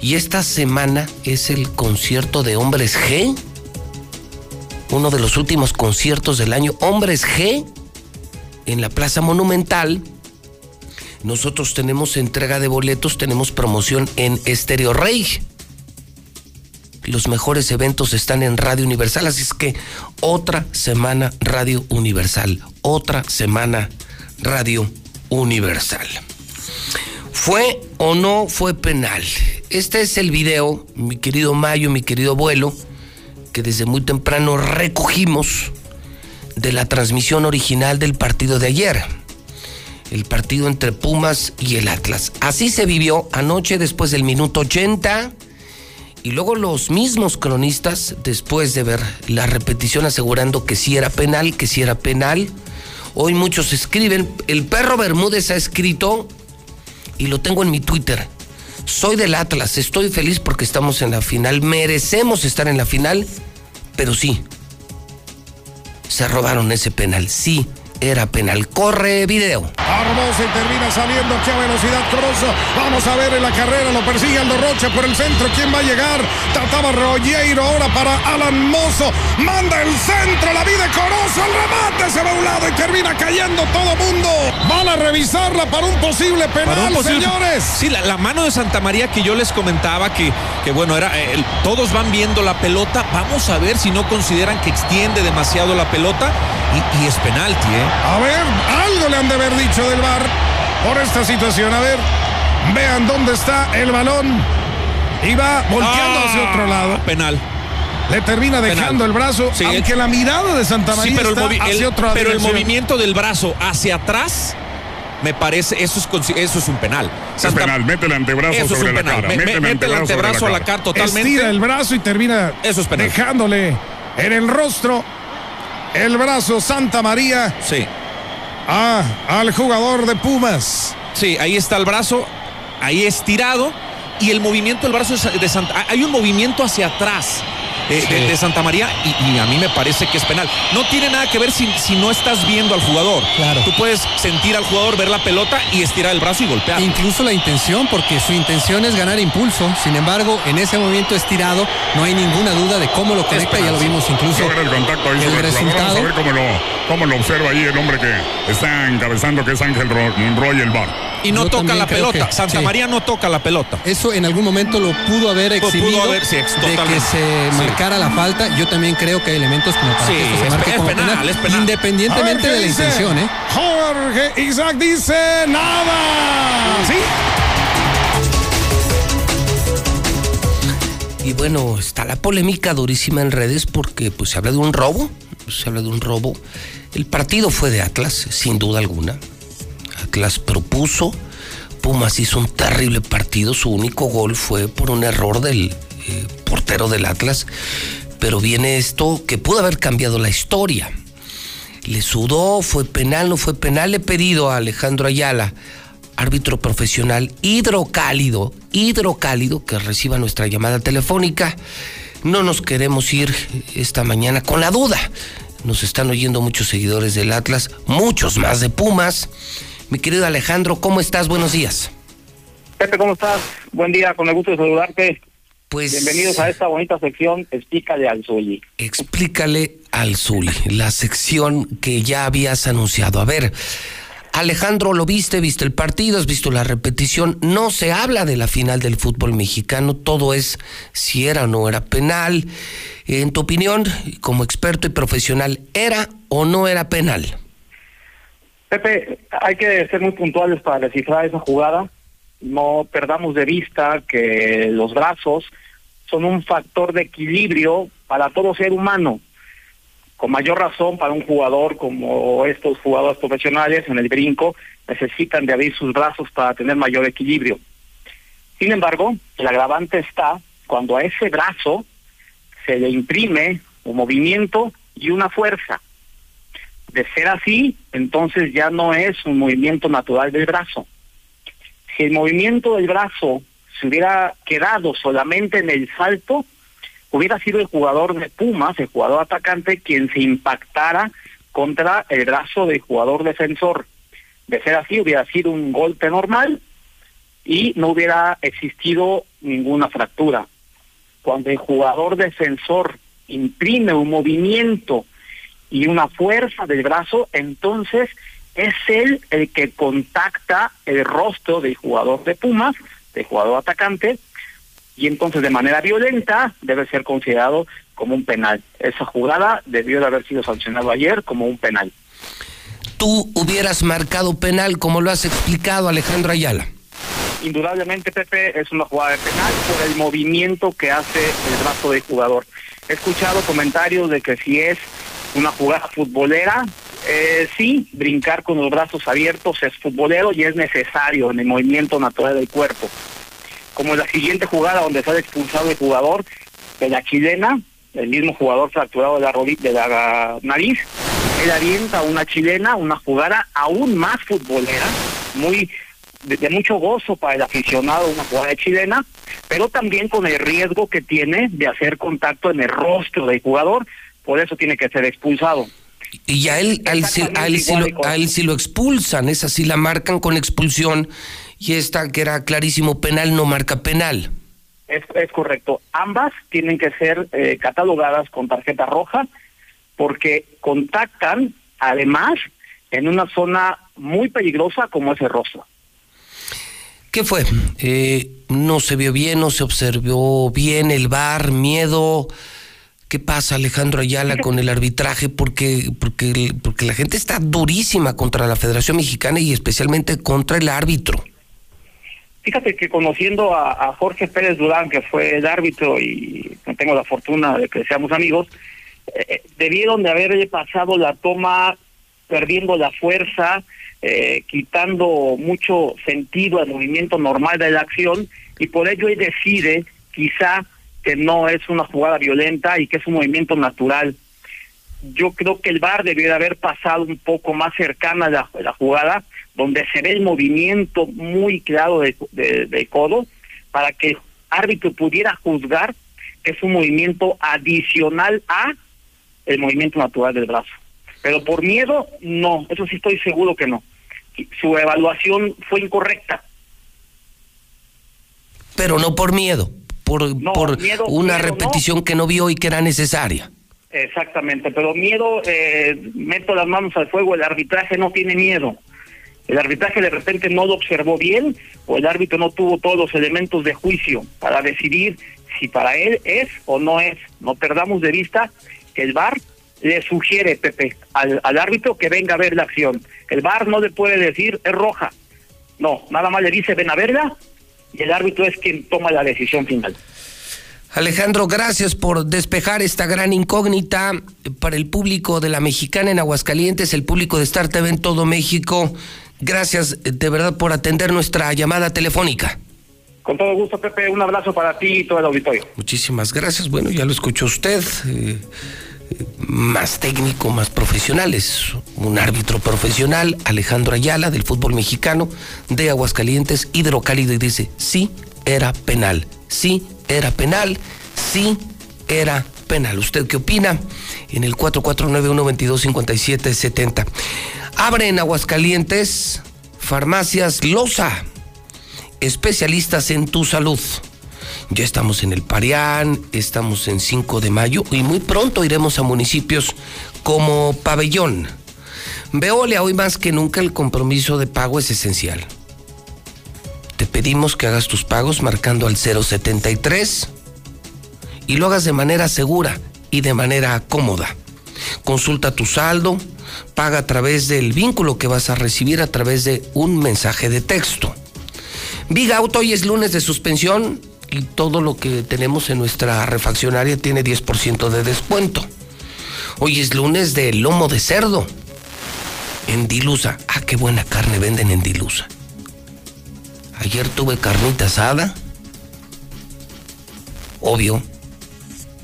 Y esta semana es el concierto de Hombres G uno de los últimos conciertos del año, Hombres G, en la Plaza Monumental. Nosotros tenemos entrega de boletos, tenemos promoción en Estéreo Rey. Los mejores eventos están en Radio Universal, así es que otra semana Radio Universal, otra semana Radio Universal. ¿Fue o no fue penal? Este es el video, mi querido Mayo, mi querido abuelo que desde muy temprano recogimos de la transmisión original del partido de ayer. El partido entre Pumas y el Atlas. Así se vivió anoche después del minuto 80 y luego los mismos cronistas, después de ver la repetición asegurando que sí era penal, que sí era penal, hoy muchos escriben, el perro Bermúdez ha escrito, y lo tengo en mi Twitter, soy del Atlas, estoy feliz porque estamos en la final, merecemos estar en la final, pero sí, se robaron ese penal, sí, era penal. Corre video. Hermosa y termina saliendo aquí a velocidad Corozo. Vamos a ver en la carrera, lo persigue Aldo Rocha por el centro. ¿Quién va a llegar? Trataba Rollero ahora para Alan Mozo. Manda el centro, la vida Corozo. El remate se va a un lado y termina cayendo todo mundo. Van a revisarla para un posible penal, señores. Sí, la, mano de Santa María que yo les comentaba que, que bueno, era eh, todos van viendo la pelota. Vamos a ver si no consideran que extiende demasiado la pelota y, y es penalti, ¿eh? A ver, algo le han de haber dicho del bar por esta situación. A ver, vean dónde está el balón. Y va volteando Ah, hacia otro lado. Penal. Le termina dejando el brazo, Sí, aunque es- la mirada de Santa María Sí, pero, el, está movi- hacia el- otra pero el movimiento del brazo hacia atrás, me parece, eso es, eso es un penal. Es penal, mete el antebrazo Eso es sobre la cara, Me- mete me- el mete el antebrazo sobre antebrazo la a la cara. cara totalmente. Estira el brazo y termina Eso es penal. dejándole en el rostro el brazo Santa María Sí. a, al jugador de Pumas. Sí, ahí está el brazo, ahí estirado y el movimiento del brazo de Santa. Hay un movimiento hacia atrás. Eh, de, de Santa María y, y a mí me parece que es penal. No tiene nada que ver si, si no estás viendo al jugador. Claro. Tú puedes sentir al jugador, ver la pelota y estirar el brazo y golpear. Incluso la intención, porque su intención es ganar impulso. Sin embargo, en ese movimiento estirado, no hay ninguna duda de cómo lo conecta. Ya lo vimos incluso. El contacto ahí el sobre resultado. Vamos a ver cómo lo, cómo lo observa ahí el hombre que está encabezando, que es Ángel Ro- Roy el bar. Y no Yo toca la pelota. que- Santa sí. María no toca la pelota. Eso en algún momento lo pudo haber Pues pudo exhibido haber, sí, ex- de que se Sí. marcara la falta. Yo también creo que hay elementos como para Sí, que esto se marque es como penal, es penal. independientemente de ¿qué la dice? intención, ¿eh? Jorge Isaac dice nada. ¿Sí? Y bueno, está la polémica durísima en redes porque pues se habla de un robo, se habla de un robo. El partido fue de Atlas, sin duda alguna. Atlas propuso, Pumas hizo un terrible partido, su único gol fue por un error del eh, portero del Atlas, pero viene esto que pudo haber cambiado la historia. Le sudó, fue penal, no fue penal, le pedido a Alejandro Ayala, árbitro profesional hidrocálido, hidrocálido, que reciba nuestra llamada telefónica. No nos queremos ir esta mañana con la duda. Nos están oyendo muchos seguidores del Atlas, muchos más de Pumas. Mi querido Alejandro, ¿cómo estás? Buenos días. Pepe, ¿cómo estás? Buen día, con el gusto de saludarte. Pues Bienvenidos a esta bonita sección, Explícale al Zuli. explícale al Zuli, la sección que ya habías anunciado. A ver, Alejandro, ¿lo viste? ¿Viste el partido? ¿Has visto la repetición? No se habla de la final del fútbol mexicano, todo es si era o no era penal. En tu opinión, como experto y profesional, ¿era o no era penal? Pepe, hay que ser muy puntuales para descifrar esa jugada. No perdamos de vista que los brazos son un factor de equilibrio para todo ser humano. Con mayor razón para un jugador como estos jugadores profesionales en el brinco necesitan de abrir sus brazos para tener mayor equilibrio. Sin embargo, el agravante está cuando a ese brazo se le imprime un movimiento y una fuerza. De ser así, entonces ya no es un movimiento natural del brazo. Si el movimiento del brazo se hubiera quedado solamente en el salto, hubiera sido el jugador de Pumas, el jugador atacante, quien se impactara contra el brazo del jugador defensor. De ser así, hubiera sido un golpe normal y no hubiera existido ninguna fractura. Cuando el jugador defensor imprime un movimiento y una fuerza del brazo, entonces es él el que contacta el rostro del jugador de Pumas, del jugador atacante, y entonces de manera violenta debe ser considerado como un penal. Esa jugada debió de haber sido sancionado ayer como un penal. ¿Tú hubieras marcado penal como lo has explicado Alejandro Ayala? Indudablemente, Pepe, es una jugada de penal por el movimiento que hace el brazo del jugador. He escuchado comentarios de que si es una jugada futbolera, eh, sí, brincar con los brazos abiertos es futbolero y es necesario en el movimiento natural del cuerpo. Como la siguiente jugada donde sale expulsado el jugador de la chilena, el mismo jugador fracturado de la, de la nariz, él avienta una chilena, una jugada aún más futbolera, muy de, de mucho gozo para el aficionado, una jugada chilena, pero también con el riesgo que tiene de hacer contacto en el rostro del jugador, por eso tiene que ser expulsado. Y a él, a él, sí, a él sí lo, a él sí lo expulsan, esa sí la marcan con expulsión y esta que era clarísimo penal no marca penal. Es, es correcto. Ambas tienen que ser eh, catalogadas con tarjeta roja porque contactan, además, en una zona muy peligrosa como es el rostro. ¿Qué fue? Eh, no se vio bien, no se observó bien el bar, miedo. ¿Qué pasa, Alejandro Ayala, con el arbitraje? Porque, porque, porque la gente está durísima contra la Federación Mexicana y especialmente contra el árbitro. Fíjate que conociendo a, a Jorge Pérez Durán, que fue el árbitro y no tengo la fortuna de que seamos amigos, eh, debieron de haberle pasado la toma perdiendo la fuerza, eh, quitando mucho sentido al movimiento normal de la acción y por ello él decide quizá que no es una jugada violenta y que es un movimiento natural. Yo creo que el VAR debió de haber pasado un poco más cercana a la, jugada, donde se ve el movimiento muy claro de, de codo, para que el árbitro pudiera juzgar que es un movimiento adicional a el movimiento natural del brazo. Pero por miedo, no, eso sí estoy seguro que no. Su evaluación fue incorrecta. Pero no por miedo, por, por una repetición que no vio y que era necesaria. Exactamente, pero miedo, eh, meto las manos al fuego, el arbitraje no tiene miedo. El arbitraje de repente no lo observó bien o el árbitro no tuvo todos los elementos de juicio para decidir si para él es o no es. No perdamos de vista que el VAR le sugiere, Pepe, al, al árbitro que venga a ver la acción. El VAR no le puede decir es roja. No, nada más le dice ven a verla y el árbitro es quien toma la decisión final. Alejandro, gracias por despejar esta gran incógnita para el público de la mexicana en Aguascalientes, el público de Star TV en todo México. Gracias de verdad por atender nuestra llamada telefónica. Con todo gusto, Pepe. Un abrazo para ti y todo el auditorio. Muchísimas gracias. Bueno, ya lo escuchó usted. Eh, más técnico, más profesional. Es un árbitro profesional, Alejandro Ayala, del fútbol mexicano, de Aguascalientes, hidrocálido, y dice, sí, era penal. Sí, era penal, sí era penal. ¿Usted qué opina? En el 449-122-5770. Abre en Aguascalientes farmacias Loza, especialistas en tu salud. Ya estamos en el Parián, estamos en 5 de mayo y muy pronto iremos a municipios como Pabellón. Veolia, hoy más que nunca el compromiso de pago es esencial. Te pedimos que hagas tus pagos marcando al 073 y lo hagas de manera segura y de manera cómoda. Consulta tu saldo, paga a través del vínculo que vas a recibir a través de un mensaje de texto. Viga Auto hoy es lunes de suspensión y todo lo que tenemos en nuestra refaccionaria tiene 10% de descuento. Hoy es lunes de lomo de cerdo en Dilusa. Ah, qué buena carne venden en Dilusa. Ayer tuve carnita asada. Obvio,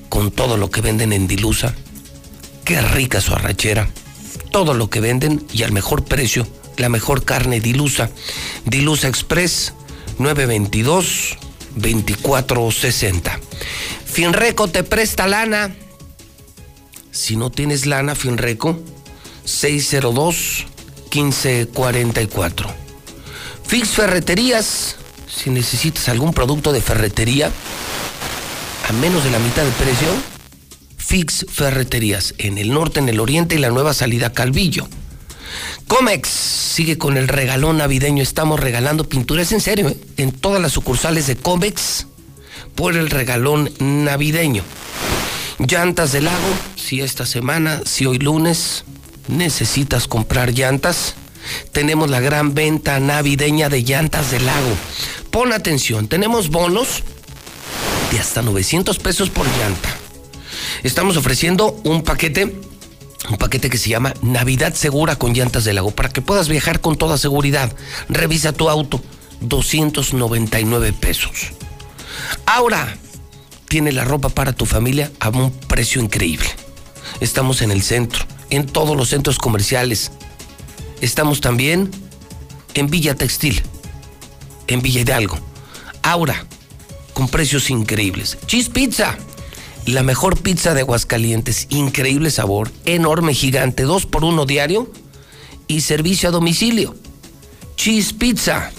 con todo lo que venden en Dilusa. Qué rica su arrachera. Todo lo que venden y al mejor precio. La mejor carne Dilusa. Dilusa Express 922 2460. Finreco te presta lana. Si no tienes lana, Finreco 602 1544. Fix Ferreterías, si necesitas algún producto de ferretería a menos de la mitad de precio, Fix Ferreterías, en el norte, en el oriente y la nueva salida Calvillo. Comex sigue con el regalón navideño. Estamos regalando pinturas en serio, ¿eh? en todas las sucursales de Comex por el regalón navideño. Llantas del lago, si esta semana, si hoy lunes necesitas comprar llantas, tenemos la gran venta navideña de llantas del lago. Pon atención, tenemos bonos de hasta 900 pesos por llanta. Estamos ofreciendo un paquete, un paquete que se llama Navidad Segura con llantas del lago, para que puedas viajar con toda seguridad. Revisa tu auto, 299 pesos. Ahora, tiene la ropa para tu familia a un precio increíble. Estamos en el centro, en todos los centros comerciales, Estamos también en Villa Textil, en Villa Hidalgo. Ahora, con precios increíbles. Cheese Pizza, la mejor pizza de Aguascalientes, increíble sabor, enorme, gigante, dos por uno diario y servicio a domicilio. Cheese Pizza.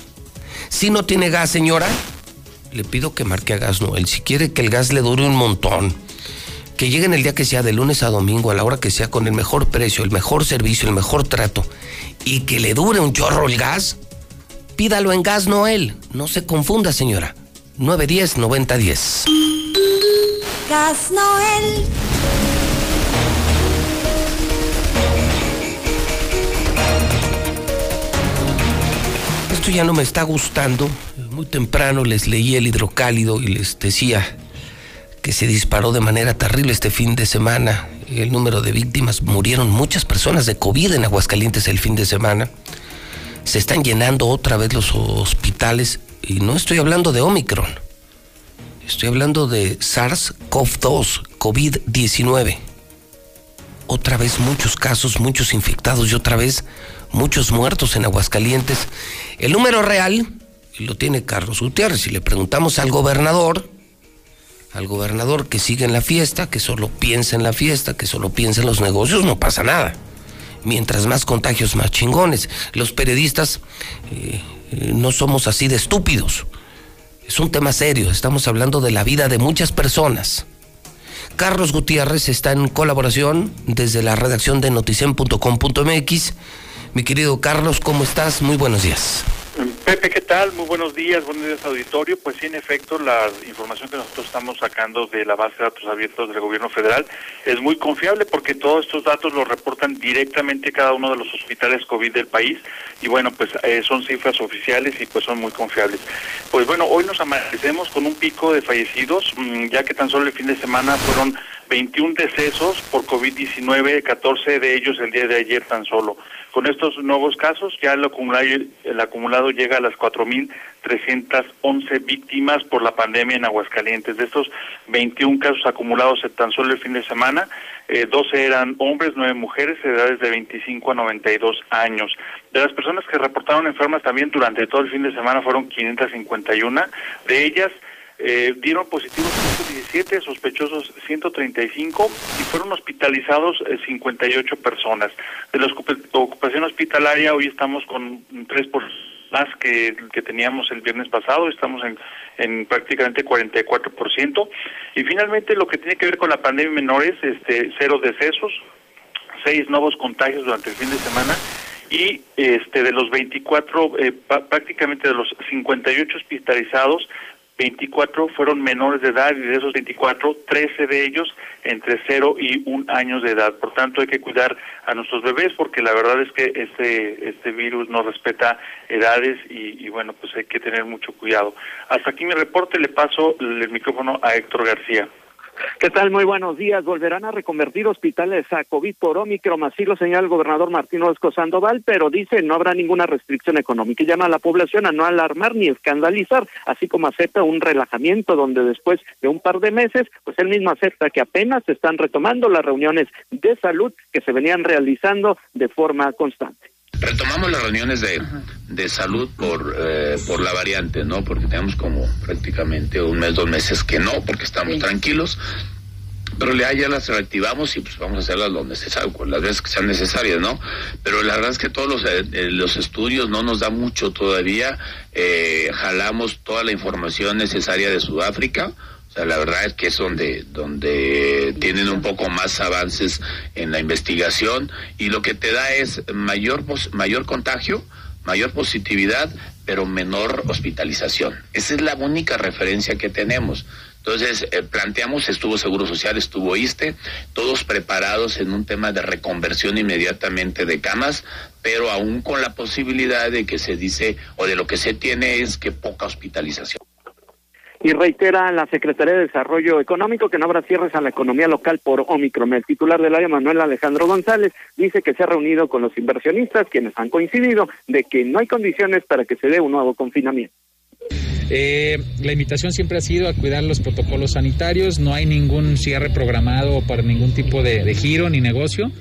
Si no tiene gas, señora, le pido que marque a Gas Noel. Si quiere que el gas le dure un montón que lleguen el día que sea, de lunes a domingo, a la hora que sea, con el mejor precio, el mejor servicio, el mejor trato, y que le dure un chorro el gas, pídalo en Gas Noel. No se confunda, señora. 910-9010. Noel. Esto ya no me está gustando. Muy temprano les leí el hidrocálido y les decía que se disparó de manera terrible este fin de semana. El número de víctimas, murieron muchas personas de COVID en Aguascalientes el fin de semana. Se están llenando otra vez los hospitales y no estoy hablando de Omicron. Estoy hablando de SARS-CoV-2, COVID-19. Otra vez muchos casos, muchos infectados y otra vez muchos muertos en Aguascalientes. El número real lo tiene Carlos Gutiérrez. Si le preguntamos al gobernador, al gobernador que sigue en la fiesta, que solo piensa en la fiesta, que solo piensa en los negocios, no pasa nada. Mientras más contagios, más chingones. Los periodistas eh, eh, no somos así de estúpidos. Es un tema serio, estamos hablando de la vida de muchas personas. Carlos Gutiérrez está en colaboración desde la redacción de noticen.com.mx. Mi querido Carlos, ¿cómo estás? Muy buenos días. Pepe, ¿qué tal? Muy buenos días, buenos días auditorio. Pues sí, en efecto, la información que nosotros estamos sacando de la base de datos abiertos del gobierno federal es muy confiable porque todos estos datos los reportan directamente cada uno de los hospitales COVID del país y bueno, pues eh, son cifras oficiales y pues son muy confiables. Pues bueno, hoy nos amanecemos con un pico de fallecidos, mm, ya que tan solo el fin de semana fueron 21 decesos por COVID-19, 14 de ellos el día de ayer tan solo. Con estos nuevos casos ya el acumulado, el acumulado llega a las 4.311 víctimas por la pandemia en Aguascalientes. De estos 21 casos acumulados tan solo el fin de semana, 12 eh, eran hombres, 9 mujeres, de edades de 25 a 92 años. De las personas que reportaron enfermas también durante todo el fin de semana fueron 551. De ellas, eh, dieron positivos 117, sospechosos 135 y fueron hospitalizados 58 eh, personas. De la ocupación hospitalaria hoy estamos con 3 por más que, que teníamos el viernes pasado, estamos en, en prácticamente 44%. Y finalmente lo que tiene que ver con la pandemia menores, este, cero decesos, seis nuevos contagios durante el fin de semana y este de los 24 eh, prácticamente de los 58 hospitalizados 24 fueron menores de edad y de esos 24, 13 de ellos entre 0 y 1 años de edad. Por tanto, hay que cuidar a nuestros bebés porque la verdad es que este, este virus no respeta edades y, y bueno, pues hay que tener mucho cuidado. Hasta aquí mi reporte, le paso el micrófono a Héctor García. ¿Qué tal? Muy buenos días. Volverán a reconvertir hospitales a COVID por Omicron, así lo señala el gobernador Martín Orozco Sandoval, pero dice no habrá ninguna restricción económica llama a la población a no alarmar ni escandalizar, así como acepta un relajamiento donde después de un par de meses, pues él mismo acepta que apenas se están retomando las reuniones de salud que se venían realizando de forma constante. Retomamos las reuniones de, de salud por, eh, por la variante, ¿no? Porque tenemos como prácticamente un mes, dos meses que no, porque estamos tranquilos. Pero ya, ya las reactivamos y pues vamos a hacerlas lo necesario, las veces que sean necesarias, ¿no? Pero la verdad es que todos los, eh, eh, los estudios no nos da mucho todavía. jalamos toda la información necesaria de Sudáfrica la verdad es que es donde, donde tienen un poco más avances en la investigación y lo que te da es mayor, mayor contagio, mayor positividad, pero menor hospitalización. Esa es la única referencia que tenemos. Entonces, eh, planteamos, estuvo Seguro Social, estuvo ISTE, todos preparados en un tema de reconversión inmediatamente de camas, pero aún con la posibilidad de que se dice, o de lo que se tiene es que poca hospitalización y reitera la Secretaría de Desarrollo Económico que no habrá cierres a la economía local por Omicron. El titular del área, Manuel Alejandro González, dice que se ha reunido con los inversionistas quienes han coincidido de que no hay condiciones para que se dé un nuevo confinamiento. Eh, la invitación siempre ha sido a cuidar los protocolos sanitarios, no hay ningún cierre programado para ningún tipo de giro ni negocio.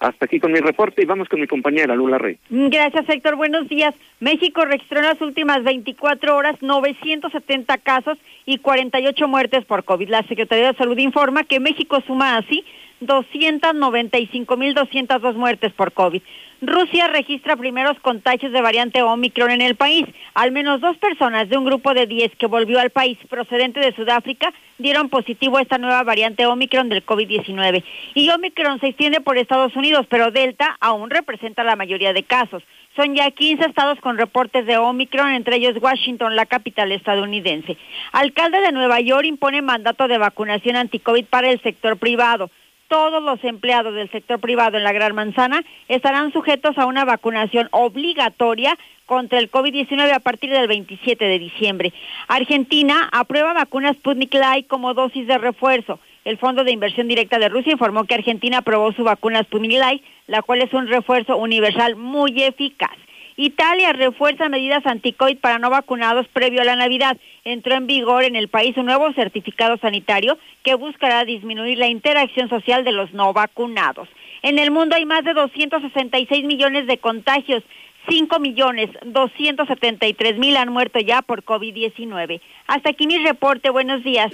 Hasta aquí con mi reporte y vamos con mi compañera Lula Rey. Gracias, Héctor. Buenos días. México registró en las últimas 24 horas 970 casos y 48 muertes por COVID. La Secretaría de Salud informa que México suma así 295.202 muertes por COVID. Rusia registra primeros contagios de variante Omicron en el país. Al menos dos personas de un grupo de 10 que volvió al país procedente de Sudáfrica dieron positivo a esta nueva variante Omicron del COVID-19. Y Omicron se extiende por Estados Unidos, pero Delta aún representa la mayoría de casos. Son ya 15 estados con reportes de Omicron, entre ellos Washington, la capital estadounidense. Alcalde de Nueva York impone mandato de vacunación anti-COVID para el sector privado todos los empleados del sector privado en la Gran Manzana estarán sujetos a una vacunación obligatoria contra el COVID-19 a partir del 27 de diciembre. Argentina aprueba vacunas Sputnik Light como dosis de refuerzo. El Fondo de Inversión Directa de Rusia informó que Argentina aprobó su vacuna Sputnik Light, la cual es un refuerzo universal muy eficaz. Italia refuerza medidas anticoid para no vacunados previo a la Navidad. Entró en vigor en el país un nuevo certificado sanitario que buscará disminuir la interacción social de los no vacunados. En el mundo hay más de 266 millones de contagios, 5 millones 273 mil han muerto ya por COVID-19. Hasta aquí mi reporte. Buenos días.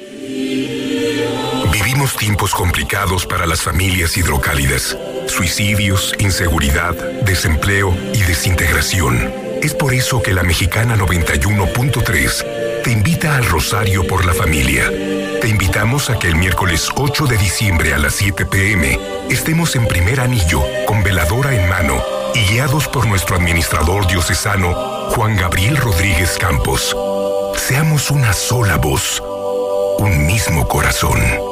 Vivimos tiempos complicados para las familias hidrocálidas. Suicidios, inseguridad, desempleo y desintegración. Es por eso que la Mexicana 91.3 te invita al Rosario por la Familia. Te invitamos a que el miércoles 8 de diciembre a las 7 pm estemos en primer anillo, con veladora en mano y guiados por nuestro administrador diocesano, Juan Gabriel Rodríguez Campos. Seamos una sola voz, un mismo corazón.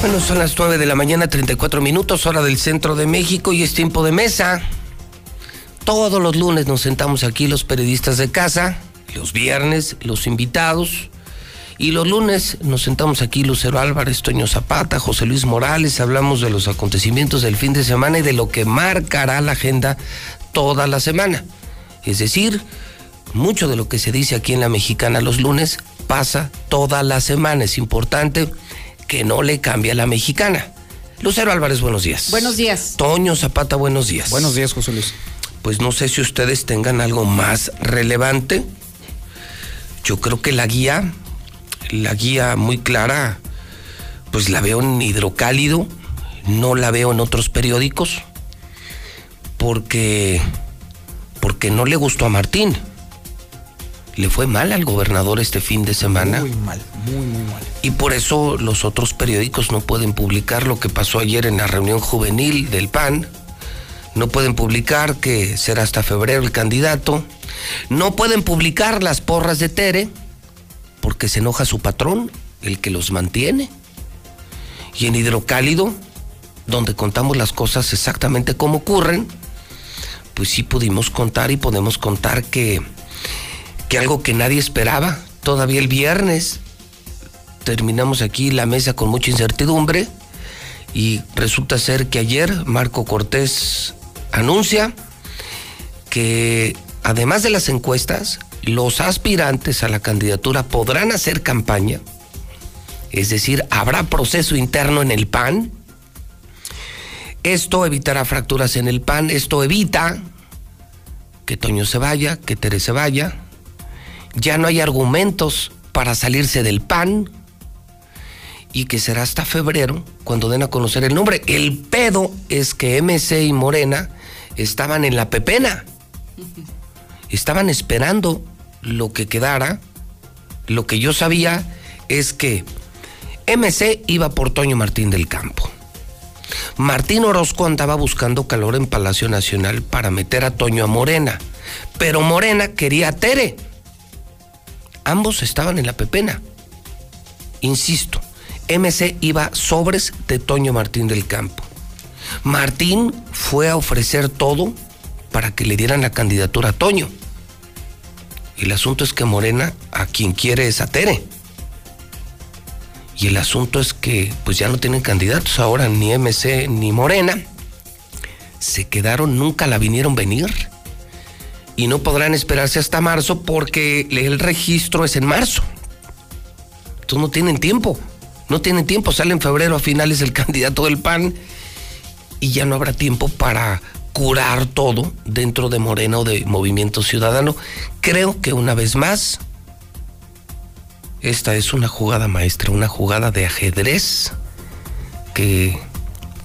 Bueno, son las 9 de la mañana, 34 minutos, hora del centro de México y es tiempo de mesa. Todos los lunes nos sentamos aquí los periodistas de casa, los viernes los invitados y los lunes nos sentamos aquí Lucero Álvarez, Toño Zapata, José Luis Morales, hablamos de los acontecimientos del fin de semana y de lo que marcará la agenda toda la semana. Es decir, mucho de lo que se dice aquí en la mexicana los lunes pasa toda la semana. Es importante que no le cambia a la mexicana. Lucero Álvarez, buenos días. Buenos días. Toño Zapata, buenos días. Buenos días, José Luis. Pues no sé si ustedes tengan algo más relevante. Yo creo que la guía, la guía muy clara, pues la veo en hidrocálido, no la veo en otros periódicos, porque, porque no le gustó a Martín. Le fue mal al gobernador este fin de semana. Muy mal, muy, muy mal. Y por eso los otros periódicos no pueden publicar lo que pasó ayer en la reunión juvenil del PAN. No pueden publicar que será hasta febrero el candidato. No pueden publicar las porras de Tere porque se enoja su patrón, el que los mantiene. Y en Hidrocálido, donde contamos las cosas exactamente como ocurren, pues sí pudimos contar y podemos contar que, que algo que nadie esperaba, todavía el viernes, terminamos aquí la mesa con mucha incertidumbre y resulta ser que ayer Marco Cortés anuncia que además de las encuestas, los aspirantes a la candidatura podrán hacer campaña, es decir, habrá proceso interno en el PAN. Esto evitará fracturas en el PAN, esto evita que Toño se vaya, que Tere se vaya. Ya no hay argumentos para salirse del PAN y que será hasta febrero cuando den a conocer el nombre. El pedo es que MC y Morena estaban en la pepena. Estaban esperando lo que quedara. Lo que yo sabía es que MC iba por Toño Martín del Campo. Martín Orozco andaba buscando calor en Palacio Nacional para meter a Toño a Morena. Pero Morena quería a Tere. Ambos estaban en la pepena. Insisto, MC iba sobres de Toño Martín del Campo. Martín fue a ofrecer todo para que le dieran la candidatura a Toño. El asunto es que Morena a quien quiere es a Tere. Y el asunto es que pues ya no tienen candidatos ahora ni MC ni Morena. Se quedaron, nunca la vinieron venir. Y no podrán esperarse hasta marzo porque el registro es en marzo. Entonces no tienen tiempo. No tienen tiempo. Sale en febrero a finales el candidato del PAN. Y ya no habrá tiempo para curar todo dentro de Morena o de Movimiento Ciudadano. Creo que una vez más esta es una jugada maestra, una jugada de ajedrez que,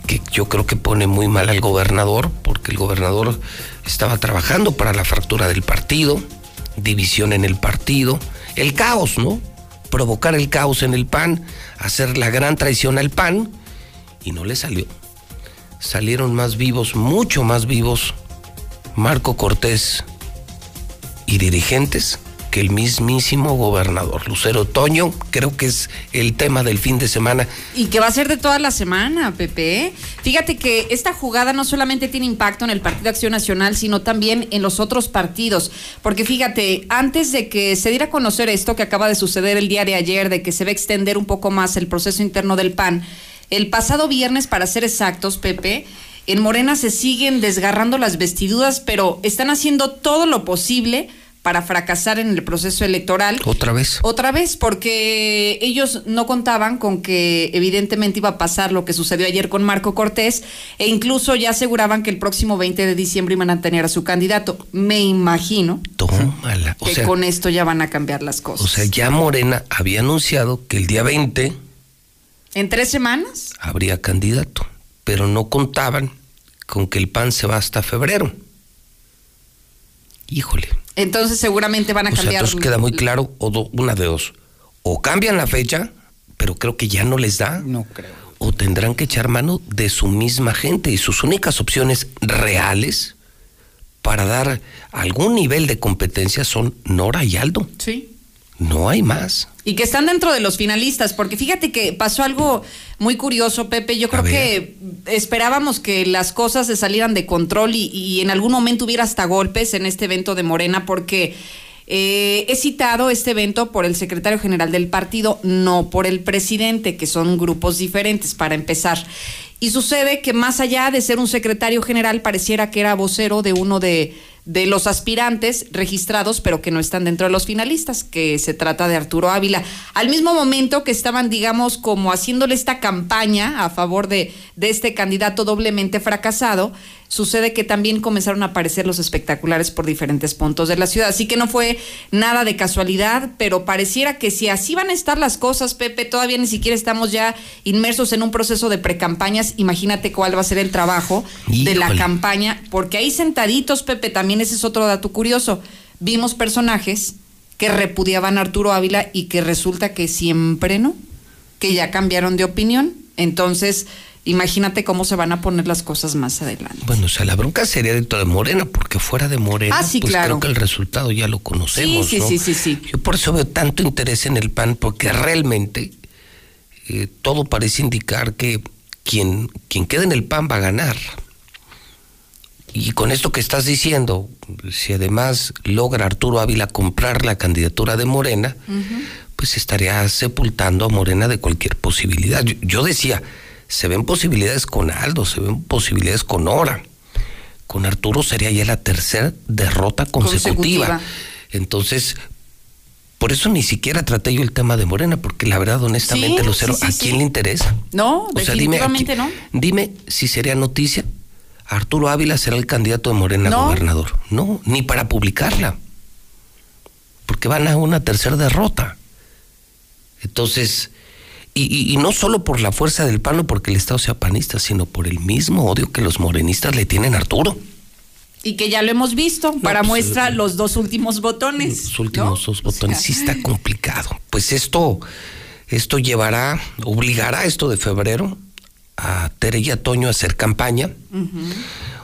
que, yo creo que pone muy mal al gobernador, porque el gobernador estaba trabajando para la fractura del partido, división en el partido, el caos, ¿no? Provocar el caos en el PAN, hacer la gran traición al PAN, y no le salió. Salieron más vivos, mucho más vivos, Marco Cortés y dirigentes que el mismísimo gobernador. Lucero Toño, creo que es el tema del fin de semana. Y que va a ser de toda la semana, Pepe. Fíjate que esta jugada no solamente tiene impacto en el Partido Acción Nacional, sino también en los otros partidos. Porque fíjate, antes de que se diera a conocer esto que acaba de suceder el día de ayer, de que se va a extender un poco más el proceso interno del PAN, El pasado viernes, para ser exactos, Pepe, en Morena se siguen desgarrando las vestiduras, pero están haciendo todo lo posible para fracasar en el proceso electoral. Otra vez. Otra vez, porque ellos no contaban con que evidentemente iba a pasar lo que sucedió ayer con Marco Cortés e incluso ya aseguraban que el próximo 20 de diciembre iban a tener a su candidato. Me imagino Tómala. O que sea, con esto ya van a cambiar las cosas. o sea, ya Morena había anunciado que el día 20 ¿En tres semanas? habría candidato, pero no contaban con que el PAN se va hasta febrero. Híjole. Entonces seguramente van a O sea, cambiar. entonces queda muy claro, o do- una de dos. O cambian la fecha, pero creo que ya no les da. No creo. O tendrán que echar mano de su misma gente y sus únicas opciones reales para dar algún nivel de competencia son Nora y Aldo. Sí. No hay más. Y que están dentro de los finalistas, porque fíjate que pasó algo muy curioso, Pepe. Yo creo que esperábamos que las cosas se salieran de control y, y en algún momento hubiera hasta golpes en este evento de Morena, porque eh, he citado este evento por el secretario general del partido, no por el presidente, que son grupos diferentes, para empezar. Y sucede que más allá de ser un secretario general, pareciera que era vocero de uno de, de los aspirantes registrados, pero que no están dentro de los finalistas, que se trata de Arturo Ávila. Al mismo momento que estaban, digamos, como haciéndole esta campaña a favor de, de este candidato doblemente fracasado, sucede que también comenzaron a aparecer los espectaculares por diferentes puntos de la ciudad. Así que no fue nada de casualidad, pero pareciera que si así van a estar las cosas, Pepe, todavía ni siquiera estamos ya inmersos en un proceso de precampañas. Imagínate cuál va a ser el trabajo de la campaña, porque ahí sentaditos, Pepe, también ese es otro dato curioso. Vimos personajes que repudiaban a Arturo Ávila y que resulta que siempre no, que ya cambiaron de opinión. Entonces, imagínate cómo se van a poner las cosas más adelante. Bueno, o sea, la bronca sería dentro de Morena, porque fuera de Morena, Ah, sí, pues claro. creo que el resultado ya lo conocemos. Sí, sí, ¿no? sí, sí, sí. Yo por eso veo tanto interés en el PAN, porque realmente eh, todo parece indicar que quien, quien quede en el PAN va a ganar. Y con esto que estás diciendo, si además logra Arturo Ávila comprar la candidatura de Morena, pues estaría sepultando a Morena de cualquier posibilidad. Yo, yo decía, se ven posibilidades con Aldo, se ven posibilidades con Ora. Con Arturo sería ya la tercera derrota consecutiva. Consecutiva. Entonces, por eso ni siquiera traté yo el tema de Morena, porque la verdad, honestamente, Sí, Lucero, sí, sí, ¿a quién le interesa? No, O sea, dime, ¿a definitivamente quién- no. Dime si sería noticia. Arturo Ávila será el candidato de Morena a gobernador. No, ni para publicarla. Porque van a una tercera derrota. Entonces, y, y- no solo por la fuerza del PAN o porque el Estado sea panista, sino por el mismo odio que los morenistas le tienen a Arturo. Y que ya lo hemos visto, para pues, muestra los dos últimos botones. Los últimos dos botones. Sí está complicado. Pues esto, esto llevará, obligará esto de febrero a Tere y a Toño a hacer campaña.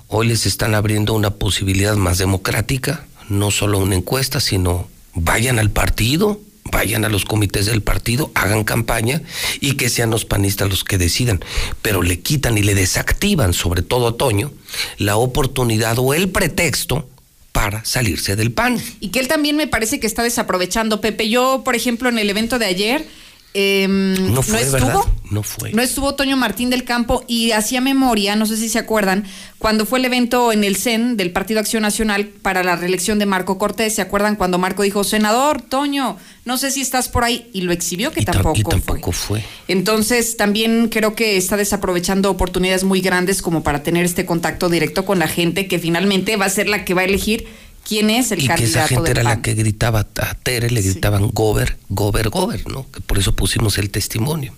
Hoy les están abriendo una posibilidad más democrática, no solo una encuesta, sino vayan al partido, vayan a los comités del partido, hagan campaña y que sean los panistas los que decidan. Pero le quitan y le desactivan, sobre todo a Toño, la oportunidad o el pretexto para salirse del PAN. Y que él también me parece que está desaprovechando, Pepe. Yo, por ejemplo, en el evento de ayer, em, No fue, estuvo. ¿verdad? No fue. No estuvo Toño Martín del Campo y hacía memoria, no sé si se acuerdan, cuando fue el evento en el CEN del Partido Acción Nacional para la reelección de Marco Cortés. ¿Se acuerdan cuando Marco dijo, senador, Toño, no sé si estás por ahí? Y lo exhibió que Y tampoco, y fue. tampoco fue. Entonces, también creo que está desaprovechando oportunidades muy grandes como para tener este contacto directo con la gente que finalmente va a ser la que va a elegir quién es el y que candidato esa gente del era la que gritaba a Tere, le gritaban gober, gober, gober, ¿no? Que por eso pusimos el testimonio.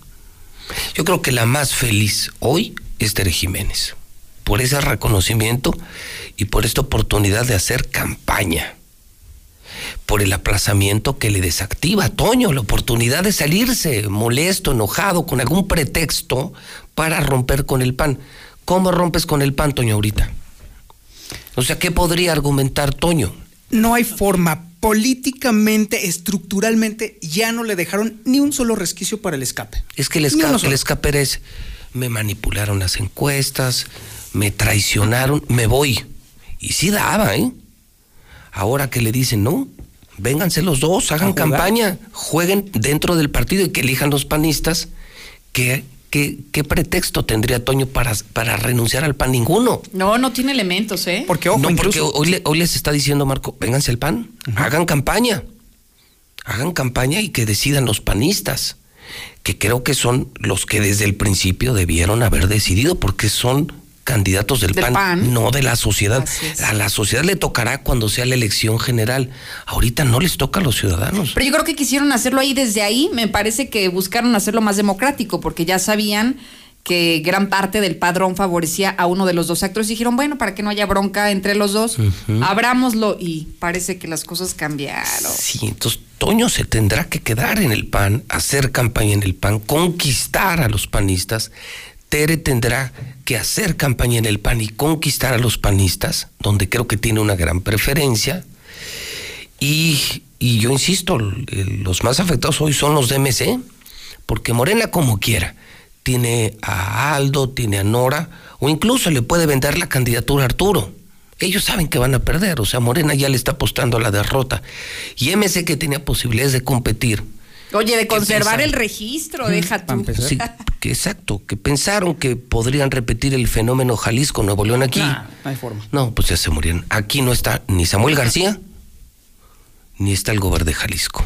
Yo creo que la más feliz hoy es Tere Jiménez, por ese reconocimiento y por esta oportunidad de hacer campaña, por el aplazamiento que le desactiva a Toño, la oportunidad de salirse molesto, enojado, con algún pretexto para romper con el PAN. ¿Cómo rompes con el PAN, Toño, ahorita? O sea, ¿qué podría argumentar Toño? No hay forma. Políticamente, estructuralmente, ya no le dejaron ni un solo resquicio para el escape. Es que el, solo. el escape es, me manipularon las encuestas, me traicionaron, me voy. Y sí daba, ¿eh? Ahora que le dicen, no, vénganse los dos, hagan campaña, jueguen dentro del partido y que elijan los panistas que, ¿qué, qué pretexto tendría Toño para, para renunciar al PAN? Ninguno. No, no tiene elementos, ¿eh? Porque, ojo, no, porque hoy, le- hoy les está diciendo Marco, vénganse al PAN, hagan campaña. Hagan campaña y que decidan los panistas, que creo que son los que desde el principio debieron haber decidido, porque son candidatos del, Del PAN, PAN. no de la sociedad. A la sociedad le tocará cuando sea la elección general. Ahorita no les toca a los ciudadanos. Pero yo creo que quisieron hacerlo ahí desde ahí. Me parece que buscaron hacerlo más democrático porque ya sabían que gran parte del padrón favorecía a uno de los dos actores. Dijeron, bueno, para que no haya bronca entre los dos, Ujú. abrámoslo y parece que las cosas cambiaron. Sí, entonces Toño se tendrá que quedar en el PAN, hacer campaña en el PAN, conquistar a los panistas. Tere tendrá que hacer campaña en el PAN y conquistar a los panistas, donde creo que tiene una gran preferencia. Y, y yo insisto, los más afectados hoy son los de MC, porque Morena como quiera, tiene a Aldo, tiene a Nora, o incluso le puede vender la candidatura a Arturo. Ellos saben que van a perder, o sea, Morena ya le está apostando a la derrota. Y MC que tenía posibilidades de competir, Oye, de conservar el registro, deja tú. Sí, que exacto, que pensaron que podrían repetir el fenómeno Jalisco, Nuevo León aquí. No hay forma. No, pues ya se murieron. Aquí no está ni Samuel García, ni está el gobernador de Jalisco.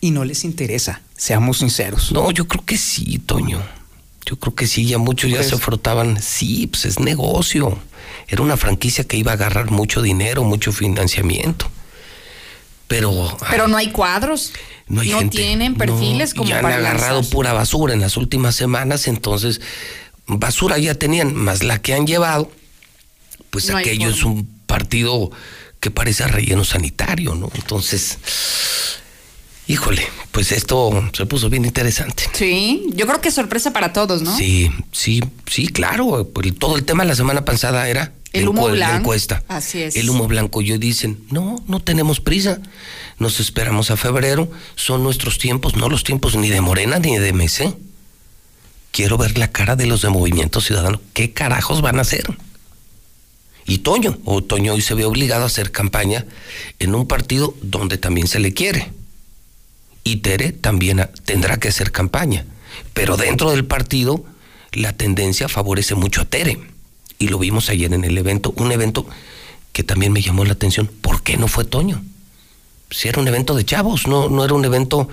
Y no les interesa, seamos sinceros. No, yo creo que sí, Toño. Yo creo que sí, ya muchos ya se frotaban. Sí, pues es negocio. Era una franquicia que iba a agarrar mucho dinero, mucho financiamiento. Pero Pero no hay cuadros. no hay gente. tienen perfiles No, como han para agarrado pura basura en las últimas semanas, entonces basura ya tenían, más la que han llevado, pues No aquello es un partido que parece relleno sanitario, ¿no? Entonces, híjole, pues esto se puso bien interesante. Sí, yo creo que es sorpresa para todos, ¿no? Sí, sí, sí, claro. todo el tema la semana pasada era El humo blanco. encuesta. Así es. El humo blanco. Yo dicen, no, no tenemos prisa. Nos esperamos a febrero. Son nuestros tiempos, no los tiempos ni de Morena ni de MC. Quiero ver la cara de los de Movimiento Ciudadano. ¿Qué carajos van a hacer? Y Toño, o Toño hoy se ve obligado a hacer campaña en un partido donde también se le quiere. Y Tere también a- tendrá que hacer campaña. Pero dentro del partido, la tendencia favorece mucho a Tere. Y lo vimos ayer en el evento, un evento que también me llamó la atención. ¿Por qué no fue Toño? Si era un evento de chavos, no, no era un evento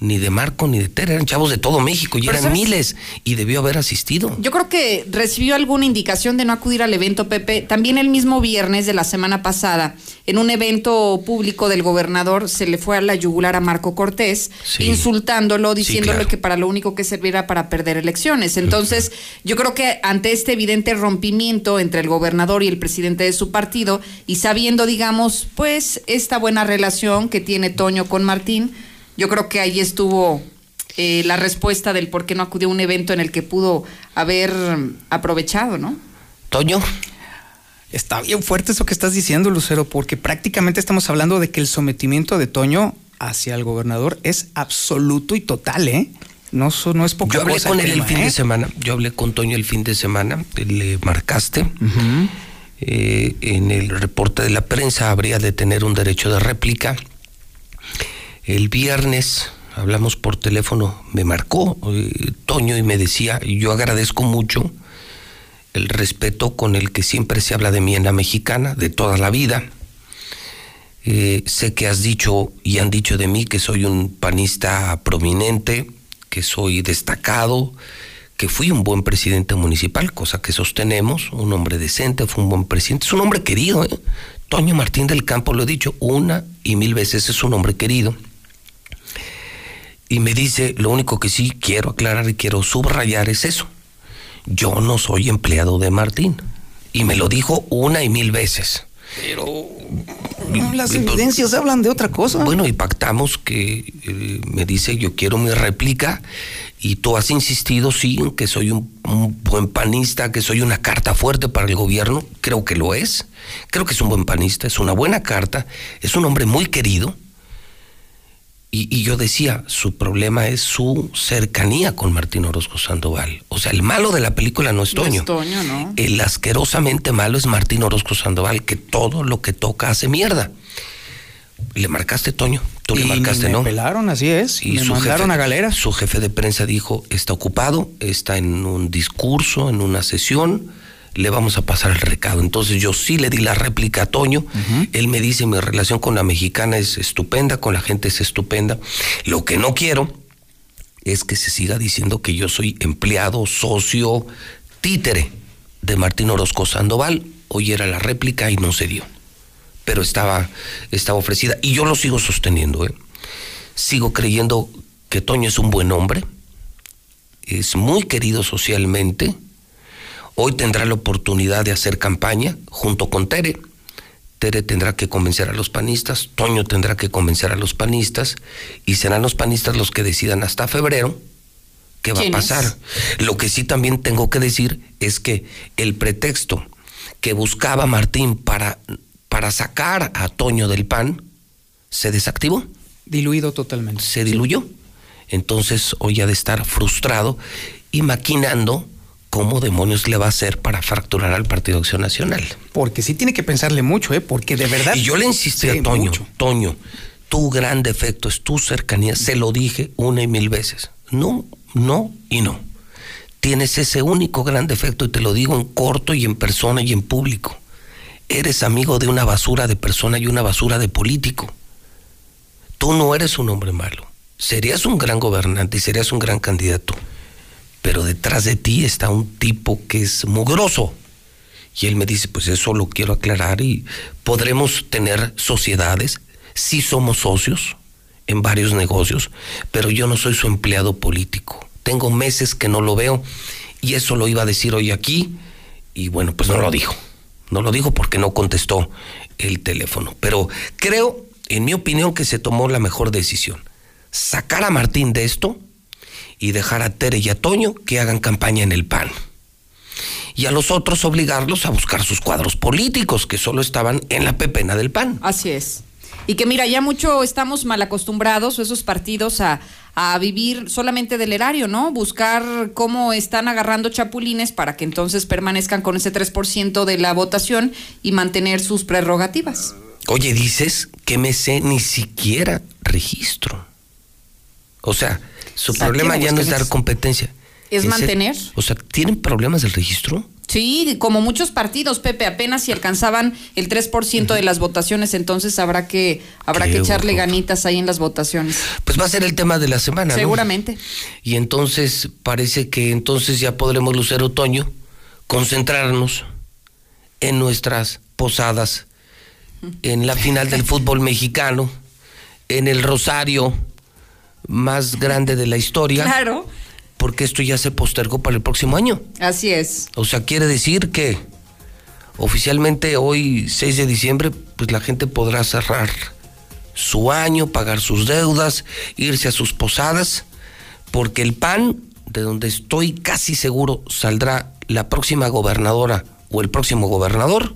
ni de Marco ni de Tere, eran chavos de todo México y Pero eran ¿sabes? miles y debió haber asistido. Yo creo que recibió alguna indicación de no acudir al evento, Pepe. También el mismo viernes de la semana pasada, en un evento público del gobernador, se le fue a la yugular a Marco Cortés, Sí. insultándolo, diciéndole claro. que para lo único que serviera para perder elecciones. Entonces, yo creo que ante este evidente rompimiento entre el gobernador y el presidente de su partido, y sabiendo, digamos, pues, esta buena relación que tiene Toño con Martín, yo creo que ahí estuvo eh, la respuesta del por qué no acudió a un evento en el que pudo haber aprovechado, ¿no? Toño. Está bien fuerte eso que estás diciendo, Lucero, porque prácticamente estamos hablando de que el sometimiento de Toño hacia el gobernador es absoluto y total, ¿eh? No, no es poca Yo hablé cosa con él el fin ¿eh? de semana. Yo hablé con Toño el fin de semana. Le marcaste. Eh, en el reporte de la prensa habría de tener un derecho de réplica. El viernes hablamos por teléfono, me marcó eh, Toño y me decía, yo agradezco mucho el respeto con el que siempre se habla de mí en la mexicana, de toda la vida. Eh, sé que has dicho y han dicho de mí que soy un panista prominente, que soy destacado, que fui un buen presidente municipal, cosa que sostenemos, un hombre decente, fue un buen presidente, es un hombre querido. ¿eh? Toño Martín del Campo, lo he dicho una y mil veces, es un hombre querido. Y me dice, lo único que sí quiero aclarar y quiero subrayar es eso. Yo no soy empleado de Martín. Y me lo dijo una y mil veces. Pero No, las evidencias hablan de otra cosa. bueno, y pactamos que eh, me dice yo quiero mi réplica y tú has insistido, sí, que soy un, un buen panista, que soy una carta fuerte para el gobierno, creo que lo es, creo que es un buen panista, es una buena carta, es un hombre muy querido. Y, y yo decía, su problema es su cercanía con Martín Orozco Sandoval. O sea, el malo de la película no es No es Toño. Toño, ¿no? El asquerosamente malo es Martín Orozco Sandoval, que todo lo que toca hace mierda. Le marcaste, Toño. Tú le Y marcaste, me ¿no? pelaron, así es. Y me su mandaron jefe, a galera. Su jefe de prensa dijo, está ocupado, está en un discurso, en una sesión, le vamos a pasar el recado. Entonces yo sí le di la réplica a Toño, él me dice, mi relación con la mexicana es estupenda, con la gente es estupenda. Lo que no quiero es que se siga diciendo que yo soy empleado, socio, títere de Martín Orozco Sandoval. Hoy era la réplica y no se dio. Pero estaba, estaba ofrecida. Y yo lo sigo sosteniendo. ¿eh? Sigo creyendo que Toño es un buen hombre. Es muy querido socialmente. Hoy tendrá la oportunidad de hacer campaña junto con Tere. Tere tendrá que convencer a los panistas, Toño tendrá que convencer a los panistas y serán los panistas los que decidan hasta febrero qué va a pasar. Lo que sí también tengo que decir es que el pretexto que buscaba Martín para, para sacar a Toño del PAN se desactivó. Diluido totalmente. Se diluyó. Entonces hoy ha de estar frustrado y maquinando cómo demonios le va a hacer para fracturar al Partido Acción Nacional. Porque sí tiene que pensarle mucho, ¿eh? Porque de verdad. Y yo le insistí Sí, a Toño, mucho. Toño, tu gran defecto es tu cercanía, se lo dije una y mil veces. No, no y no. Tienes ese único gran defecto y te lo digo en corto y en persona y en público. Eres amigo de una basura de persona y una basura de político. Tú no eres un hombre malo. Serías un gran gobernante y serías un gran candidato. Pero detrás de ti está un tipo que es mugroso. Y él me dice, pues eso lo quiero aclarar y podremos tener sociedades, sí somos socios en varios negocios, pero yo no soy su empleado político. Tengo meses que no lo veo y eso lo iba a decir hoy aquí y bueno, pues no lo dijo. No lo dijo porque no contestó el teléfono. Pero creo, en mi opinión, que se tomó la mejor decisión. Sacar a Martín de esto y dejar a Tere y a Toño que hagan campaña en el PAN y a los otros obligarlos a buscar sus cuadros políticos que solo estaban en la pepena del PAN. Así es. Y que mira, ya mucho estamos mal acostumbrados esos partidos a, a vivir solamente del erario, ¿no? Buscar cómo están agarrando chapulines para que entonces permanezcan con ese 3% de la votación y mantener sus prerrogativas. Oye, dices que me sé ni siquiera registro. O sea, su problema ¿qué ya no es dar competencia. Es mantener. o sea, ¿tienen problemas del registro? Sí, como muchos partidos, Pepe, apenas si alcanzaban el 3% de las votaciones, entonces habrá que habrá que echarle ganitas ahí en las votaciones. Pues va a ser el tema de la semana, ¿no? Seguramente. Y entonces parece que entonces ya podremos, Lucero Otoño, concentrarnos en nuestras posadas, en la final del fútbol mexicano, en el rosario más grande de la historia, Claro, porque esto ya se postergó para el próximo año. así es. O sea, quiere decir que oficialmente hoy, 6 de diciembre, pues la gente podrá cerrar su año, pagar sus deudas, irse a sus posadas, porque el PAN, de donde estoy casi seguro saldrá la próxima gobernadora o el próximo gobernador,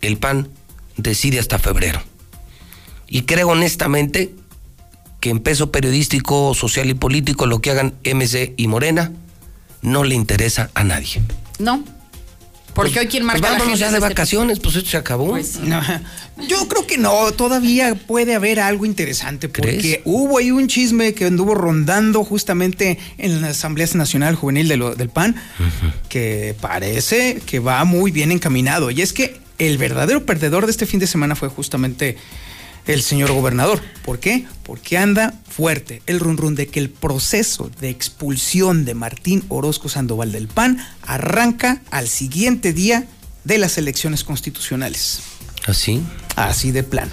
el PAN decide hasta febrero. Y creo honestamente que en peso periodístico, social y político, lo que hagan MC y Morena no le interesa a nadie. No. Porque hoy quien marca Pues la vámonos agenda ya de es este- vacaciones, pues esto se acabó. Pues sí. No, yo creo que no, todavía puede haber algo interesante porque ¿Crees? hubo ahí un chisme que anduvo rondando justamente en la Asamblea Nacional Juvenil de lo- del PAN que parece que va muy bien encaminado y es que el verdadero perdedor de este fin de semana fue justamente el señor gobernador. ¿Por qué? Porque anda fuerte el run run de que el proceso de expulsión de Martín Orozco Sandoval del PAN arranca al siguiente día de las elecciones constitucionales. Así. Así de plano.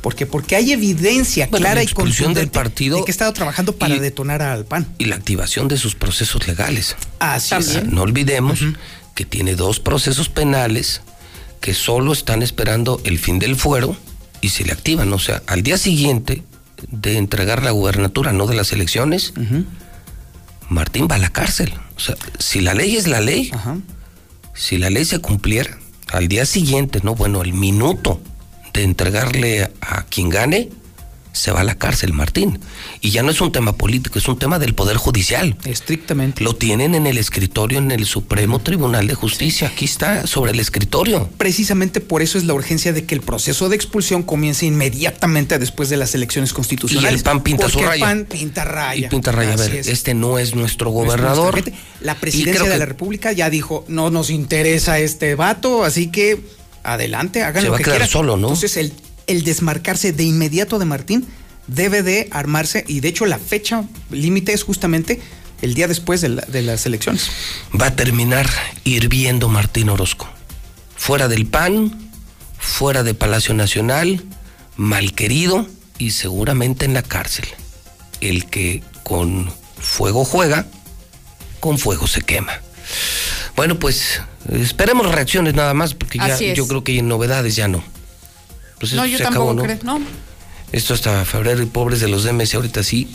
¿Por qué? Porque hay evidencia Bueno, clara la y expulsión del contundente partido de que ha estado trabajando para y- detonar al PAN. Y la activación de sus procesos legales. Así es. no olvidemos que tiene dos procesos penales que solo están esperando el fin del fuero y se le activan. O sea, al día siguiente de entregar la gubernatura, no de las elecciones, Martín va a la cárcel. O sea, si la ley es la ley, si la ley se cumpliera, al día siguiente, no, bueno, el minuto de entregarle a quien gane, se va a la cárcel, Martín. Y ya no es un tema político, es un tema del Poder Judicial. Estrictamente. Lo tienen en el escritorio en el Supremo Tribunal de Justicia. Aquí está, sobre el escritorio. Precisamente por eso es la urgencia de que el proceso de expulsión comience inmediatamente después de las elecciones constitucionales. Y el PAN pinta su raya. El PAN pinta raya. Y pinta raya. A ver, este no es nuestro gobernador. la presidencia de la República ya dijo, no nos interesa este vato, así que adelante, hagan Se lo va que a quedar quieran. solo, ¿no? Entonces el el desmarcarse de inmediato de Martín debe de armarse y de hecho la fecha límite es justamente el día después de, la- de las elecciones. Va a terminar hirviendo Martín Orozco. Fuera del PAN, fuera de Palacio Nacional, mal querido y seguramente en la cárcel. El que con fuego juega, con fuego se quema. Bueno, pues esperemos reacciones nada más, porque ya yo creo que en novedades ya no. Pues no, esto yo se tampoco creo. No. Esto hasta febrero y pobres de los DMS ahorita sí,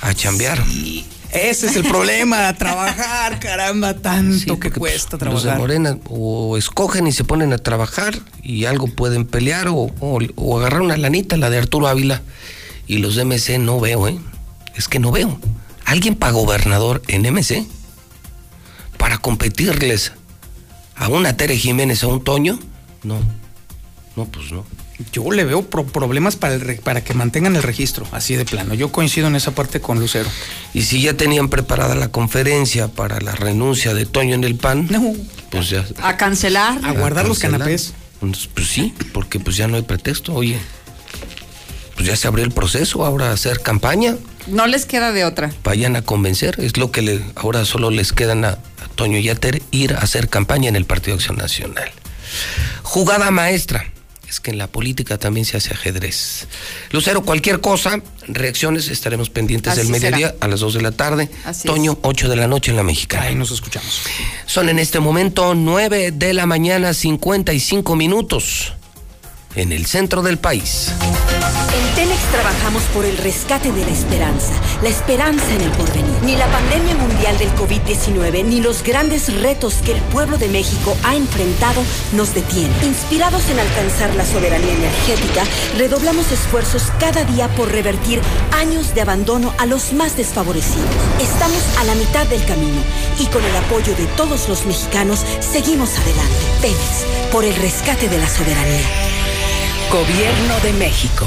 a chambear. Ese es el problema, trabajar, caramba, tanto que cuesta Los de trabajar. Morena o escogen y se ponen a trabajar y algo pueden pelear o, o- o agarrar una lanita, la de Arturo Ávila. Y los de MC no veo, ¿eh? Es que no veo. ¿Alguien para gobernador en MC? ¿Para competirles a una Tere Jiménez, a un Toño? No. No, pues no. Yo le veo pro- problemas para, el re- para que mantengan el registro, así de plano. Yo coincido en esa parte con Lucero. Y si ya tenían preparada la conferencia para la renuncia de Toño en el PAN, pues ya. A cancelar. A guardar los cancelar. canapés. Pues, pues sí, porque pues ya no hay pretexto, oye. Pues ya se abrió el proceso, ahora hacer campaña, No les queda de otra. vayan a convencer, es lo que le, ahora solo les quedan a, a Toño y a Tere ir a hacer campaña en el Partido Acción Nacional. Jugada maestra. Es que en la política también se hace ajedrez. Lucero, cualquier cosa, reacciones, estaremos pendientes Así del mediodía será. a las 2 de la tarde. Así Toño, 8 de la noche en la mexicana. Ahí nos escuchamos. Son en este momento 9 de la mañana 55 minutos en el centro del país. En trabajamos por el rescate de la esperanza, la esperanza en el porvenir. Ni la pandemia mundial del COVID-19 ni los grandes retos que el pueblo de México ha enfrentado nos detienen. Inspirados en alcanzar la soberanía energética, redoblamos esfuerzos cada día por revertir años de abandono a los más desfavorecidos. Estamos a la mitad del camino y con el apoyo de todos los mexicanos seguimos adelante. Pemex, por el rescate de la soberanía. Gobierno de México.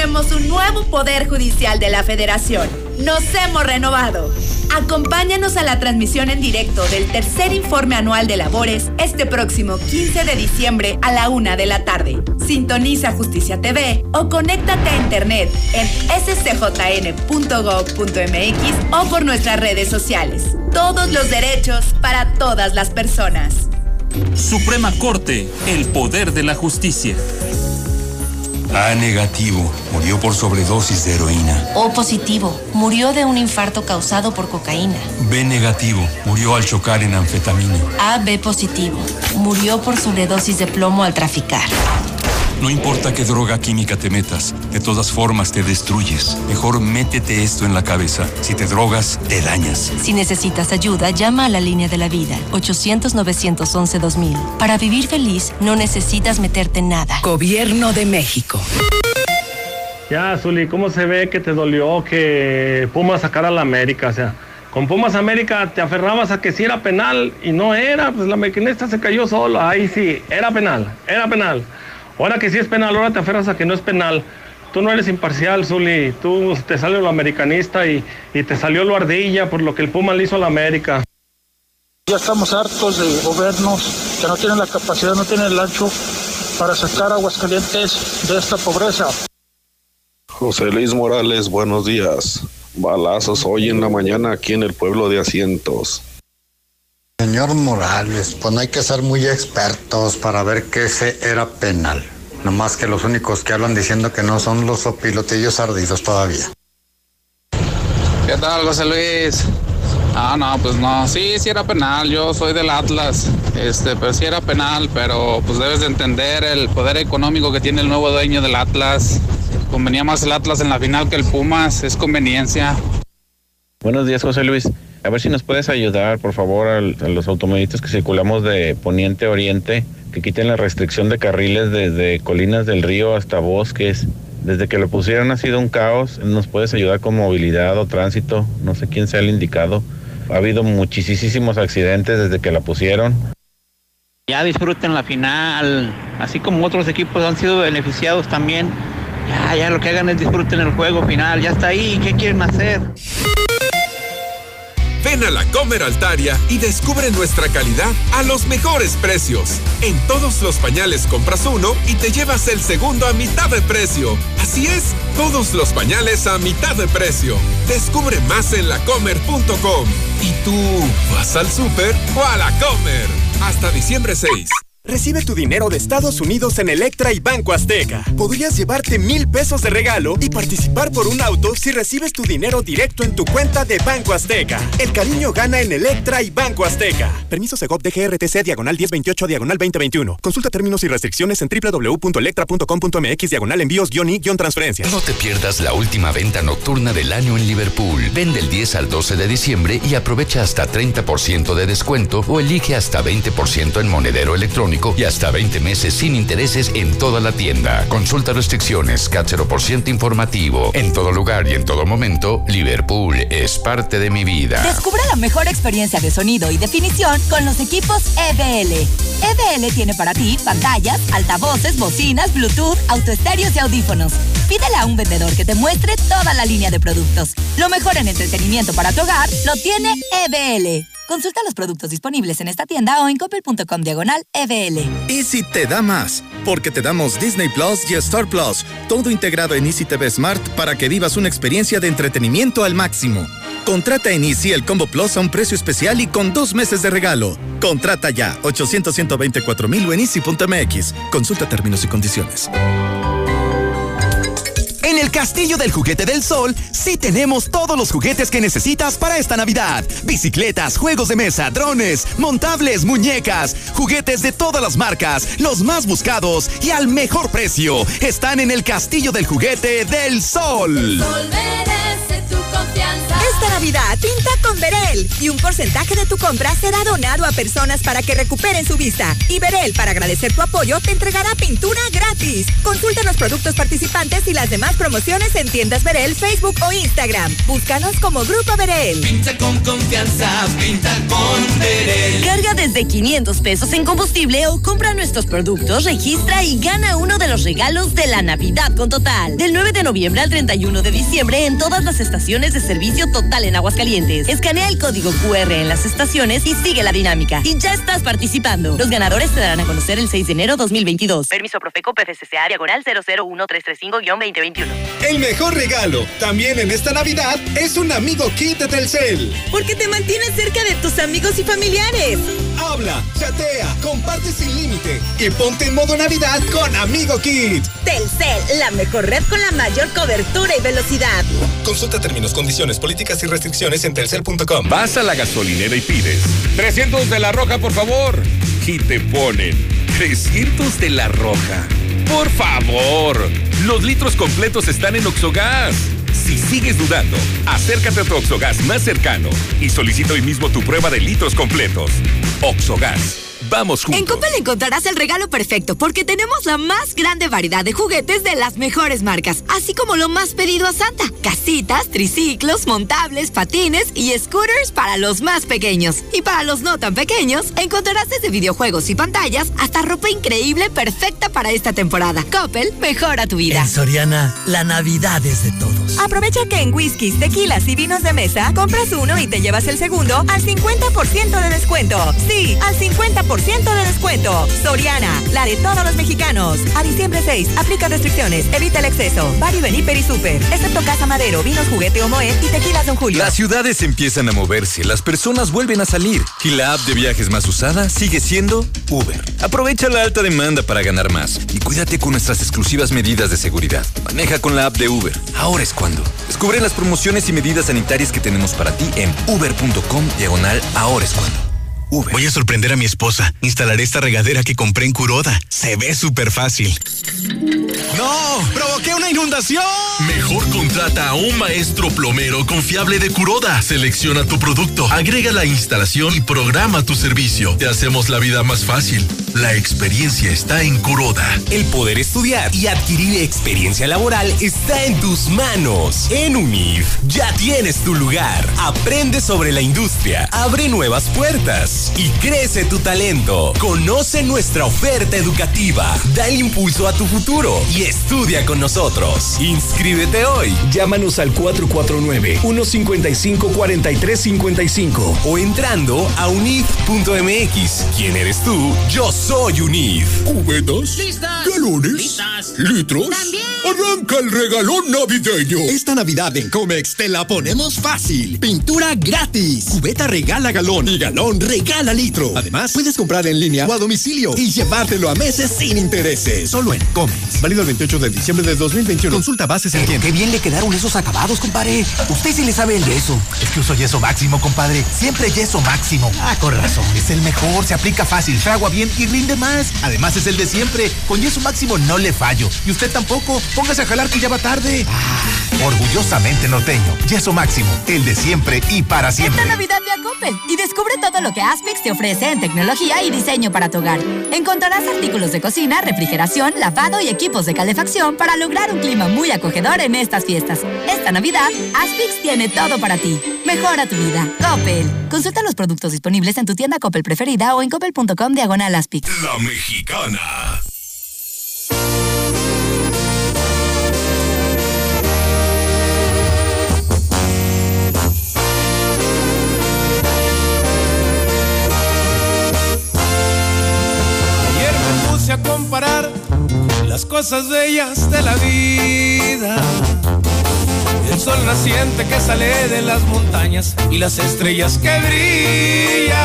Tenemos un nuevo Poder Judicial de la Federación. Nos hemos renovado. Acompáñanos a la transmisión en directo del tercer informe anual de labores este próximo 15 de diciembre a la una de la tarde. Sintoniza Justicia TV o conéctate a internet en scjn.gov.mx o por nuestras redes sociales. Todos los derechos para todas las personas. Suprema Corte, el poder de la justicia. A negativo, murió por sobredosis de heroína. O positivo, murió de un infarto causado por cocaína. B negativo, murió al chocar en anfetamina. AB positivo, murió por sobredosis de plomo al traficar. No importa qué droga química te metas, de todas formas te destruyes. Mejor métete esto en la cabeza. Si te drogas, te dañas. Si necesitas ayuda, llama a la línea de la vida, 800-911-2000. Para vivir feliz, no necesitas meterte en nada. Gobierno de México. Ya, Zuli, ¿cómo se ve que te dolió que Pumas sacara a la América? O sea, con Pumas América te aferrabas a que sí era penal y no era, pues la mequinista se cayó solo. Ahí sí, era penal, era penal. Ahora que sí es penal, ahora te aferras a que no es penal. Tú no eres imparcial, Zuli. Tú te sale lo americanista y, y te salió lo ardilla por lo que el Puma le hizo a la América. Ya estamos hartos de gobiernos que no tienen la capacidad, no tienen el ancho para sacar a Aguascalientes de esta pobreza. José Luis Morales, buenos días. Balazos hoy en la mañana aquí en el pueblo de Asientos. Señor Morales, pues no hay que ser muy expertos para ver que ese era penal. Nomás que los únicos que hablan diciendo que no son los pilotillos ardidos todavía. ¿Qué tal, José Luis? Ah, no, pues no, sí, sí era penal, yo soy del Atlas, este, pero sí era penal, pero pues debes de entender el poder económico que tiene el nuevo dueño del Atlas. Convenía más el Atlas en la final que el Pumas, es conveniencia. Buenos días, José Luis. A ver si nos puedes ayudar, por favor, a los automovilistas que circulamos de poniente a oriente, que quiten la restricción de carriles desde Colinas del Río hasta Bosques. Desde que lo pusieron ha sido un caos. ¿Nos puedes ayudar con movilidad o tránsito? No sé quién sea el indicado. Ha habido muchísimos accidentes desde que la pusieron. Ya disfruten la final, así como otros equipos han sido beneficiados también. Ya, ya lo que hagan es disfruten el juego final, ya está ahí, ¿qué quieren hacer? Ven a la Comer Altaria y descubre nuestra calidad a los mejores precios. En todos los pañales compras uno y te llevas el segundo a mitad de precio. Así es, todos los pañales a mitad de precio. Descubre más en lacomer.com. ¿Y tú vas al súper o a la Comer? Hasta diciembre 6. Recibe tu dinero de Estados Unidos en Electra y Banco Azteca. Podrías llevarte mil pesos de regalo y participar por un auto si recibes tu dinero directo en tu cuenta de Banco Azteca. El cariño gana en Electra y Banco Azteca. Permiso Segov DGRTC diagonal 1028 diagonal 2021. Consulta términos y restricciones en www.electra.com.mx diagonal envíos guion y guion transferencias. No te pierdas la última venta nocturna del año en Liverpool. Vende el 10 al 12 de diciembre y aprovecha hasta 30% de descuento o elige hasta 20% en monedero electrónico y hasta 20 meses sin intereses en toda la tienda. Consulta restricciones, CAT 0% informativo. En todo lugar y en todo momento, Liverpool es parte de mi vida. Descubre la mejor experiencia de sonido y definición con los equipos EBL. EBL tiene para ti pantallas, altavoces, bocinas, Bluetooth, autoestéreos y audífonos. Pídele a un vendedor que te muestre toda la línea de productos. Lo mejor en entretenimiento para tu hogar lo tiene EBL. Consulta los productos disponibles en esta tienda o en coppel.com diagonal EBL. Easy te da más, porque te damos Disney Plus y Star Plus, todo integrado en Easy TV Smart para que vivas una experiencia de entretenimiento al máximo. Contrata en Easy el Combo Plus a un precio especial y con dos meses de regalo. Contrata ya 800 124 mil en easy.mx. Consulta términos y condiciones. En el Castillo del Juguete del Sol sí tenemos todos los juguetes que necesitas para esta Navidad. Bicicletas, juegos de mesa, drones, montables, muñecas, juguetes de todas las marcas, los más buscados y al mejor precio. Están en el Castillo del Juguete del Sol. Confianza. Esta Navidad pinta con Verel y un porcentaje de tu compra será donado a personas para que recuperen su vista. Y Verel, para agradecer tu apoyo, te entregará pintura gratis. Consulta los productos participantes y las demás promociones en tiendas Verel, Facebook o Instagram. Búscanos como Grupo Verel. Pinta con confianza, pinta con Verel. Carga desde 500 pesos en combustible o compra nuestros productos, registra y gana uno de los regalos de la Navidad con Total. Del 9 de noviembre al 31 de diciembre en todas las estaciones de servicio Total en Aguascalientes. Escanea el código QR en las estaciones y sigue la dinámica. Y ya estás participando. Los ganadores te darán a conocer el 6 de enero 2022. Permiso Profeco PFCCA diagonal 001335-2021. El mejor regalo, también en esta Navidad, es un amigo kit de Telcel. Porque te mantienes cerca de tus amigos y familiares. Habla, chatea, comparte sin límite y ponte en modo Navidad con Amigo Kit. Telcel, la mejor red con la mayor cobertura y velocidad. Consulta términos, condiciones, políticas y restricciones en telcel.com. Vas a la gasolinera y pides 300 de la roja, por favor. Y te ponen 300 de la roja. Por favor, los litros completos están en Oxogas. Si sigues dudando, acércate a tu Oxogas más cercano y solicita hoy mismo tu prueba de litros completos. Oxogas. Vamos juntos. En Coppel encontrarás el regalo perfecto porque tenemos la más grande variedad de juguetes de las mejores marcas, así como lo más pedido a Santa. Casitas, triciclos, montables, patines y scooters para los más pequeños. Y para los no tan pequeños, encontrarás desde videojuegos y pantallas hasta ropa increíble perfecta para esta temporada. Coppel, mejora tu vida. En Soriana, la Navidad es de todos. Aprovecha que en whiskies, tequilas y vinos de mesa compras uno y te llevas el segundo al 50% de descuento. Sí, al 50% 20% de descuento. Soriana, la de todos los mexicanos. A diciembre 6, aplica restricciones, evita el exceso. Bari Beniper y Super, excepto Casa Madero, Vinos Juguete o Moet y Tequilas Don Julio. Las ciudades empiezan a moverse, las personas vuelven a salir y la app de viajes más usada sigue siendo Uber. Aprovecha la alta demanda para ganar más y cuídate con nuestras exclusivas medidas de seguridad. Maneja con la app de Uber. Ahora es cuando. Descubre las promociones y medidas sanitarias que tenemos para ti en uber.com diagonal ahora es cuando. Voy a sorprender a mi esposa. Instalaré esta regadera que compré en Curoda. Se ve súper fácil. ¡No! ¡Provoqué una inundación! Mejor contrata a un maestro plomero confiable de Curoda. Selecciona tu producto, agrega la instalación y programa tu servicio. Te hacemos la vida más fácil. La experiencia está en Curoda. El poder estudiar y adquirir experiencia laboral está en tus manos. En UNIF ya tienes tu lugar. Aprende sobre la industria, abre nuevas puertas y crece tu talento. Conoce nuestra oferta educativa. Da el impulso a tu futuro y estudia con nosotros. Inscríbete hoy. Llámanos al 449-155-4355 o entrando a unif.mx. ¿Quién eres tú? Yo soy UNIF. ¿Cubetas? ¿Listas? ¿Galones? ¿Listas? ¿Litros? También. Arranca el regalón navideño. Esta Navidad en Comex te la ponemos fácil. Pintura gratis. Cubeta regala galón y galón regala litro. Además, puedes comprar en línea o a domicilio y llevártelo a meses sin intereses. Solo en Comex. Válido el 28 de diciembre de 2021. Consulta bases en tiempo. Qué bien le quedaron esos acabados, compadre. Usted sí le sabe el yeso. Es que uso yeso máximo, compadre. Siempre yeso máximo. Ah, con razón. Es el mejor, se aplica fácil, fragua bien y rinde más. Además es el de siempre. Con yeso máximo no le fallo. Y usted tampoco. Póngase a jalar que ya va tarde. Ah, orgullosamente norteño. Yeso máximo, el de siempre y para siempre. Esta Navidad ve a Coppel y descubre todo lo que Aspix te ofrece tecnología y diseño para tu hogar. Encontrarás artículos de cocina, refrigeración, lavado y equipos de calefacción para lograr un clima muy acogedor en estas fiestas. Esta Navidad, Aspix tiene todo para ti. Mejora tu vida. Coppel. Consulta los productos disponibles en tu tienda Coppel preferida o en coppel.com diagonal Aspix. La mexicana. Comparar las cosas bellas de la vida. El sol naciente que sale de las montañas y las estrellas que brillan.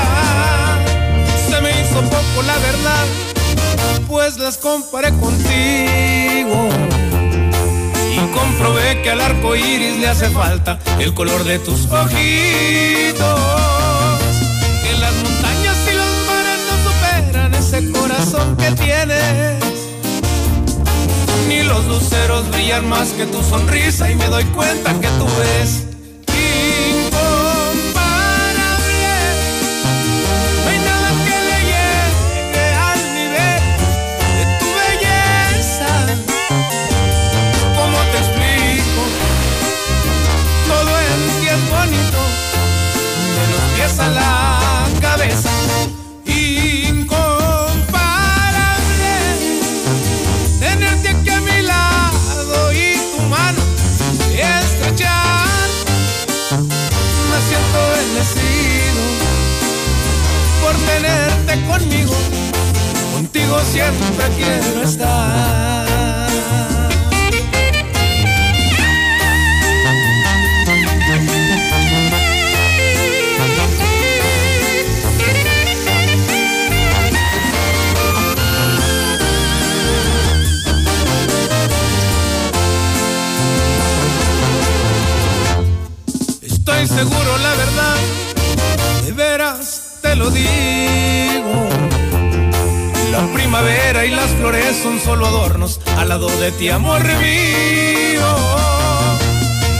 Se me hizo poco la verdad, pues las comparé contigo. Y comprobé que al arco iris le hace falta el color de tus ojitos. Corazón que tienes. Ni los luceros brillan más que tu sonrisa y me doy cuenta que tú eres siempre quiero estar. Y las flores son solo adornos al lado de ti, amor mío.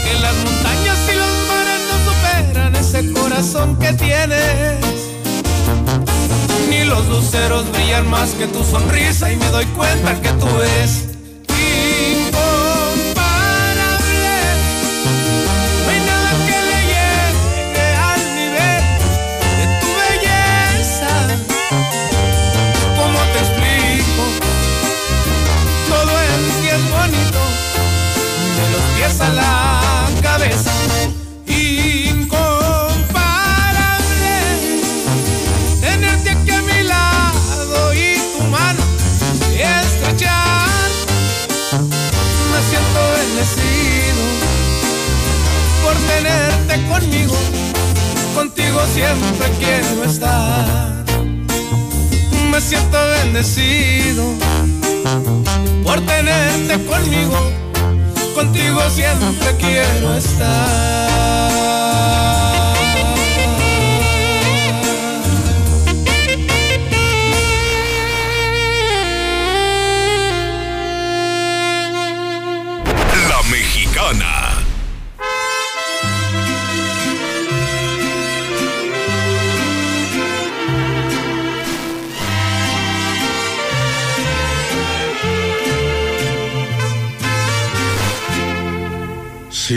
Que las montañas y los mares no superan ese corazón que tienes. Ni los luceros brillan más que tu sonrisa y me doy cuenta que tú eres siempre quiero estar. Me siento bendecido por tenerte conmigo, contigo siempre quiero estar.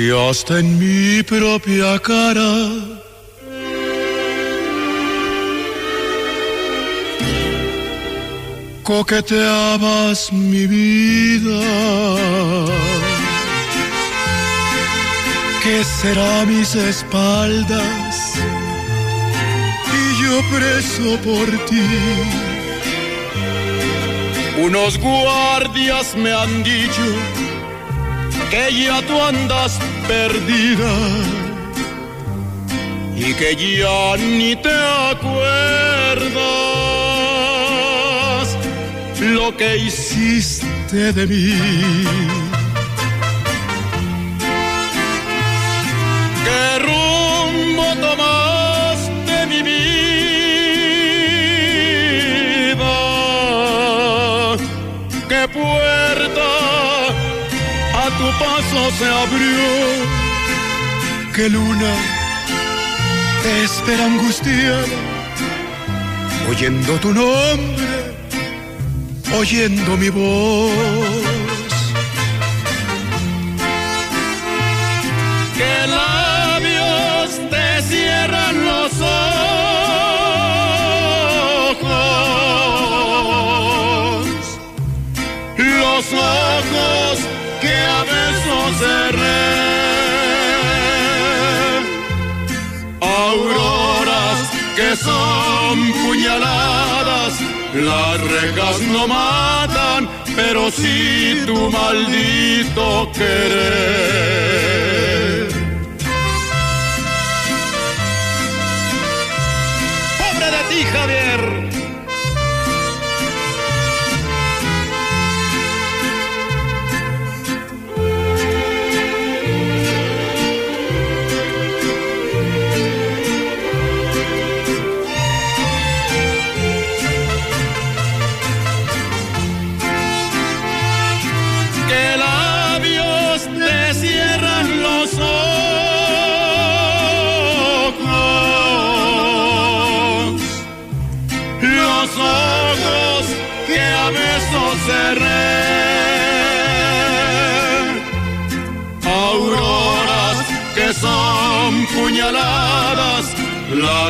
Hasta en mi propia cara coqueteabas mi vida. ¿Qué será mis espaldas? Y yo preso por ti. Unos guardias me han dicho que ya tú andas perdida y que ya ni te acuerdas lo que hiciste de mí. Se abrió? ¿Qué luna te espera angustiada? Oyendo tu nombre, oyendo mi voz. Cerré. Auroras que son puñaladas, las rejas no matan, pero sí tu maldito querer. Javier.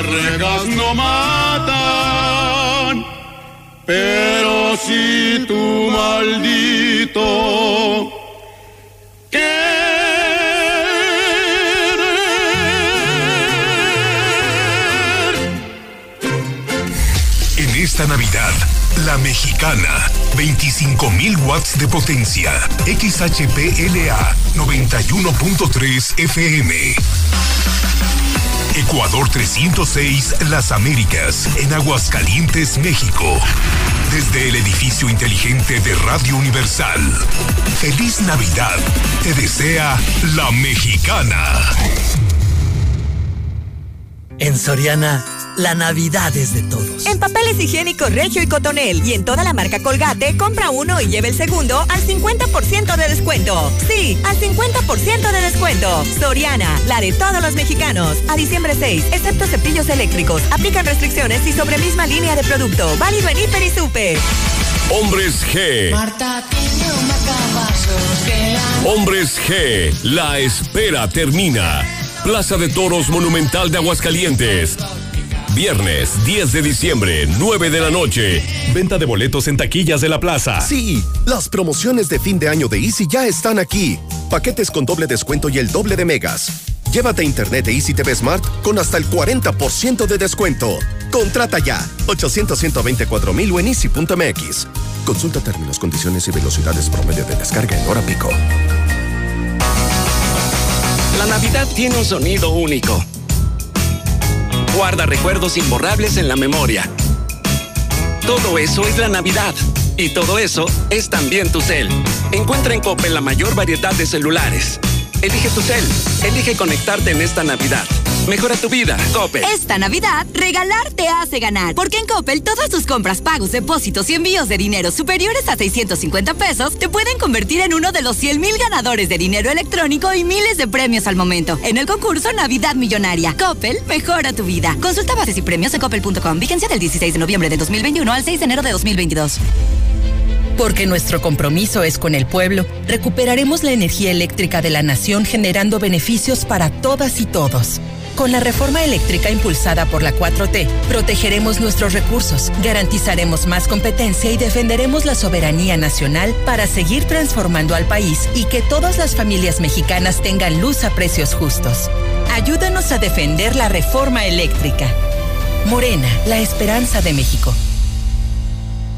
Las no matan pero si tu maldito En esta Navidad, la mexicana, 25.000 watts de potencia, XHPLA 91.3 FM. Ecuador 306 Las Américas, en Aguascalientes, México. Desde el edificio inteligente de Radio Universal. Feliz Navidad. Te desea la mexicana. En Soriana, la Navidad es de todos. En papeles higiénicos Regio y Cotonel y en toda la marca Colgate, compra uno y lleve el segundo al 50% de descuento. Sí, al 50% de descuento. Soriana, la de todos los mexicanos. A diciembre 6, excepto cepillos eléctricos. Aplican restricciones y sobre misma línea de producto. Válido en Hiper y Super. Hombres G. Marta tiene un la... Hombres G. La espera termina. Plaza de Toros Monumental de Aguascalientes. Viernes 10 de diciembre, 9 de la noche. Venta de boletos en taquillas de la plaza. Sí, las promociones de fin de año de Easy ya están aquí. Paquetes con doble descuento y el doble de megas. Llévate internet de Easy TV Smart con hasta el 40% de descuento. Contrata ya. 800 124 mil o en easy.mx. Consulta términos, condiciones y velocidades promedio de descarga en hora pico. La Navidad tiene un sonido único. Guarda recuerdos imborrables en la memoria. Todo eso es la Navidad. Y todo eso es también tu cel. Encuentra en Coppel la mayor variedad de celulares. Elige tu cel. Elige conectarte en esta Navidad. Mejora tu vida, Coppel. Esta Navidad, regalar te hace ganar. Porque en Coppel todas tus compras, pagos, depósitos y envíos de dinero superiores a 650 pesos te pueden convertir en uno de los 100 mil ganadores de dinero electrónico y miles de premios al momento. En el concurso Navidad Millonaria. Coppel, mejora tu vida. Consulta bases y premios en coppel.com. Vigencia del 16 de noviembre de 2021 al 6 de enero de 2022. Porque nuestro compromiso es con el pueblo, recuperaremos la energía eléctrica de la nación generando beneficios para todas y todos. Con la reforma eléctrica impulsada por la 4T, protegeremos nuestros recursos, garantizaremos más competencia y defenderemos la soberanía nacional para seguir transformando al país y que todas las familias mexicanas tengan luz a precios justos. Ayúdanos a defender la reforma eléctrica. Morena, la esperanza de México.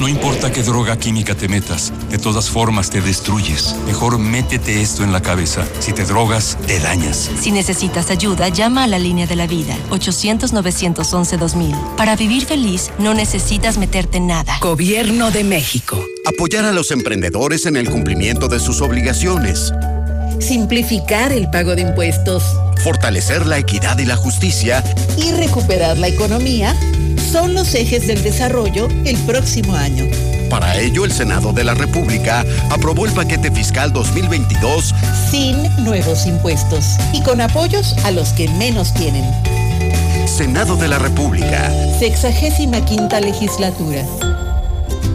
No importa qué droga química te metas, de todas formas te destruyes. Mejor métete esto en la cabeza. Si te drogas, te dañas. Si necesitas ayuda, llama a la línea de la vida, 800-911-2000. Para vivir feliz, no necesitas meterte en nada. Gobierno de México. Apoyar a los emprendedores en el cumplimiento de sus obligaciones. Simplificar el pago de impuestos. Fortalecer la equidad y la justicia. Y recuperar la economía son los ejes del desarrollo el próximo año. Para ello, el Senado de la República aprobó el paquete fiscal 2022 sin nuevos impuestos y con apoyos a los que menos tienen. Senado de la República. Sexagésima quinta legislatura.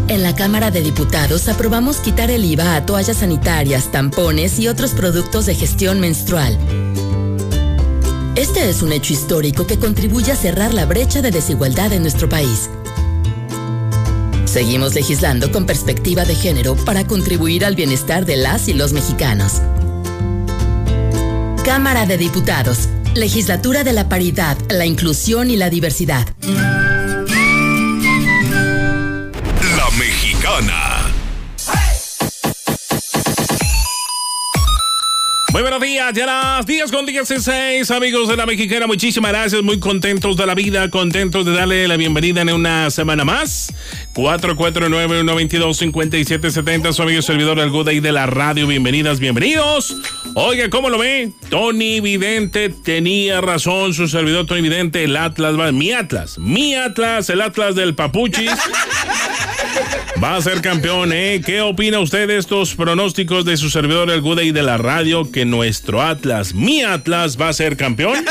En la Cámara de Diputados aprobamos quitar el IVA a toallas sanitarias, tampones y otros productos de gestión menstrual. Este es un hecho histórico que contribuye a cerrar la brecha de desigualdad en nuestro país. Seguimos legislando con perspectiva de género para contribuir al bienestar de las y los mexicanos. Cámara de Diputados, Legislatura de la Paridad, la Inclusión y la Diversidad. La Mexicana. Muy buenos días, ya las 10 con 16, amigos de la Mexicana. Muchísimas gracias, muy contentos de la vida, contentos de darle la bienvenida en una semana más. 449-122-5770, su amigo servidor El Good Day de la radio. Bienvenidas, bienvenidos. Oiga, ¿cómo lo ve? Tony Vidente tenía razón, su servidor Tony Vidente, el Atlas, mi Atlas, mi Atlas, el Atlas del Papuchis. Va a ser campeón, ¿eh? ¿Qué opina usted de estos pronósticos de su servidor El Good Day de la radio? Que nuestro Atlas, mi Atlas, va a ser campeón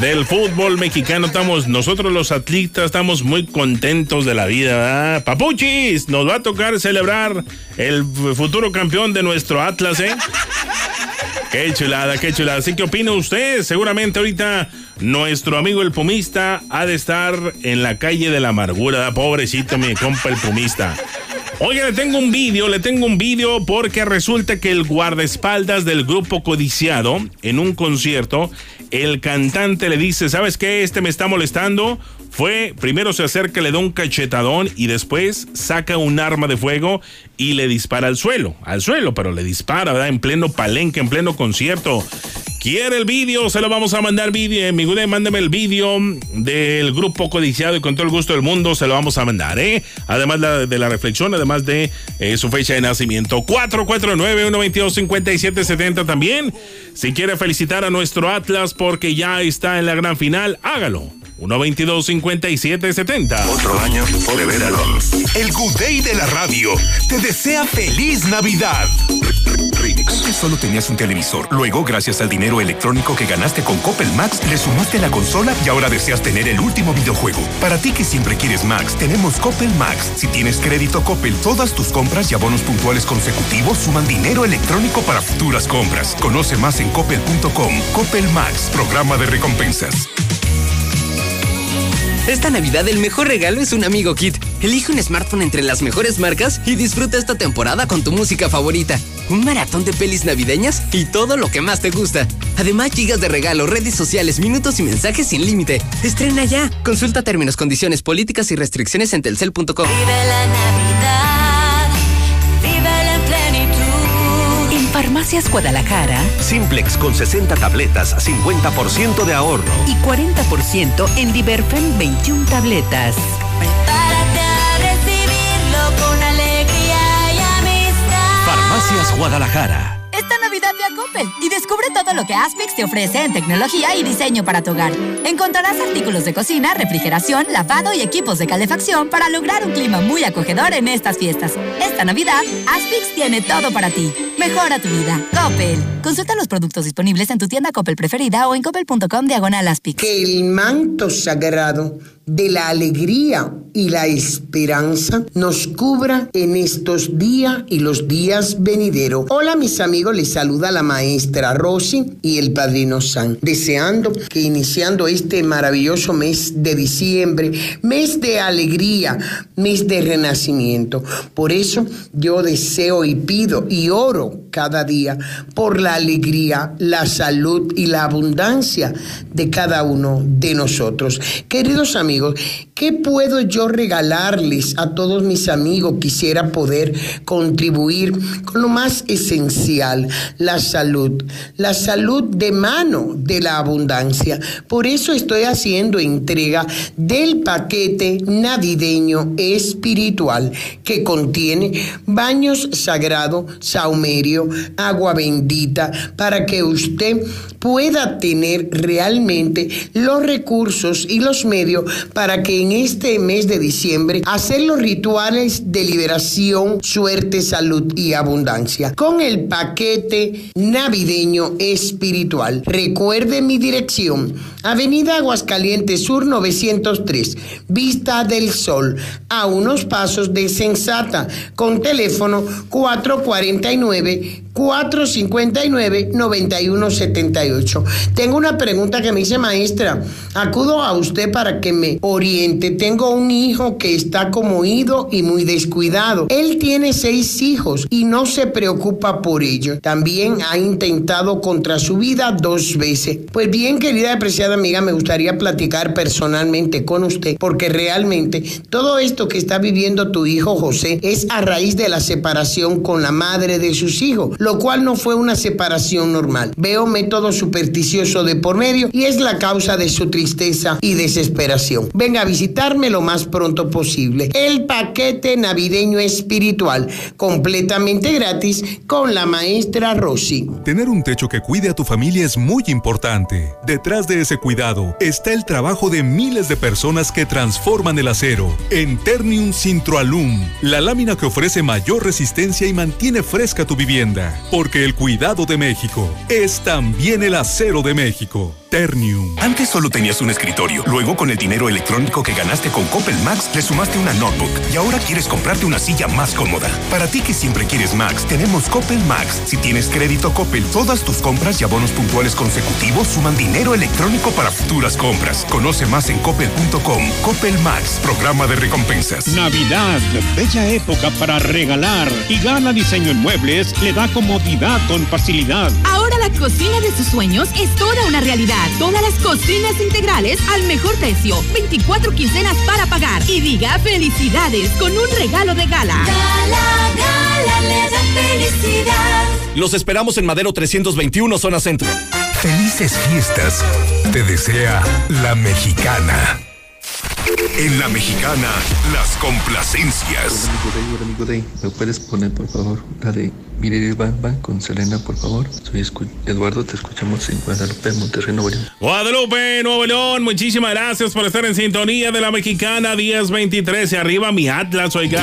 del fútbol mexicano. Estamos, nosotros los atletas, estamos muy contentos de la vida, ¿verdad? Papuchis, nos va a tocar celebrar el futuro campeón de nuestro Atlas, ¿eh? Qué chulada, qué chulada. Así que opina usted. Seguramente ahorita nuestro amigo el pumista ha de estar en la calle de la amargura. Pobrecito mi compa el pumista. Oiga, le tengo un vídeo, le tengo un vídeo porque resulta que el guardaespaldas del grupo codiciado en un concierto, el cantante le dice, ¿sabes qué? Este me está molestando. Fue, primero se acerca, le da un cachetadón y después saca un arma de fuego y le dispara al suelo, al suelo, pero le dispara, ¿verdad? En pleno palenque, en pleno concierto. ¿Quiere el vídeo? Se lo vamos a mandar vídeo. Mi gude, mándeme el vídeo del grupo codiciado y con todo el gusto del mundo se lo vamos a mandar, ¿eh? Además de la reflexión, además de eh, su fecha de nacimiento. 449-122-5770 también. Si quiere felicitar a nuestro Atlas porque ya está en la gran final, hágalo. 122-5770. Otro año de verano. El Good Day de la radio te desea feliz Navidad. Antes solo tenías un televisor. Luego, gracias al dinero electrónico que ganaste con Coppel Max, le sumaste la consola y ahora deseas tener el último videojuego. Para ti que siempre quieres Max, tenemos Coppel Max. Si tienes crédito Coppel, todas tus compras y abonos puntuales consecutivos suman dinero electrónico para futuras compras. Conoce más en coppel.com. Coppel Max, programa de recompensas. Esta Navidad el mejor regalo es un amigo Kit. Elige un smartphone entre las mejores marcas y disfruta esta temporada con tu música favorita. Un maratón de pelis navideñas y todo lo que más te gusta. Además, gigas de regalo, redes sociales, minutos y mensajes sin límite. Estrena ya. Consulta términos, condiciones, políticas y restricciones en telcel.com. Vive la Navidad, Farmacias Guadalajara. Simplex con 60 tabletas, 50% de ahorro. Y 40% en Diverfen 21 tabletas. Prepárate a recibirlo con alegría y amistad. Farmacias Guadalajara. Y descubre todo lo que Aspix te ofrece en tecnología y diseño para tu hogar. Encontrarás artículos de cocina, refrigeración, lavado y equipos de calefacción para lograr un clima muy acogedor en estas fiestas. Esta Navidad, Aspix tiene todo para ti. Mejora tu vida. Coppel. Consulta los productos disponibles en tu tienda Coppel preferida o en coppel.com diagonal Aspix. Que el manto sagrado de la alegría y la esperanza nos cubra en estos días y los días venideros. Hola mis amigos, les saluda la maestra Rosy y el padrino San, deseando que iniciando este maravilloso mes de diciembre, mes de alegría, mes de renacimiento. Por eso yo deseo y pido y oro cada día por la alegría, la salud y la abundancia de cada uno de nosotros. Queridos amigos, ¿qué puedo yo regalarles a todos mis amigos? Quisiera poder contribuir con lo más esencial, la salud, la salud de mano de la abundancia. Por eso estoy haciendo entrega del paquete navideño espiritual que contiene baños sagrados, saumerio, agua bendita, para que usted pueda tener realmente los recursos y los medios para que en este mes de diciembre hacer los rituales de liberación, suerte, salud y abundancia con el paquete navideño espiritual. Recuerde mi dirección, Avenida Aguascalientes Sur 903, Vista del Sol, a unos pasos de Sensata, con teléfono 449 459-9178. Tengo una pregunta que me dice maestra. Acudo a usted para que me oriente. Tengo un hijo que está como ido y muy descuidado. Él tiene seis hijos y no se preocupa por ello. También ha intentado contra su vida dos veces. Pues bien, querida y apreciada amiga, me gustaría platicar personalmente con usted porque realmente todo esto que está viviendo tu hijo José es a raíz de la separación con la madre de sus hijos lo cual no fue una separación normal. Veo método supersticioso de por medio y es la causa de su tristeza y desesperación. Venga a visitarme lo más pronto posible. El paquete navideño espiritual, completamente gratis, con la maestra Rosy. Tener un techo que cuide a tu familia es muy importante. Detrás de ese cuidado está el trabajo de miles de personas que transforman el acero en Ternium Sintroalum, la lámina que ofrece mayor resistencia y mantiene fresca tu vivienda. Porque el cuidado de México es también el acero de México. Ternium. Antes solo tenías un escritorio. Luego, con el dinero electrónico que ganaste con Coppel Max, le sumaste una notebook. Y ahora quieres comprarte una silla más cómoda. Para ti que siempre quieres Max, tenemos Coppel Max. Si tienes crédito Coppel, todas tus compras y abonos puntuales consecutivos suman dinero electrónico para futuras compras. Conoce más en coppel.com. Coppel Max, programa de recompensas. Navidad, bella época para regalar. Y Gana Diseño en Muebles le da comodidad con facilidad. Ahora la cocina de sus sueños es toda una realidad. Todas las cocinas integrales al mejor precio. 24 quincenas para pagar. Y diga felicidades con un regalo de gala. Gala, gala, le da felicidad. Los esperamos en Madero 321, zona centro. Felices fiestas. Te desea la mexicana. En la mexicana, las complacencias. Hola amigo Day, ¿me puedes poner por favor la de Miriri Bam Bam con Selena, por favor? Soy Escu- Eduardo, te escuchamos en Guadalupe, Monterrey, Nuevo León. Guadalupe, Nuevo León, muchísimas gracias por estar en sintonía de la mexicana 1023. Y arriba mi Atlas, oiga.